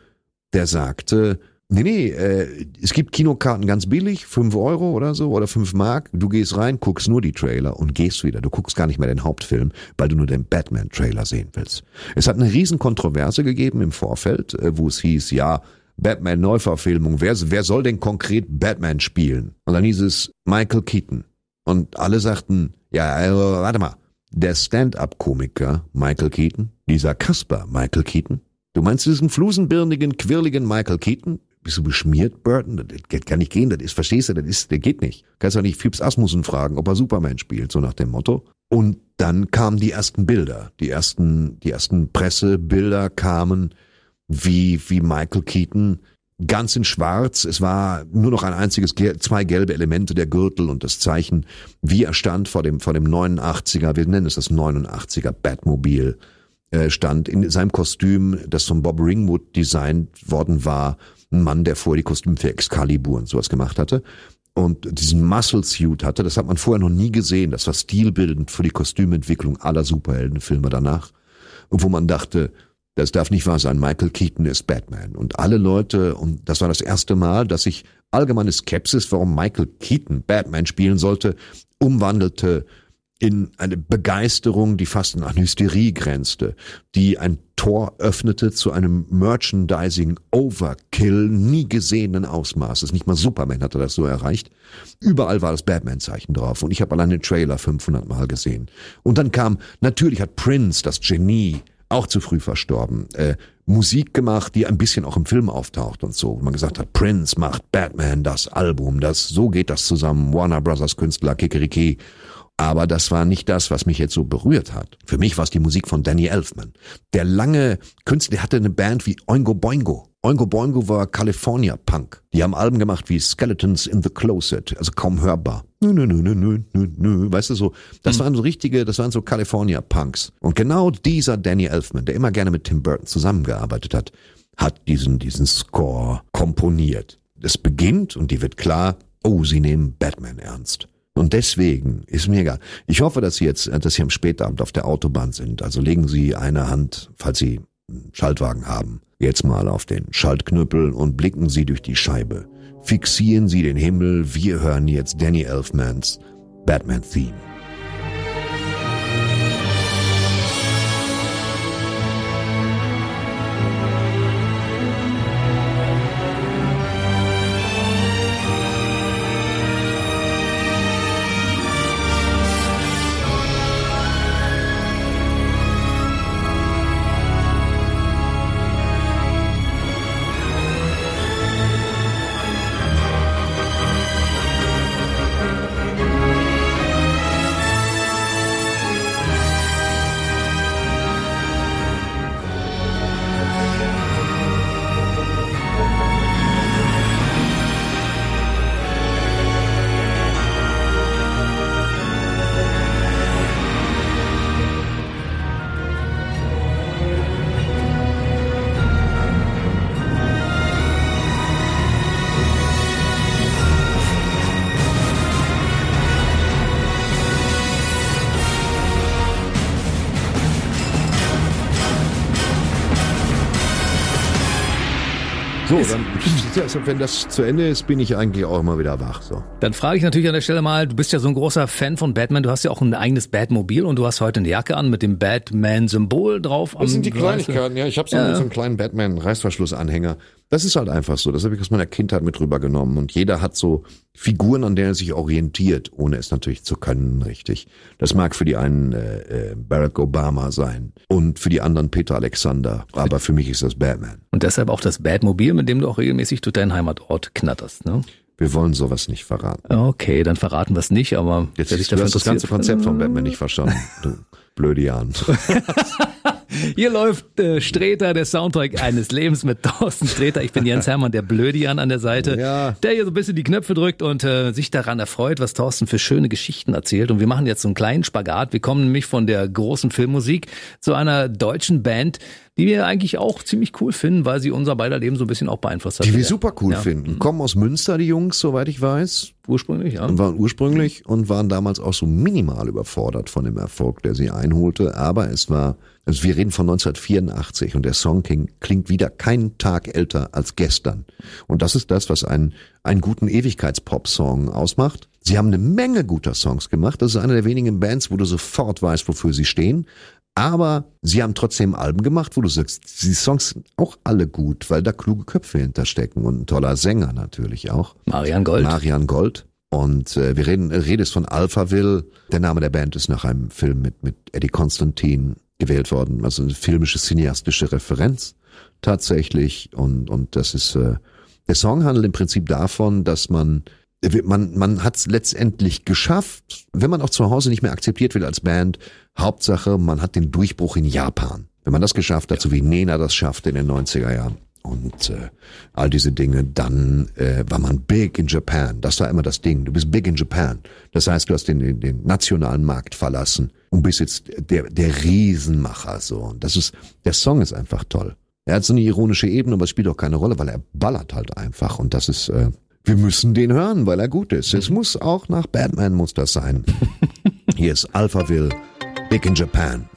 S3: der sagte, nee, nee, äh, es gibt Kinokarten ganz billig, fünf Euro oder so oder fünf Mark. Du gehst rein, guckst nur die Trailer und gehst wieder. Du guckst gar nicht mehr den Hauptfilm, weil du nur den Batman-Trailer sehen willst. Es hat eine riesen Kontroverse gegeben im Vorfeld, äh, wo es hieß, ja, Batman-Neuverfilmung, wer, wer soll denn konkret Batman spielen? Und dann hieß es Michael Keaton. Und alle sagten, ja, äh, warte mal, der Stand-up-Komiker Michael Keaton, dieser Kasper Michael Keaton, du meinst diesen flusenbirnigen, quirligen Michael Keaton? Bist du beschmiert, Burton? Das kann nicht gehen, das ist, verstehst du, das ist, der geht nicht. Kannst doch nicht Phipps Asmussen fragen, ob er Superman spielt, so nach dem Motto. Und dann kamen die ersten Bilder, die ersten, die ersten Pressebilder kamen, wie, wie Michael Keaton ganz in schwarz. Es war nur noch ein einziges, zwei gelbe Elemente, der Gürtel und das Zeichen, wie er stand vor dem, vor dem 89er, wir nennen es das 89er Batmobil, äh, stand in seinem Kostüm, das von Bob Ringwood designt worden war. Ein Mann, der vorher die Kostüme für Excalibur und sowas gemacht hatte. Und diesen Muscle Suit hatte, das hat man vorher noch nie gesehen. Das war stilbildend für die Kostümentwicklung aller Superheldenfilme danach. Und wo man dachte, das darf nicht wahr sein, Michael Keaton ist Batman. Und alle Leute, und das war das erste Mal, dass sich allgemeine Skepsis, warum Michael Keaton Batman spielen sollte, umwandelte in eine Begeisterung, die fast an Hysterie grenzte, die ein Tor öffnete zu einem Merchandising Overkill nie gesehenen Ausmaßes. Nicht mal Superman hatte das so erreicht. Überall war das Batman-Zeichen drauf und ich habe allein den Trailer 500 Mal gesehen. Und dann kam, natürlich hat Prince, das Genie, auch zu früh verstorben, äh, Musik gemacht, die ein bisschen auch im Film auftaucht und so. Man gesagt hat, Prince macht Batman das Album, das, so geht das zusammen, Warner Brothers Künstler, Kikeriki. Aber das war nicht das, was mich jetzt so berührt hat. Für mich war es die Musik von Danny Elfman. Der lange Künstler, hatte eine Band wie Oingo Boingo. Oingo Boingo war California Punk. Die haben Alben gemacht wie Skeletons in the Closet, also kaum hörbar. Nö, nö, nö, nö, nö, nö, nö. Weißt du so, das waren so richtige, das waren so California Punks. Und genau dieser Danny Elfman, der immer gerne mit Tim Burton zusammengearbeitet hat, hat diesen, diesen Score komponiert. Es beginnt und die wird klar, oh, sie nehmen Batman ernst. Und deswegen ist mir egal. Ich hoffe, dass Sie jetzt, dass Sie am Spätabend auf der Autobahn sind. Also legen Sie eine Hand, falls Sie Schaltwagen haben, jetzt mal auf den Schaltknüppel und blicken Sie durch die Scheibe. Fixieren Sie den Himmel. Wir hören jetzt Danny Elfmans Batman Theme. Dann, also wenn das zu Ende ist, bin ich eigentlich auch immer wieder wach. So.
S2: Dann frage ich natürlich an der Stelle mal, du bist ja so ein großer Fan von Batman, du hast ja auch ein eigenes Batmobil und du hast heute eine Jacke an mit dem Batman-Symbol drauf.
S3: Das sind die Kleinigkeiten, ja. Ich habe so,
S2: Ja.
S3: so einen kleinen Batman-Reißverschlussanhänger. Das ist halt einfach so. Das habe ich aus meiner Kindheit mit rübergenommen. Und jeder hat so Figuren, an denen er sich orientiert, ohne es natürlich zu können, richtig. Das mag für die einen äh, äh, Barack Obama sein und für die anderen Peter Alexander. Aber für mich ist das Batman.
S2: Und deshalb auch das Batmobil, mit dem du auch regelmäßig durch deinen Heimatort knatterst. Ne?
S3: Wir wollen sowas nicht verraten.
S2: Okay, dann verraten wir es nicht, aber
S3: Jetzt
S2: sich
S3: du hast das ganze Konzept von Batman nicht verstanden. Du blöde Jan.
S2: Hier läuft äh, Streter, der Soundtrack eines Lebens mit Thorsten Streter. Ich bin Jens Hermann, der Blödian an der Seite,
S3: Ja.
S2: der hier so ein bisschen die Knöpfe drückt und äh, sich daran erfreut, was Thorsten für schöne Geschichten erzählt. Und wir machen jetzt so einen kleinen Spagat. Wir kommen nämlich von der großen Filmmusik zu einer deutschen Band, die wir eigentlich auch ziemlich cool finden, weil sie unser beider Leben so ein bisschen auch beeinflusst hat.
S3: Die wir super cool
S2: Ja.
S3: finden. Kommen aus Münster, die Jungs, soweit ich weiß.
S2: Ursprünglich, ja.
S3: und waren ursprünglich und waren damals auch so minimal überfordert von dem Erfolg, der sie einholte. Aber es war, also wir reden von 1984 und der Song King klingt wieder keinen Tag älter als gestern. Und das ist das, was einen, einen guten Ewigkeitspop-Song ausmacht. Sie haben eine Menge guter Songs gemacht. Das ist eine der wenigen Bands, wo du sofort weißt, wofür sie stehen. Aber sie haben trotzdem Alben gemacht, wo du sagst, die Songs sind auch alle gut, weil da kluge Köpfe hinterstecken und ein toller Sänger natürlich auch.
S2: Marian Gold.
S3: Marian Gold. Und äh, wir reden, redest von Alphaville. Der Name der Band ist nach einem Film mit, mit Eddie Constantine gewählt worden. Also eine filmische, cineastische Referenz tatsächlich. Und, und das ist, äh, der Song handelt im Prinzip davon, dass man man, man hat es letztendlich geschafft, wenn man auch zu Hause nicht mehr akzeptiert wird als Band. Hauptsache, man hat den Durchbruch in Japan. Wenn man das geschafft hat, so wie Nena das schaffte in den 90er Jahren und äh, all diese Dinge, dann äh, war man big in Japan. Das war immer das Ding. Du bist big in Japan. Das heißt, du hast den, den, den nationalen Markt verlassen und bist jetzt der, der Riesenmacher. So. Und das ist, der Song ist einfach toll. Er hat so eine ironische Ebene, aber es spielt auch keine Rolle, weil er ballert halt einfach. Und das ist, äh, wir müssen den hören, weil er gut ist. Es muss auch nach Batman muss das sein. Hier ist Alphaville, Big in Japan.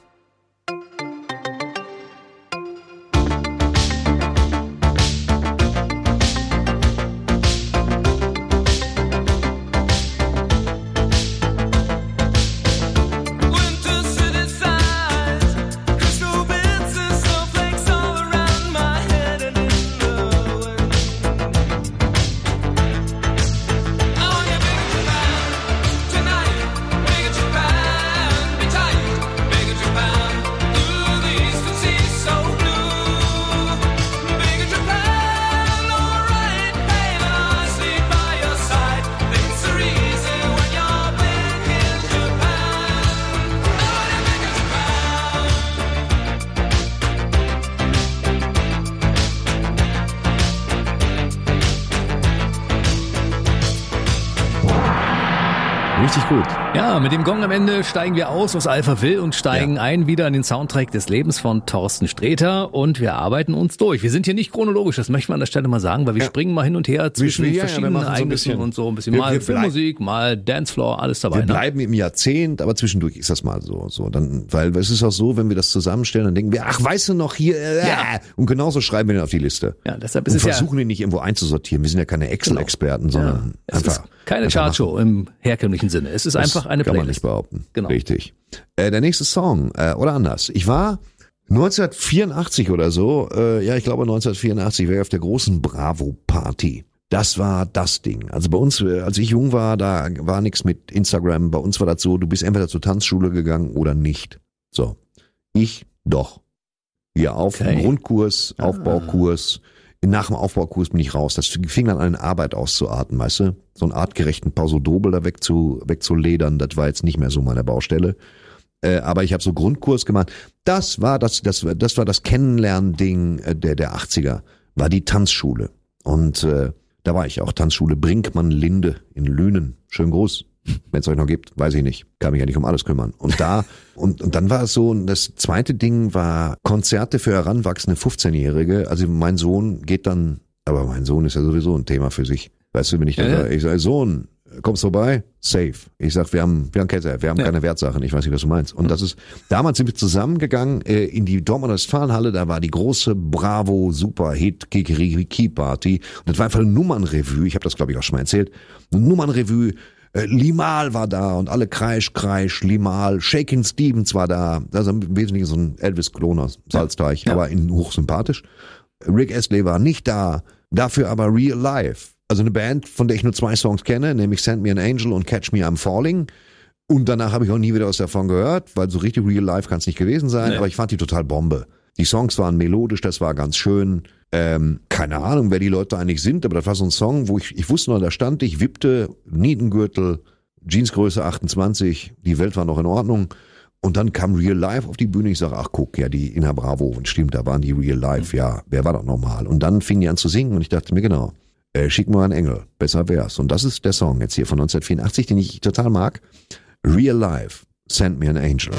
S2: Gong am Ende steigen wir aus aus Alphaville und steigen ein wieder in den Soundtrack des Lebens von Thorsten Sträter und wir arbeiten uns durch. Wir sind hier nicht chronologisch, das möchte man an der Stelle mal sagen, weil wir springen mal hin und her zwischen
S3: ja, ja, wir
S2: verschiedenen
S3: so ein
S2: Ereignissen
S3: bisschen-
S2: und so ein bisschen
S3: wir-
S2: mal
S3: wir
S2: Filmmusik, mal Dancefloor, alles dabei.
S3: Wir
S2: ne?
S3: bleiben im Jahrzehnt, aber zwischendurch ist das mal so, so dann, weil es ist auch so, wenn wir das zusammenstellen, dann denken wir, ach, weißt du noch hier, äh,
S2: Ja.
S3: und genauso schreiben wir den auf die Liste.
S2: Ja, deshalb ist
S3: Und
S2: es ja
S3: versuchen den nicht irgendwo einzusortieren. Wir sind ja keine Excel-Experten, sondern
S2: es
S3: einfach
S2: keine. Chartshow im herkömmlichen Sinne. Es ist einfach eine
S3: kann
S2: Playlist.
S3: behaupten.
S2: Genau.
S3: Richtig. Äh, der nächste Song, äh, oder anders. Ich war 1984 oder so, äh, ja, ich glaube 1984, war ich auf der großen Bravo-Party. Das war das Ding. Also bei uns, äh, als ich jung war, da war nichts mit Instagram. Bei uns war das so, du bist entweder zur Tanzschule gegangen oder nicht. So. Ich doch. Ja, auf
S2: Okay.
S3: Grundkurs, Aufbaukurs. Nach dem Aufbaukurs bin ich raus. Das fing dann an, Arbeit auszuarten, weißt du? So einen artgerechten Pausodobel da weg zu, wegzuledern, das war jetzt nicht mehr so meine Baustelle. Äh, aber ich habe so Grundkurs gemacht. Das war das, das, das war das Kennenlernding äh, der, der 80er, war die Tanzschule. Und äh, da war ich auch, Tanzschule Brinkmann Linde in Lünen. Schön groß. Wenn es euch noch gibt, weiß ich nicht. Kann mich ja nicht um alles kümmern. Und da, und, und dann war es so, und das zweite Ding war Konzerte für heranwachsende 15-Jährige. Also mein Sohn geht dann, aber mein Sohn ist ja sowieso ein Thema für sich. Weißt du, wenn ich dann
S2: Ja, ja.
S3: sage, ich sage, Sohn, kommst vorbei? Safe. Ich sag, wir haben, wir haben keine, wir haben keine Wertsachen. Ich weiß nicht, was du meinst. Und das ist, damals sind wir zusammengegangen äh, in die Dortmunder Westfalenhalle. Da war die große Bravo Super Hit Kikiriki Party. Und das war einfach eine Nummernrevue. Ich habe das, glaube ich, auch schon mal erzählt. Eine Nummernrevue. Äh, Limal war da und alle Kreisch, Kreisch, Limal. Shakin' Stevens war da. Also im Wesentlichen so ein Elvis-Klon aus Salzteich, aber in hochsympathisch. Rick Astley war nicht da. Dafür aber Real Life. Also eine Band, von der ich nur zwei Songs kenne, nämlich Send Me an Angel und Catch Me I'm Falling. Und danach habe ich auch nie wieder was davon gehört, weil so richtig Real Life kann es nicht gewesen sein, aber ich fand die total Bombe. Die Songs waren melodisch, das war ganz schön. Ähm, keine Ahnung, wer die Leute eigentlich sind, aber das war so ein Song, wo ich, ich wusste noch, da stand ich, wippte, Nietengürtel, Jeansgröße 28, die Welt war noch in Ordnung. Und dann kam Real Life auf die Bühne. Ich sage, ach guck, ja, die Inner Bravo. Und stimmt, da waren die Real Life. Ja, wer war doch normal? Und dann fingen die an zu singen und ich dachte mir, genau, äh, schick mal einen Engel. Besser wär's. Und das ist der Song jetzt hier von 1984, den ich total mag. Real Life. Send me an angel.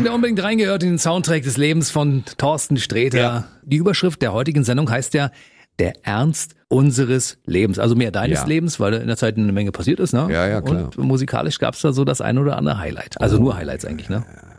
S2: Song, der unbedingt reingehört in den Soundtrack des Lebens von Thorsten Sträter. Die Überschrift der heutigen Sendung heißt ja der Ernst unseres Lebens. Also mehr deines
S3: Ja.
S2: Lebens, weil in der Zeit eine Menge passiert ist, ne?
S3: Ja, ja, klar.
S2: Und musikalisch gab es da so das ein oder andere Highlight. Also nur Highlights eigentlich, ne?
S3: Ja,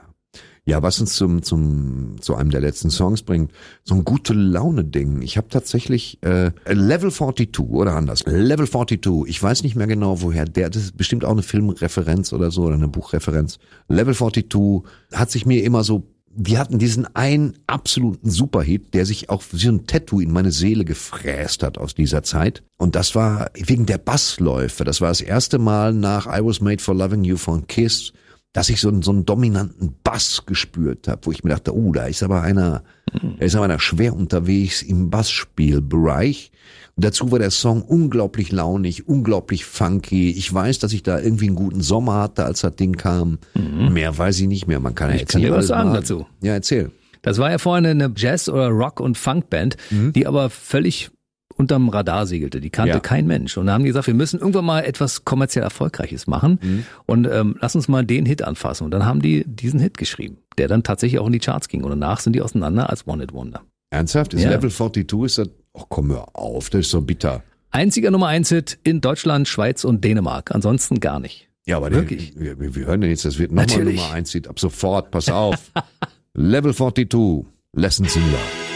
S3: was uns zum, zum, zu einem der letzten Songs bringt, so ein gute Laune-Ding. Ich habe tatsächlich äh, Level 42 oder anders. Level 42, ich weiß nicht mehr genau, woher der, das ist bestimmt auch eine Filmreferenz oder so oder eine Buchreferenz. Level 42 hat sich mir immer so, die hatten diesen einen absoluten Superhit, der sich auch wie so ein Tattoo in meine Seele gefräst hat aus dieser Zeit. Und das war wegen der Bassläufe. Das war das erste Mal nach I Was Made for Loving You von Kiss, dass ich so einen, so einen dominanten Bass gespürt habe, wo ich mir dachte, oh, da ist aber einer, da ist aber einer schwer unterwegs im Bassspielbereich. Und dazu war der Song unglaublich launig, unglaublich funky. Ich weiß, dass ich da irgendwie einen guten Sommer hatte, als das Ding kam. Mehr weiß ich nicht mehr. Man kann ja
S2: Ich kann
S3: erzählen.
S2: dir was sagen dazu.
S3: Ja, erzähl.
S2: Das war ja vorhin eine Jazz- oder Rock- und Funkband, die aber völlig unterm Radar segelte. Die kannte
S3: Ja.
S2: kein Mensch. Und da haben die gesagt, wir müssen irgendwann mal etwas kommerziell Erfolgreiches machen und ähm, lass uns mal den Hit anfassen. Und dann haben die diesen Hit geschrieben, der dann tatsächlich auch in die Charts ging. Und danach sind die auseinander als One It Wonder.
S3: Ernsthaft? Ist
S2: Ja.
S3: Level 42, ist das, ach komm, hör auf, das ist so bitter.
S2: Einziger Nummer eins Hit in Deutschland, Schweiz und Dänemark. Ansonsten gar nicht.
S3: Ja, aber
S2: Wirklich?
S3: Wir, wir, wir hören denn jetzt, das wird nochmal. Nummer eins, ab sofort, pass auf. Level 42, Lessons in Love.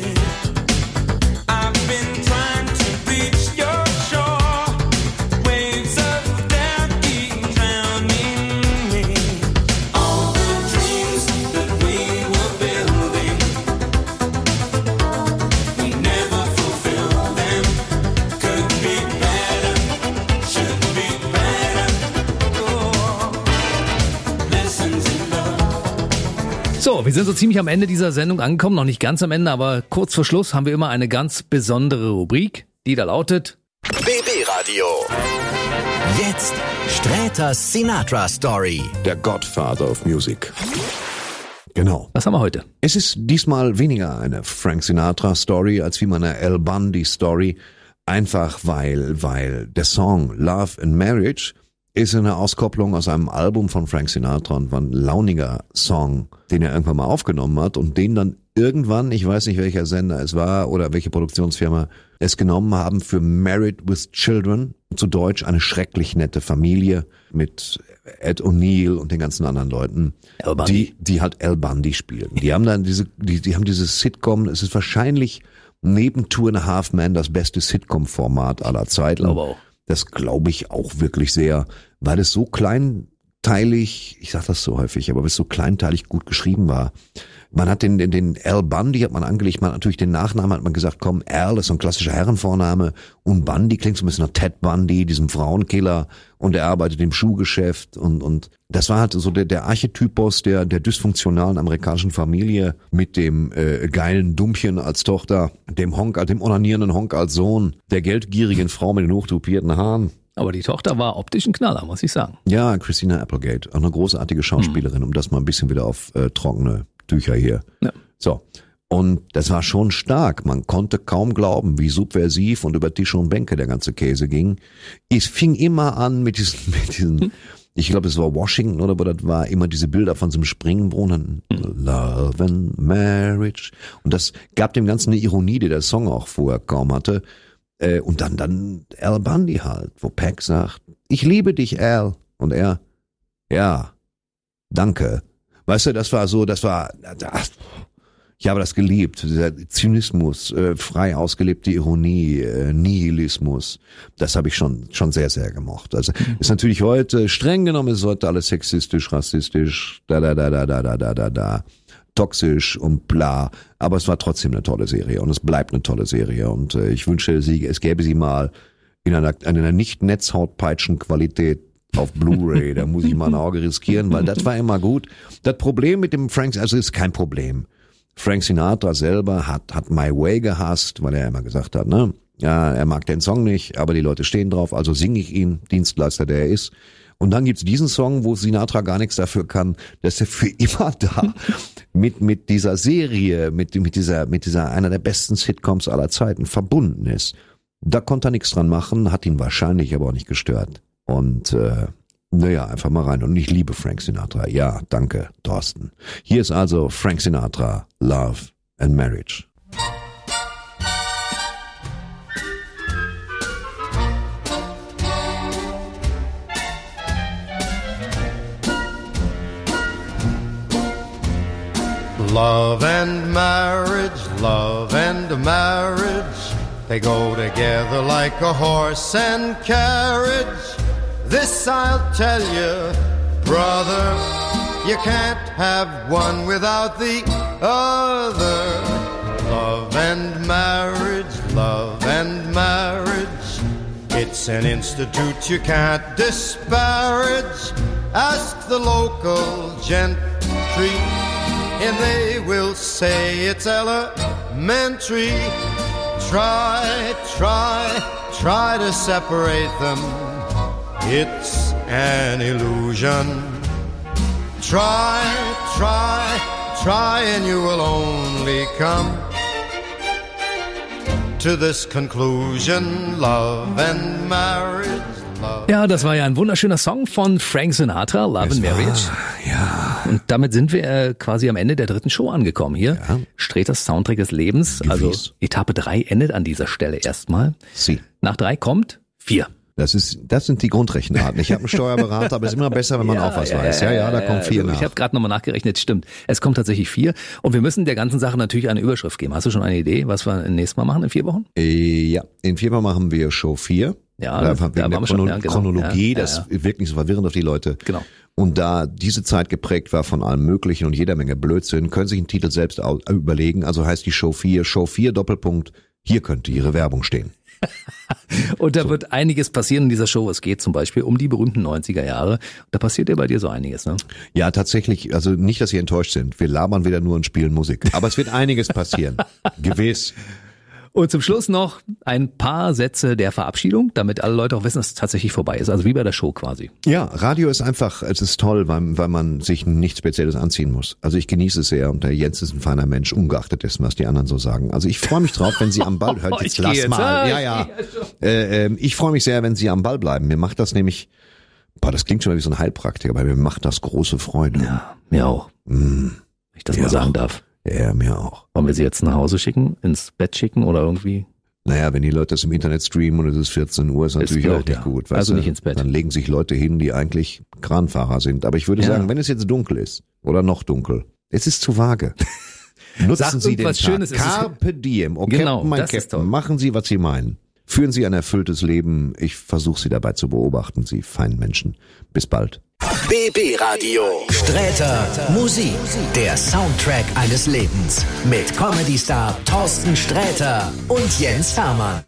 S7: see.
S2: So, wir sind so ziemlich am Ende dieser Sendung angekommen. Noch nicht ganz am Ende, aber kurz vor Schluss haben wir immer eine ganz besondere Rubrik, die da lautet
S1: BB Radio. Jetzt Sträters Sinatra Story.
S3: Der Godfather of Music. Genau.
S2: Was haben wir heute?
S3: Es ist diesmal weniger eine Frank Sinatra Story als wie meine Al Bundy Story. Einfach weil, weil der Song Love and Marriage ist eine Auskopplung aus einem Album von Frank Sinatra und war ein launiger Song, den er irgendwann mal aufgenommen hat und den dann irgendwann, ich weiß nicht welcher Sender es war oder welche Produktionsfirma es genommen haben für Married with Children, zu Deutsch eine schrecklich nette Familie mit Ed O'Neill und den ganzen anderen Leuten, die, die halt Al Bundy spielen. Die haben dann diese, die, die haben dieses Sitcom, es ist wahrscheinlich neben Two and a Half Men das beste Sitcom-Format aller Zeiten.
S2: Glaube auch.
S3: Das glaube ich auch wirklich sehr, weil es so klein kleinteilig, ich sag das so häufig, aber weil es so kleinteilig gut geschrieben war. Man hat den, den, den Al Bundy hat man angelegt, man hat natürlich den Nachnamen hat man gesagt, komm, Al ist so ein klassischer Herrenvorname und Bundy klingt so ein bisschen nach Ted Bundy, diesem Frauenkiller und er arbeitet im Schuhgeschäft und, und das war halt so der, der Archetypus der, der dysfunktionalen amerikanischen Familie mit dem äh, geilen Dummchen als Tochter, dem Honk, dem onanierenden Honk als Sohn, der geldgierigen Frau mit den hochtupierten Haaren.
S2: Aber die Tochter war optisch ein Knaller, muss ich sagen.
S3: Ja, Christina Applegate, auch eine großartige Schauspielerin, um das mal ein bisschen wieder auf äh, trockene Tücher hier.
S2: Ja.
S3: So. Und das war schon stark. Man konnte kaum glauben, wie subversiv und über Tische und Bänke der ganze Käse ging. Es fing immer an mit diesen, mit diesen ich glaube, es war Washington oder aber das war immer diese Bilder von so einem Springbrunnen. Love and Marriage. Und das gab dem Ganzen eine Ironie, die der Song auch vorher kaum hatte. Äh, und dann, dann Al Bundy halt, wo Peck sagt, ich liebe dich, Al. Und er, ja, danke. Weißt du, das war so, das war, das, ich habe das geliebt, dieser Zynismus, äh, frei ausgelebte Ironie, äh, Nihilismus, das habe ich schon schon sehr sehr gemocht. Also ist natürlich heute streng genommen ist heute alles sexistisch, rassistisch, da da da da da da da da da toxisch und bla, aber es war trotzdem eine tolle Serie und es bleibt eine tolle Serie und äh, ich wünsche sie es gäbe sie mal in einer, in einer nicht Netzhautpeitschen Qualität auf Blu-ray, da muss ich mal ein Auge riskieren, weil das war immer gut. Das Problem mit dem Frank, also ist kein Problem. Frank Sinatra selber hat, hat My Way gehasst, weil er immer gesagt hat, ne, ja, er mag den Song nicht, aber die Leute stehen drauf, also singe ich ihn, Dienstleister, der er ist. Und dann gibt's diesen Song, wo Sinatra gar nichts dafür kann, dass er für immer da mit, mit dieser Serie, mit, mit dieser, mit dieser, einer der besten Sitcoms aller Zeiten verbunden ist. Da konnte er nichts dran machen, hat ihn wahrscheinlich aber auch nicht gestört. Und äh, naja, einfach mal rein. Und ich liebe Frank Sinatra. Ja, danke, Thorsten. Hier ist also Frank Sinatra, Love and Marriage.
S8: Love and marriage, love and marriage, they go together like a horse and carriage. This I'll tell you, brother, you can't have one without the other. Love and marriage, love and marriage, it's an institute you can't disparage. Ask the local gentry and they will say it's elementary. Try, try, try to separate them. It's an illusion. Try, try, try, and you will only come to this conclusion love and marriage. Love
S2: Ja, das war ja ein wunderschöner Song von Frank Sinatra, Love and Marriage.
S3: Ja.
S2: Und damit sind wir äh, quasi am Ende der dritten Show angekommen hier.
S3: Ja.
S2: Streters Soundtrack des Lebens. Also
S3: Gewiss.
S2: Etappe drei endet an dieser Stelle erstmal.
S3: Sie.
S2: Nach drei kommt vier.
S3: Das ist, das sind die Grundrechenarten. Ich habe einen Steuerberater, aber es ist immer besser, wenn man auch was weiß. Ja, ja, da kommt vier
S2: also
S3: nach.
S2: Ich habe gerade nochmal nachgerechnet, stimmt. Es kommt tatsächlich vier. Und wir müssen der ganzen Sache natürlich eine Überschrift geben. Hast du schon eine Idee, was wir nächstes Mal machen in vier Wochen?
S3: Äh, ja, in viermal machen wir Show 4.
S2: Ja,
S3: da,
S2: da
S3: wegen der
S2: wir schon,
S3: Chrono
S2: ja, genau.
S3: Chronologie,
S2: Ja, ja,
S3: das
S2: ja.
S3: wirkt nicht so verwirrend auf die Leute.
S2: Genau.
S3: Und da diese Zeit geprägt war von allem Möglichen und jeder Menge Blödsinn, können sich einen Titel selbst überlegen. Also heißt die Show 4, Show 4 Doppelpunkt, hier könnte ihre Werbung stehen.
S2: Und da wird einiges passieren in dieser Show. Es geht zum Beispiel um die berühmten 90er Jahre. Da passiert ja bei dir so einiges, ne?
S3: Ja, tatsächlich, also nicht, dass Sie enttäuscht sind. Wir labern wieder nur und spielen Musik. Aber es wird einiges passieren. Gewiss.
S2: Und zum Schluss noch ein paar Sätze der Verabschiedung, damit alle Leute auch wissen, dass es tatsächlich vorbei ist. Also wie bei der Show quasi.
S3: Ja, Radio ist einfach, es ist toll, weil, weil man sich nichts Spezielles anziehen muss. Also ich genieße es sehr und der Jens ist ein feiner Mensch, ungeachtet dessen, was die anderen so sagen. Also ich freue mich drauf, wenn Sie am Ball, hört
S2: Ich
S3: jetzt lass
S2: jetzt.
S3: mal, ja, ja. Äh, ähm, ich freue mich sehr, wenn Sie am Ball bleiben. Mir macht das nämlich, boah, das klingt schon mal wie so ein Heilpraktiker, aber mir macht das große Freude.
S2: Ja, mir auch. Wenn ich das
S3: Ja.
S2: mal sagen darf.
S3: Ja, mir auch.
S2: Wollen wir sie jetzt nach Hause schicken, ins Bett schicken oder irgendwie?
S3: Naja, wenn die Leute das im Internet streamen und es ist 14 Uhr, ist natürlich
S2: blöd,
S3: auch nicht
S2: ja.
S3: gut. weißt
S2: Also nicht ins Bett.
S3: Dann legen sich Leute hin, die eigentlich Kranfahrer sind. Aber ich würde
S2: Ja.
S3: sagen, wenn es jetzt dunkel ist oder noch dunkel, es ist zu vage. Nutzen Sie den Tag.
S2: Schönes, es ist-
S3: Carpe diem. Oh,
S2: Genau,
S3: Captain, mein
S2: das ist
S3: Captain. Machen Sie, was Sie meinen. Führen Sie ein erfülltes Leben. Ich versuche Sie dabei zu beobachten, Sie feinen Menschen. Bis bald.
S1: BB Radio. Sträter Musik. Der Soundtrack eines Lebens. Mit Comedy Star Thorsten Sträter und Jens Hermann.